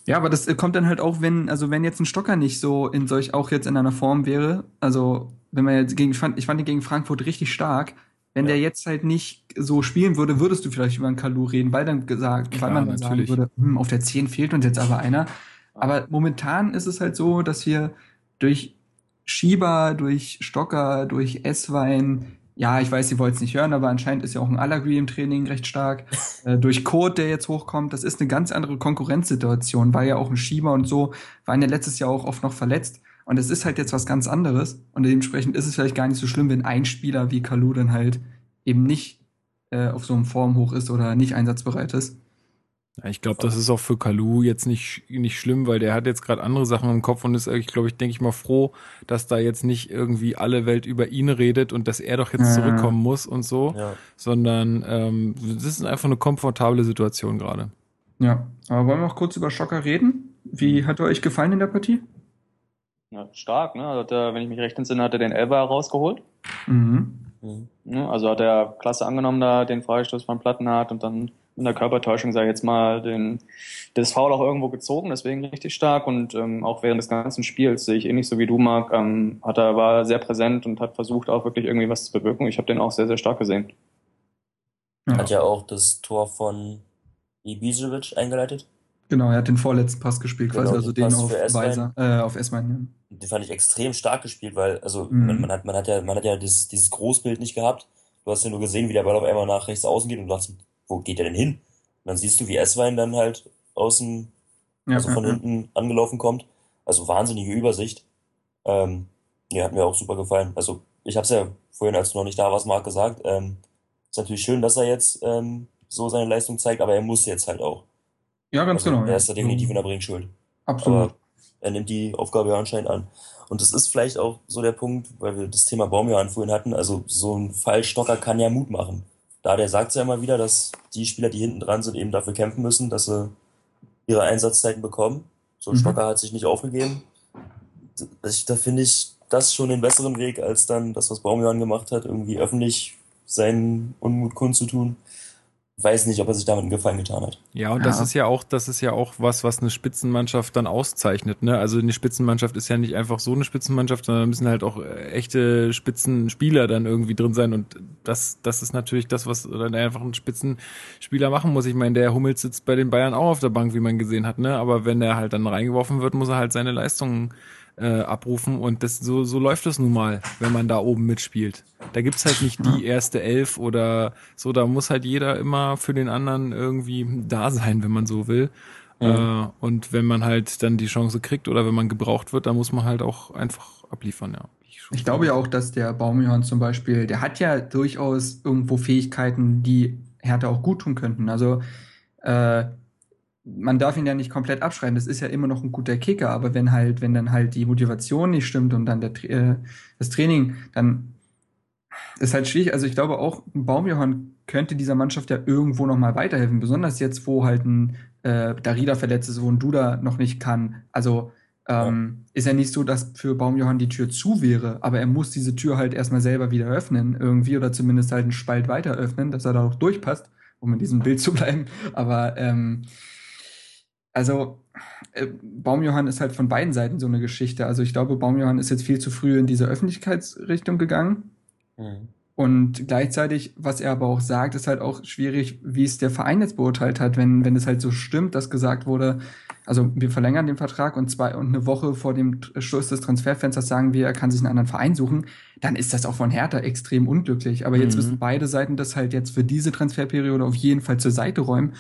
Ja, aber das kommt dann halt auch, wenn, also wenn jetzt ein Stocker nicht so in solch auch jetzt in einer Form wäre, also wenn man jetzt gegen, ich fand, ich fand ihn gegen Frankfurt richtig stark, wenn ja. der jetzt halt nicht so spielen würde, würdest du vielleicht über einen Kalu reden, weil dann gesagt, Klar, weil man dann sagen würde, hm, auf der 10 fehlt uns jetzt aber einer. Aber momentan ist es halt so, dass wir durch Schieber, durch Stocker, durch Esswein, ja, ich weiß, Sie wollten es nicht hören, aber anscheinend ist ja auch ein Allergy im Training recht stark. äh, durch Code, der jetzt hochkommt, das ist eine ganz andere Konkurrenzsituation. War ja auch ein Schieber und so, waren ja letztes Jahr auch oft noch verletzt. Und es ist halt jetzt was ganz anderes. Und dementsprechend ist es vielleicht gar nicht so schlimm, wenn ein Spieler wie Kalu dann halt eben nicht äh, auf so einem Form hoch ist oder nicht einsatzbereit ist. Ja, ich glaube, das ist auch für Kalu jetzt nicht, nicht schlimm, weil der hat jetzt gerade andere Sachen im Kopf und ist, ich glaube, ich denke ich mal froh, dass da jetzt nicht irgendwie alle Welt über ihn redet und dass er doch jetzt ja. zurückkommen muss und so, ja. sondern ähm, das ist einfach eine komfortable Situation gerade. Ja, aber wollen wir noch kurz über Schocker reden? Wie hat er euch gefallen in der Partie? Ja, stark, ne? Also der, wenn ich mich recht entsinne, hat er den Elber rausgeholt. Mhm. mhm. Also hat er klasse angenommen, da den Freistoß von Plattenhardt und dann in der Körpertäuschung, sage ich jetzt mal, den, das Foul auch irgendwo gezogen, deswegen richtig stark und ähm, auch während des ganzen Spiels sehe ich ähnlich so wie du, Marc, ähm, hat er, war sehr präsent und hat versucht auch wirklich irgendwie was zu bewirken. Ich habe den auch sehr, sehr stark gesehen. Hat ja auch das Tor von Ibisevic eingeleitet. Genau, er hat den vorletzten Pass gespielt, genau, quasi, also den, auf Weiser, äh, auf Essmann. Ja. Den fand ich extrem stark gespielt, weil, also mhm. man, man, hat, man hat ja, man hat ja dieses, dieses Großbild nicht gehabt. Du hast ja nur gesehen, wie der Ball auf einmal nach rechts außen geht und du dachtest, wo geht er denn hin? dann siehst du, wie Esswein dann halt außen, Ja, also von ja, ja. hinten angelaufen kommt. Also wahnsinnige Übersicht. Ähm, ja, hat mir auch super gefallen. Also ich habe es ja vorhin, als du noch nicht da warst, Marc, gesagt. Ähm, ist natürlich schön, dass er jetzt ähm, so seine Leistung zeigt, aber er muss jetzt halt auch. Ja, ganz Also genau. er ja. ist da definitiv in der Bringschuld. Absolut. Aber er nimmt die Aufgabe ja anscheinend an. Und das ist vielleicht auch so der Punkt, weil wir das Thema Baumjohann vorhin hatten. Also so ein Fallstocker kann ja Mut machen. Da der sagt ja immer wieder, dass die Spieler, die hinten dran sind, eben dafür kämpfen müssen, dass sie ihre Einsatzzeiten bekommen. So ein Mhm. Stocker hat sich nicht aufgegeben. Ich, da finde ich das schon den besseren Weg, als dann das, was Baumjohann gemacht hat, irgendwie öffentlich seinen Unmut kundzutun. Weiß nicht, ob er sich damit einen Gefallen getan hat. Ja, und das Ja. ist ja auch, das ist ja auch was, was eine Spitzenmannschaft dann auszeichnet. Ne? Also eine Spitzenmannschaft ist ja nicht einfach so eine Spitzenmannschaft, sondern da müssen halt auch äh, echte Spitzenspieler dann irgendwie drin sein. Und das, das ist natürlich das, was dann einfach ein Spitzenspieler machen muss. Ich meine, der Hummels sitzt bei den Bayern auch auf der Bank, wie man gesehen hat, ne? Aber wenn er halt dann reingeworfen wird, muss er halt seine Leistungen äh, abrufen und das so so läuft es nun mal, wenn man da oben mitspielt. Da gibt's halt nicht die erste Elf oder so, da muss halt jeder immer für den anderen irgendwie da sein, wenn man so will. Äh, und wenn man halt dann die Chance kriegt oder wenn man gebraucht wird, dann muss man halt auch einfach abliefern, ja. Schon Ich glaube ja auch, dass der Baumjohann zum Beispiel, der hat ja durchaus irgendwo Fähigkeiten, die Hertha auch gut tun könnten. Also äh, man darf ihn ja nicht komplett abschreiben. Das ist ja immer noch ein guter Kicker, aber wenn halt, wenn dann halt die Motivation nicht stimmt und dann der, äh, das Training, dann ist halt schwierig. Also ich glaube auch, ein Baumjohann könnte dieser Mannschaft ja irgendwo noch mal weiterhelfen, besonders jetzt, wo halt ein äh, Darida verletzt ist, wo ein Duda noch nicht kann. Also ähm, ist ja nicht so, dass für Baumjohann die Tür zu wäre, aber er muss diese Tür halt erstmal selber wieder öffnen, irgendwie, oder zumindest halt einen Spalt weiter öffnen, dass er da auch durchpasst, um in diesem Bild zu bleiben. Aber ähm, also äh, Baumjohann ist halt von beiden Seiten so eine Geschichte. Also ich glaube, Baumjohann ist jetzt viel zu früh in diese Öffentlichkeitsrichtung gegangen. Mhm. Und gleichzeitig, was er aber auch sagt, ist halt auch schwierig, wie es der Verein jetzt beurteilt hat, wenn, wenn es halt so stimmt, dass gesagt wurde, also wir verlängern den Vertrag und zwei und eine Woche vor dem Schluss des Transferfensters sagen wir, er kann sich einen anderen Verein suchen, dann ist das auch von Hertha extrem unglücklich. Aber jetzt Mhm. müssen beide Seiten das halt jetzt für diese Transferperiode auf jeden Fall zur Seite räumen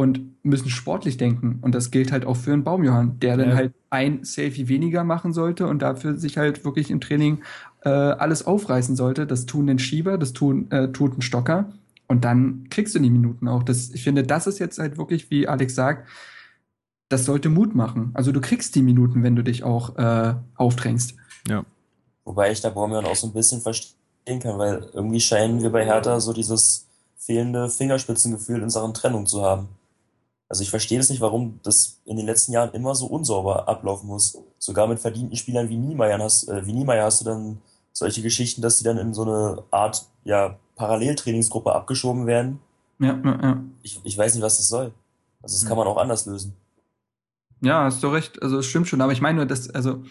und müssen sportlich denken. Und das gilt halt auch für einen Baumjohann, der dann Ja. halt ein Selfie weniger machen sollte und dafür sich halt wirklich im Training äh, alles aufreißen sollte. Das tun den Schieber, das tun, äh, tut ein Stocker. Und dann kriegst du die Minuten auch. Das, ich finde, das ist jetzt halt wirklich, wie Alex sagt, das sollte Mut machen. Also du kriegst die Minuten, wenn du dich auch äh, aufdrängst. Wobei ich da Bormian auch so ein bisschen verstehen kann, weil irgendwie scheinen wir bei Hertha so dieses fehlende Fingerspitzengefühl in Sachen Trennung zu haben. Also ich verstehe das nicht, warum das in den letzten Jahren immer so unsauber ablaufen muss. Sogar mit verdienten Spielern wie Niemeyer hast, äh, wie Niemeyer hast du dann solche Geschichten, dass die dann in so eine Art ja, Paralleltrainingsgruppe abgeschoben werden. Ja, ja, ja. Ich, ich weiß nicht, was das soll. Also das Hm. kann man auch anders lösen. Ja, hast du recht. Also es stimmt schon. Aber ich meine nur, dass, also,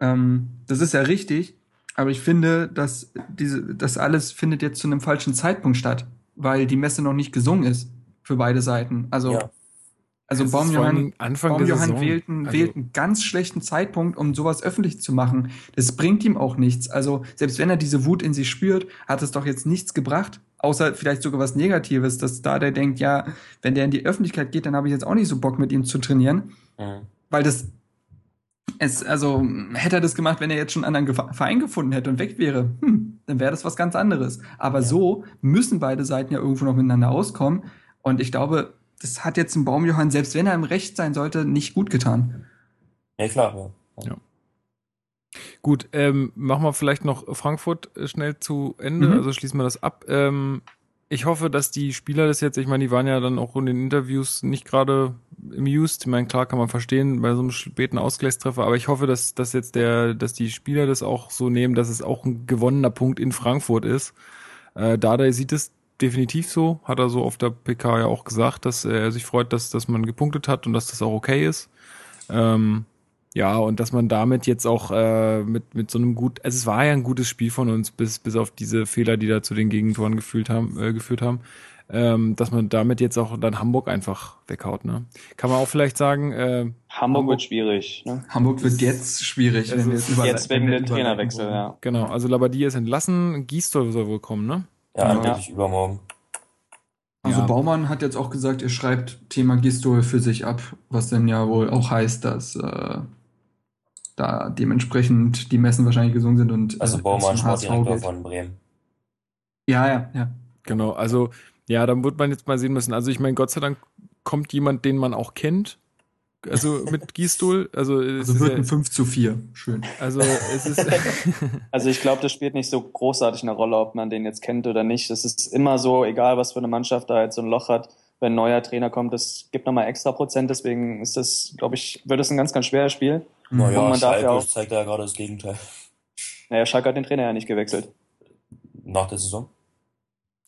ähm, das ist ja richtig. Aber ich finde, dass diese, das alles findet jetzt zu einem falschen Zeitpunkt statt, weil die Messe noch nicht gesungen ist für beide Seiten. Also, Ja. Also Baumjohann, Anfang Baumjohann wählt, einen, Also- wählt einen ganz schlechten Zeitpunkt, um sowas öffentlich zu machen. Das bringt ihm auch nichts. Also, selbst wenn er diese Wut in sich spürt, hat es doch jetzt nichts gebracht, außer vielleicht sogar was Negatives, dass da der denkt, ja, wenn der in die Öffentlichkeit geht, dann habe ich jetzt auch nicht so Bock mit ihm zu trainieren Mhm. weil das es, also hätte er das gemacht, wenn er jetzt schon einen anderen Verein gefunden hätte und weg wäre, hm, dann wäre das was ganz anderes. Aber Ja. so müssen beide Seiten ja irgendwo noch miteinander auskommen. Und ich glaube, das hat jetzt ein Baumjohann, selbst wenn er im Recht sein sollte, nicht gut getan. Ja, klar. Ja. Gut, ähm, machen wir vielleicht noch Frankfurt äh, schnell zu Ende, Mhm. also schließen wir das ab. Ähm, ich hoffe, dass die Spieler das jetzt, ich meine, die waren ja dann auch in den Interviews nicht gerade amused. Ich meine, klar kann man verstehen bei so einem späten Ausgleichstreffer, aber ich hoffe, dass, dass jetzt der, dass die Spieler das auch so nehmen, dass es auch ein gewonnener Punkt in Frankfurt ist. Äh, Dardai sieht es definitiv so, hat er so auf der PK ja auch gesagt, dass er sich freut, dass, dass man gepunktet hat und dass das auch okay ist. Ähm, ja, und dass man damit jetzt auch äh, mit, mit so einem gut, also es war ja ein gutes Spiel von uns, bis, bis auf diese Fehler, die da zu den Gegentoren gefühlt haben, äh, geführt haben, ähm, dass man damit jetzt auch dann Hamburg einfach weghaut, ne? Kann man auch vielleicht sagen, äh, Hamburg wird schwierig. Ne? Hamburg wird jetzt schwierig, Also wenn wir jetzt Jetzt wegen dem Trainerwechsel, ja. genau, also Labadia ist entlassen, Gisdol soll wohl kommen, ne? Ja, Ja. angeblich übermorgen. Also Ja. Baumann hat jetzt auch gesagt, er schreibt Thema Gistol für sich ab, was dann ja wohl auch heißt, dass äh, da dementsprechend die Messen wahrscheinlich gesungen sind und Also äh, Baumann, Sportdirektor von Bremen. Ja, ja, ja. Genau, also ja, dann wird man jetzt mal sehen müssen. Also ich meine, Gott sei Dank kommt jemand, den man auch kennt. Also mit Gistol. Also, es Also wird ein 5 zu 4. Schön. also es ist Also ich glaube, das spielt nicht so großartig eine Rolle, ob man den jetzt kennt oder nicht. Es ist immer so, egal was für eine Mannschaft da jetzt so ein Loch hat, wenn ein neuer Trainer kommt, das gibt nochmal extra Prozent. Deswegen ist das, glaube ich, wird es ein ganz, ganz schweres Spiel. Naja, Und man darf ja Schalke auch- zeigt ja gerade das Gegenteil. Naja, Schalke hat den Trainer ja nicht gewechselt. Nach der Saison.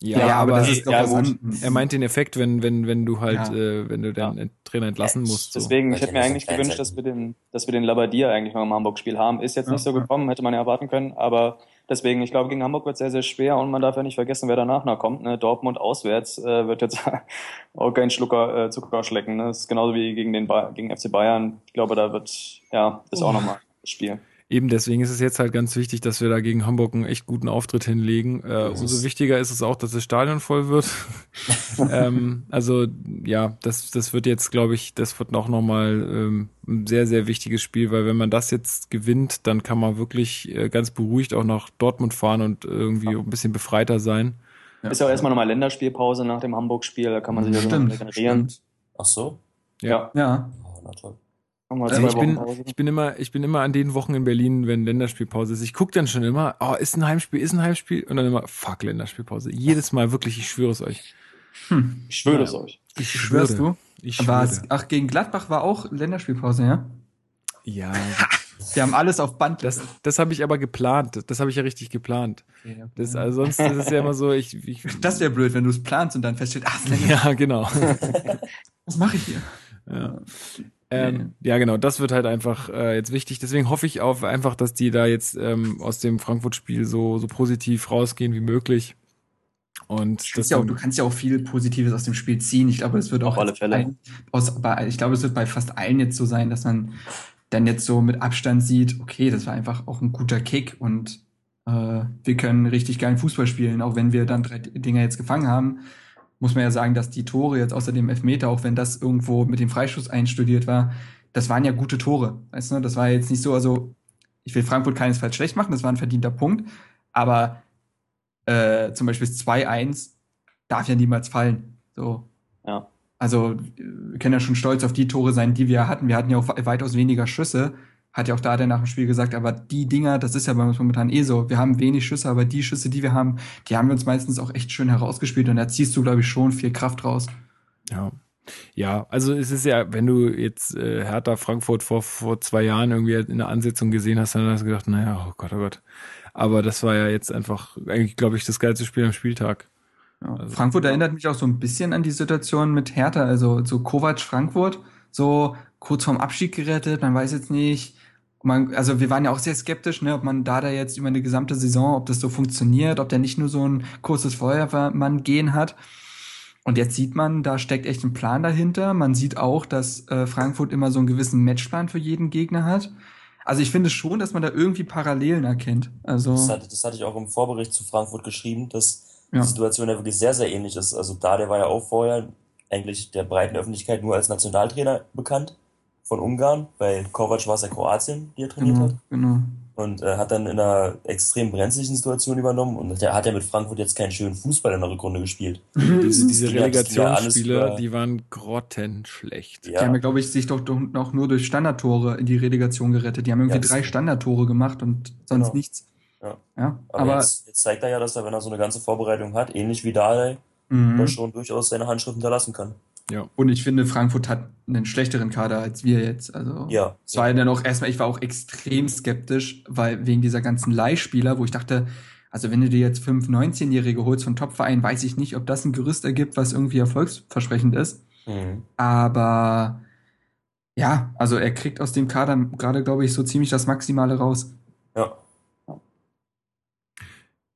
Ja, aber, das ist doch ja, was gut. anderes. er meint den Effekt, wenn wenn wenn du halt, Ja. äh, wenn du den Ja. Trainer entlassen Ja, musst. So. Deswegen, ich hätte ich mir ja eigentlich gewünscht, dass wir den, dass wir den Labadier eigentlich noch im Hamburg-Spiel haben. Ist jetzt Ja, nicht so ja. gekommen, hätte man ja erwarten können, aber deswegen, ich glaube, gegen Hamburg wird sehr, sehr schwer und man darf ja nicht vergessen, wer danach noch kommt. Ne? Dortmund auswärts äh, wird jetzt auch kein Schlucker äh, Zucker schlecken. Ne? Das ist genauso wie gegen den ba gegen FC Bayern. Ich glaube, da wird ja das auch Oh. nochmal das Spiel. Eben deswegen ist es jetzt halt ganz wichtig, dass wir da gegen Hamburg einen echt guten Auftritt hinlegen. Äh, umso wichtiger ist es auch, dass das Stadion voll wird. ähm, also ja, das, das wird jetzt, glaube ich, das wird auch nochmal ähm, ein sehr, sehr wichtiges Spiel, weil wenn man das jetzt gewinnt, dann kann man wirklich äh, ganz beruhigt auch nach Dortmund fahren und irgendwie ein bisschen befreiter sein. Ja. Ist ja auch erstmal nochmal Länderspielpause nach dem Hamburg-Spiel, da kann man sich ja so Stimmt, regenerieren. stimmt. Ach so? Ja, Ja, Oh, na toll. Also ich bin, ich bin immer, ich bin immer an den Wochen in Berlin, wenn Länderspielpause ist. Ich gucke dann schon immer, oh, ist ein Heimspiel, ist ein Heimspiel und dann immer, fuck, Länderspielpause. Jedes Mal wirklich, ich schwöre es euch. hm. Ich schwöre es euch. Ich schwörst du? Ich schwöre. es, ach, gegen Gladbach war auch Länderspielpause, ja? Ja, Die haben alles auf Band. das, das habe ich aber geplant. Das habe ich ja richtig geplant. Das, also sonst ist es ja immer so, ich, ich das wäre blöd, wenn du es planst und dann feststellt, ach, Länderspiel- ja, genau. was mache ich hier? Ja. Ähm, ja, genau, das wird halt einfach äh, jetzt wichtig. Deswegen hoffe ich auf einfach, dass die da jetzt ähm, aus dem Frankfurt-Spiel so, so positiv rausgehen wie möglich. Und Das das ja auch, du kannst ja auch viel Positives aus dem Spiel ziehen. Ich glaube, es wird auch Auf alle Fälle. Ein, aus, bei, ich glaube, es wird bei fast allen jetzt so sein, dass man dann jetzt so mit Abstand sieht, okay, das war einfach auch ein guter Kick und äh, wir können richtig geilen Fußball spielen, auch wenn wir dann drei Dinger jetzt gefangen haben. Muss man ja sagen, dass die Tore jetzt außer dem Elfmeter, auch wenn das irgendwo mit dem Freischuss einstudiert war, das waren ja gute Tore. Weißt du, das war jetzt nicht so, also ich will Frankfurt keinesfalls schlecht machen, das war ein verdienter Punkt, aber äh, zum Beispiel das 2-1 darf ja niemals fallen. So. Ja. Also, wir können ja schon stolz auf die Tore sein, die wir hatten. Wir hatten ja auch we- weitaus weniger Schüsse. Hat ja auch da der nach dem Spiel gesagt, aber die Dinger, das ist ja bei uns momentan eh so. Wir haben wenig Schüsse, aber die Schüsse, die wir haben, die haben wir uns meistens auch echt schön herausgespielt und da ziehst du, glaube ich, schon viel Kraft raus. Ja. Ja, also es ist ja, wenn du jetzt äh, Hertha Frankfurt vor, vor zwei Jahren irgendwie in der Ansetzung gesehen hast, dann hast du gedacht, naja, oh Gott, oh Gott. Aber das war ja jetzt einfach, eigentlich, glaube ich, das geilste Spiel am Spieltag. Ja. Also- Frankfurt erinnert mich auch so ein bisschen an die Situation mit Hertha, also so Kovac Frankfurt, so kurz vorm Abstieg gerettet, man weiß jetzt nicht, man, also wir waren ja auch sehr skeptisch, ne, ob man da da jetzt über eine gesamte Saison, ob das so funktioniert, ob der nicht nur so ein kurzes Feuerwehrmann gehen hat. Und jetzt sieht man, da steckt echt ein Plan dahinter. Man sieht auch, dass äh, Frankfurt immer so einen gewissen Matchplan für jeden Gegner hat. Also ich finde schon, dass man da irgendwie Parallelen erkennt. Also Das, hatte, das hatte ich auch im Vorbericht zu Frankfurt geschrieben, dass Ja. die Situation ja wirklich sehr, sehr ähnlich ist. Also da, der war ja auch vorher eigentlich der breiten Öffentlichkeit nur als Nationaltrainer bekannt von Ungarn, weil Kovac war es ja Kroatien, die er trainiert genau, hat. genau. Und äh, hat dann in einer extrem brenzlichen Situation übernommen und der hat ja mit Frankfurt jetzt keinen schönen Fußball in der Rückrunde gespielt. Diese, diese ja Relegationsspiele, die waren grottenschlecht. Die haben ja, glaube ich, sich doch, doch noch nur durch Standardtore in die Relegation gerettet. Die haben irgendwie Ja, drei Standardtore gemacht und sonst Genau. nichts. Ja. ja Aber, aber, jetzt, jetzt zeigt er ja, dass er, wenn er so eine ganze Vorbereitung hat, ähnlich wie Dardai, mhm. da schon durchaus seine Handschrift hinterlassen kann. Und ich finde, Frankfurt hat einen schlechteren Kader als wir jetzt. Also Ja. es war ja dann auch erstmal, ich war auch extrem skeptisch, weil wegen dieser ganzen Leihspieler, wo ich dachte, also wenn du dir jetzt fünf 19-Jährige holst von Topvereinen, weiß ich nicht, ob das ein Gerüst ergibt, was irgendwie erfolgsversprechend ist. Mhm. Aber ja, also er kriegt aus dem Kader gerade, glaube ich, so ziemlich das Maximale raus. Ja.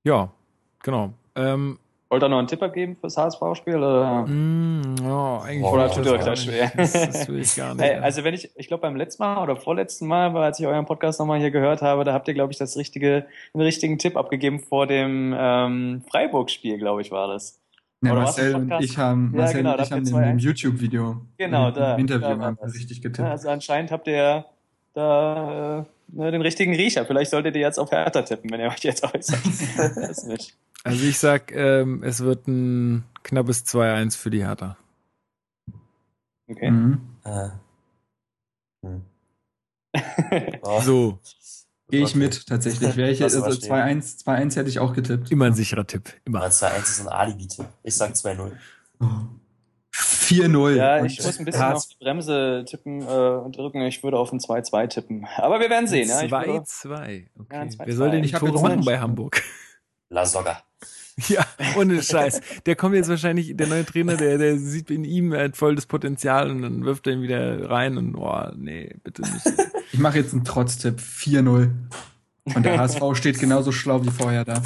Ja, genau. Ähm, Wollt ihr noch einen Tipp abgeben fürs HSV-Spiel? Oder? mh, ja, eigentlich Oder tut das ihr euch das schwer? Das, das will ich gar nicht. Hey, also wenn ich, ich glaube beim letzten Mal oder vorletzten Mal, weil als ich euren Podcast nochmal hier gehört habe, da habt ihr, glaube ich, das richtige, den richtigen Tipp abgegeben vor dem ähm, Freiburg-Spiel, glaube ich, war das. Ja, Marcel und ich haben, Ja, Marcel genau, und ich haben in dem YouTube-Video, Genau, im, da- im Interview da war haben wir das. richtig Ja, getippt. also anscheinend habt ihr da äh, ne, den richtigen Riecher. Vielleicht solltet ihr jetzt auf Hertha tippen, wenn ihr euch jetzt äußert. Weiß nicht. Also ich sag, ähm, es wird ein knappes 2-1 für die Hertha. Okay. Mhm. Äh. Hm. Oh, So, Gehe ich okay. mit, tatsächlich. Wäre ich, Lass also mal stehen. 2-1 2-1 hätte ich auch getippt. immer ein sicherer Tipp. Immer. Aber 2-1 ist ein Alibi-Tipp. Ich sag 2-0. Oh. 4-0. Ja, ich muss ein bisschen auf die Bremse tippen äh, und drücken. Ich würde auf ein 2-2 tippen. Aber wir werden sehen. Ja, ich würde, 2-2. Okay. Ja, 2-2. Wer soll denn die hab Tore jetzt machen nicht- bei Hamburg? La Soga. Ja, ohne Scheiß. Der kommt jetzt wahrscheinlich, der neue Trainer, der, der sieht in ihm halt voll das Potenzial und dann wirft er ihn wieder rein und oh, nee, bitte nicht. Ich mache jetzt einen Trotztipp. 4-0. Und der HSV steht genauso schlau wie vorher da.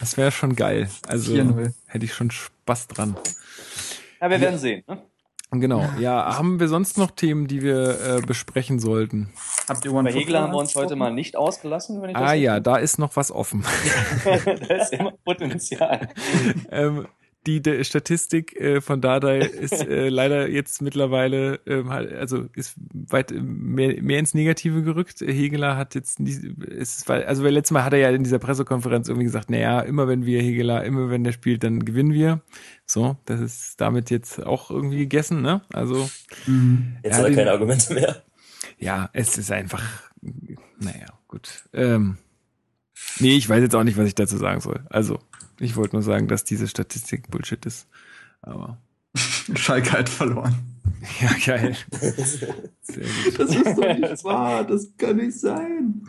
Das wäre schon geil. Also 4-0. hätte ich schon Spaß dran. ja, wir werden sehen. Ne? Genau. Ja, haben wir sonst noch Themen, die wir äh, besprechen sollten? Habt ihr Bei Hegler haben wir uns heute mal nicht ausgelassen, wenn ich das Ah ja, da ist noch was offen. da ist immer Potenzial. ähm, die der Statistik äh, von Dardai ist äh, leider jetzt mittlerweile, ähm, halt- also ist weit mehr, mehr ins Negative gerückt. Hegeler hat jetzt, nie, ist, weil, also weil letztes Mal hat er ja in dieser Pressekonferenz irgendwie gesagt, naja, immer wenn wir Hegeler, immer wenn der spielt, dann gewinnen wir. So, das ist damit jetzt auch irgendwie gegessen, ne? Also Mhm. Jetzt hat er keine Argumente mehr. ja, es ist einfach, naja, gut. Ähm, nee, ich weiß jetzt auch nicht, was ich dazu sagen soll. Also, ich wollte nur sagen, dass diese Statistik Bullshit ist. Aber, Schalke hat verloren. ja, geil. Sehr gut. Das ist doch nicht wahr. Das kann nicht sein.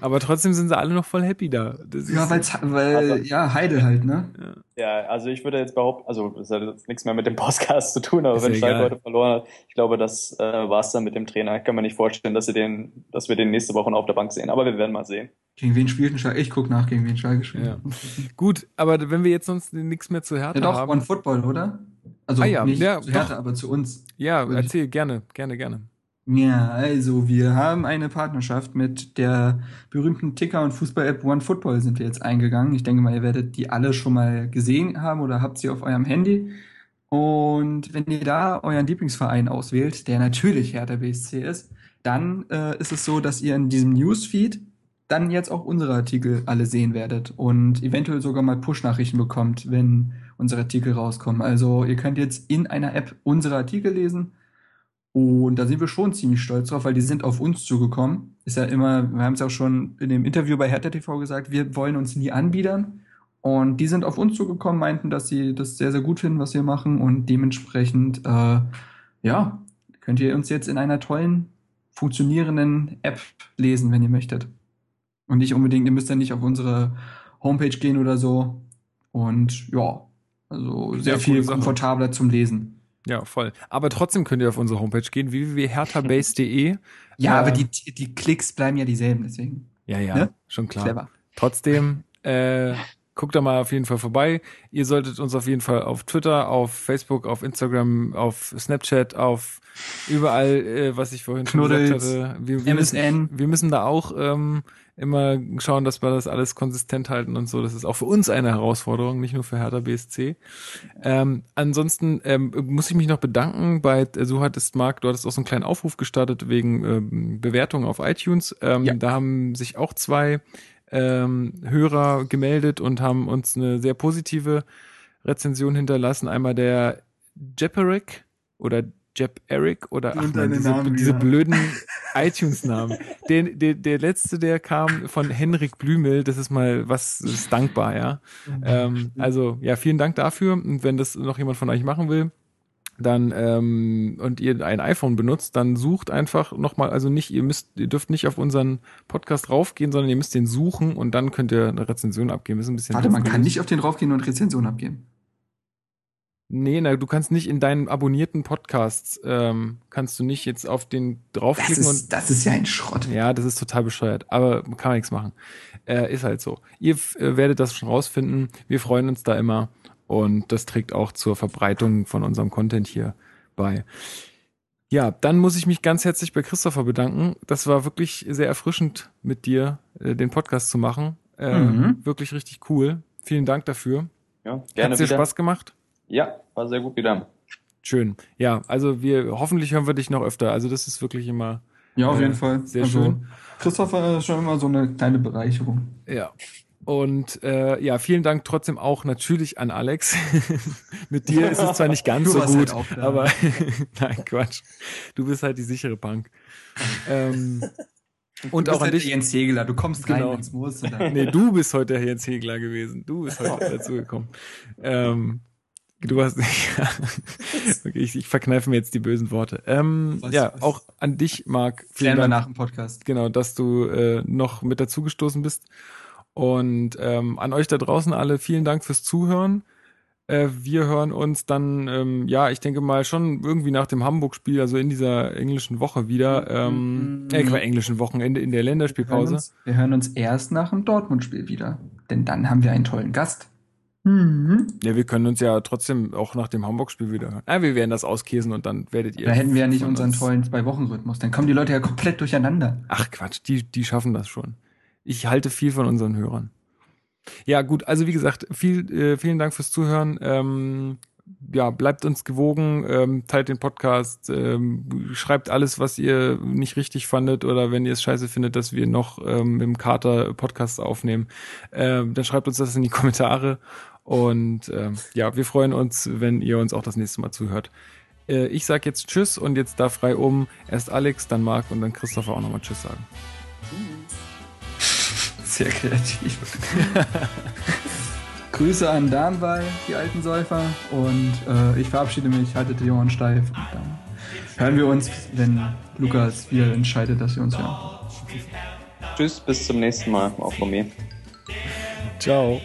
Aber trotzdem sind sie alle noch voll happy da. Das Ja, weil's, weil, Also- ja, Heide halt, ne? Ja, also ich würde jetzt behaupten, also das hat jetzt nichts mehr mit dem Podcast zu tun, aber Ist wenn ja Schalke heute verloren hat, ich glaube, das äh, war es dann mit dem Trainer. Ich kann mir nicht vorstellen, dass, sie den, dass wir den nächste Woche noch auf der Bank sehen, aber wir werden mal sehen. Gegen wen spielt denn Schalke? Ich guck nach, gegen wen Schalke spielt. Ja. Gut, aber wenn wir jetzt sonst nichts mehr zu Hertha Ja, doch, haben. One Football, oder? Also Ah ja, nicht ja, zu Hertha, doch. aber zu uns. ja, Würde ich- erzähl gerne, gerne, gerne. Ja, also wir haben eine Partnerschaft mit der berühmten Ticker- und Fußball-App OneFootball sind wir jetzt eingegangen. Ich denke mal, ihr werdet die alle schon mal gesehen haben oder habt sie auf eurem Handy. Und wenn ihr da euren Lieblingsverein auswählt, der natürlich Hertha BSC ist, dann äh, ist es so, dass ihr in diesem Newsfeed dann jetzt auch unsere Artikel alle sehen werdet und eventuell sogar mal Push-Nachrichten bekommt, wenn unsere Artikel rauskommen. Also ihr könnt jetzt in einer App unsere Artikel lesen und da sind wir schon ziemlich stolz drauf, weil die sind auf uns zugekommen. Ist ja immer, wir haben es auch schon in dem Interview bei Hertha TV gesagt, wir wollen uns nie anbiedern. Und die sind auf uns zugekommen, meinten, dass sie das sehr, sehr gut finden, was wir machen. Und dementsprechend, äh, ja, könnt ihr uns jetzt in einer tollen, funktionierenden App lesen, wenn ihr möchtet. Und nicht unbedingt, ihr müsst ja nicht auf unsere Homepage gehen oder so. Und ja, also sehr Ja, viel komfortabler zum Lesen. Ja, voll. Aber trotzdem könnt ihr auf unsere Homepage gehen, www.herthabase.de. Ja, Äh, aber die, die Klicks bleiben ja dieselben, deswegen. Ja, ja, Ne? schon klar. Clever. Trotzdem, äh, guckt da mal auf jeden Fall vorbei. Ihr solltet uns auf jeden Fall auf Twitter, auf Facebook, auf Instagram, auf Snapchat, auf überall, äh, was ich vorhin schon Knuddels, gesagt hatte. Wir, wir, müssen, MSN. wir müssen da auch ähm, immer schauen, dass wir das alles konsistent halten und so. Das ist auch für uns eine Herausforderung, nicht nur für Hertha BSC. Ähm, ansonsten ähm, muss ich mich noch bedanken bei, äh, so hattest Marc, du hattest auch so einen kleinen Aufruf gestartet wegen ähm, Bewertungen auf iTunes. Ähm, Ja. Da haben sich auch zwei ähm, Hörer gemeldet und haben uns eine sehr positive Rezension hinterlassen. Einmal der Jepperick oder Jep Eric oder ach man, diese, Namen diese blöden iTunes-Namen. Den, der, der letzte, der kam von Henrik Blümel, das ist mal was, ist dankbar, ja. Ähm, also ja, vielen Dank dafür. Und wenn das noch jemand von euch machen will, dann ähm, und ihr ein iPhone benutzt, dann sucht einfach nochmal, also nicht, ihr müsst, ihr dürft nicht auf unseren Podcast raufgehen, sondern ihr müsst den suchen und dann könnt ihr eine Rezension abgeben. Das ist ein bisschen Warte, man kann nicht auf den raufgehen und Rezension abgeben. Nee, na, du kannst nicht in deinen abonnierten Podcasts, ähm, kannst du nicht jetzt auf den Das draufklicken und ist, das ist ja ein Schrott. ja, das ist total bescheuert, aber kann man nichts machen. Äh, ist halt so. Ihr äh, werdet das schon rausfinden. Wir freuen uns da immer und das trägt auch zur Verbreitung von unserem Content hier bei. Ja, dann muss ich mich ganz herzlich bei Christopher bedanken. Das war wirklich sehr erfrischend mit dir, äh, den Podcast zu machen. Äh, Mhm. Wirklich richtig cool. Vielen Dank dafür. Ja, gerne Hat dir wieder. Spaß gemacht? Ja, war sehr gut wieder. Schön. Ja, also wir hoffentlich hören wir dich noch öfter. Also das ist wirklich immer Ja, auf Äh, jeden Fall. sehr also, schön. Christopher ist schon immer so eine kleine Bereicherung. ja. Und äh, ja, vielen Dank trotzdem auch natürlich an Alex. Mit dir ist es zwar nicht ganz Du so warst gut, halt auch da. aber nein, Quatsch. Du bist halt die sichere Bank. ähm, und Du auch bist an halt dich. Jens Hegeler, du kommst Genau. rein. Und dann Nee, du bist heute der Jens Hegler gewesen. Du bist heute dazugekommen. Ähm, du hast okay, ich, ich verkneife mir jetzt die bösen Worte. Ähm, Was- ja, was- auch an dich, Marc. Vielen klären wir Dank, nach dem Podcast. genau, dass du äh, noch mit dazugestoßen bist. Und ähm, an euch da draußen alle vielen Dank fürs Zuhören. Äh, wir hören uns dann, ähm, ja, ich denke mal schon irgendwie nach dem Hamburg-Spiel, also in dieser englischen Woche wieder, ähm, Mhm. äh, englischen Wochenende in der Wir hören, Länderspielpause. uns, wir hören uns erst nach dem Dortmund-Spiel wieder. Denn dann haben wir einen tollen Gast. Mhm. Ja, wir können uns ja trotzdem auch nach dem Hamburg-Spiel wieder hören. Ah, wir werden das auskäsen und dann werdet ihr. Da hätten wir ja nicht unseren uns- tollen Zwei-Wochen-Rhythmus. Dann kommen die Leute ja komplett durcheinander. Ach Quatsch, die, die schaffen das schon. Ich halte viel von unseren Hörern. Ja, gut, also wie gesagt, viel, äh, vielen Dank fürs Zuhören. Ähm, ja, bleibt uns gewogen, ähm, teilt den Podcast, ähm, schreibt alles, was ihr nicht richtig fandet oder wenn ihr es scheiße findet, dass wir noch ähm, im Kater Podcast aufnehmen, ähm, dann schreibt uns das in die Kommentare und ähm, ja, wir freuen uns, wenn ihr uns auch das nächste Mal zuhört. Äh, ich sag jetzt Tschüss und jetzt da frei um erst Alex, dann Marc und dann Christopher auch nochmal Tschüss sagen. Sehr kreativ. Grüße an Darmball, die alten Säufer. Und äh, ich verabschiede mich, haltet die Ohren steif. Und dann hören wir uns, wenn Lukas wieder entscheidet, dass wir uns hören. Tschüss, bis zum nächsten Mal, auch von mir. Ciao.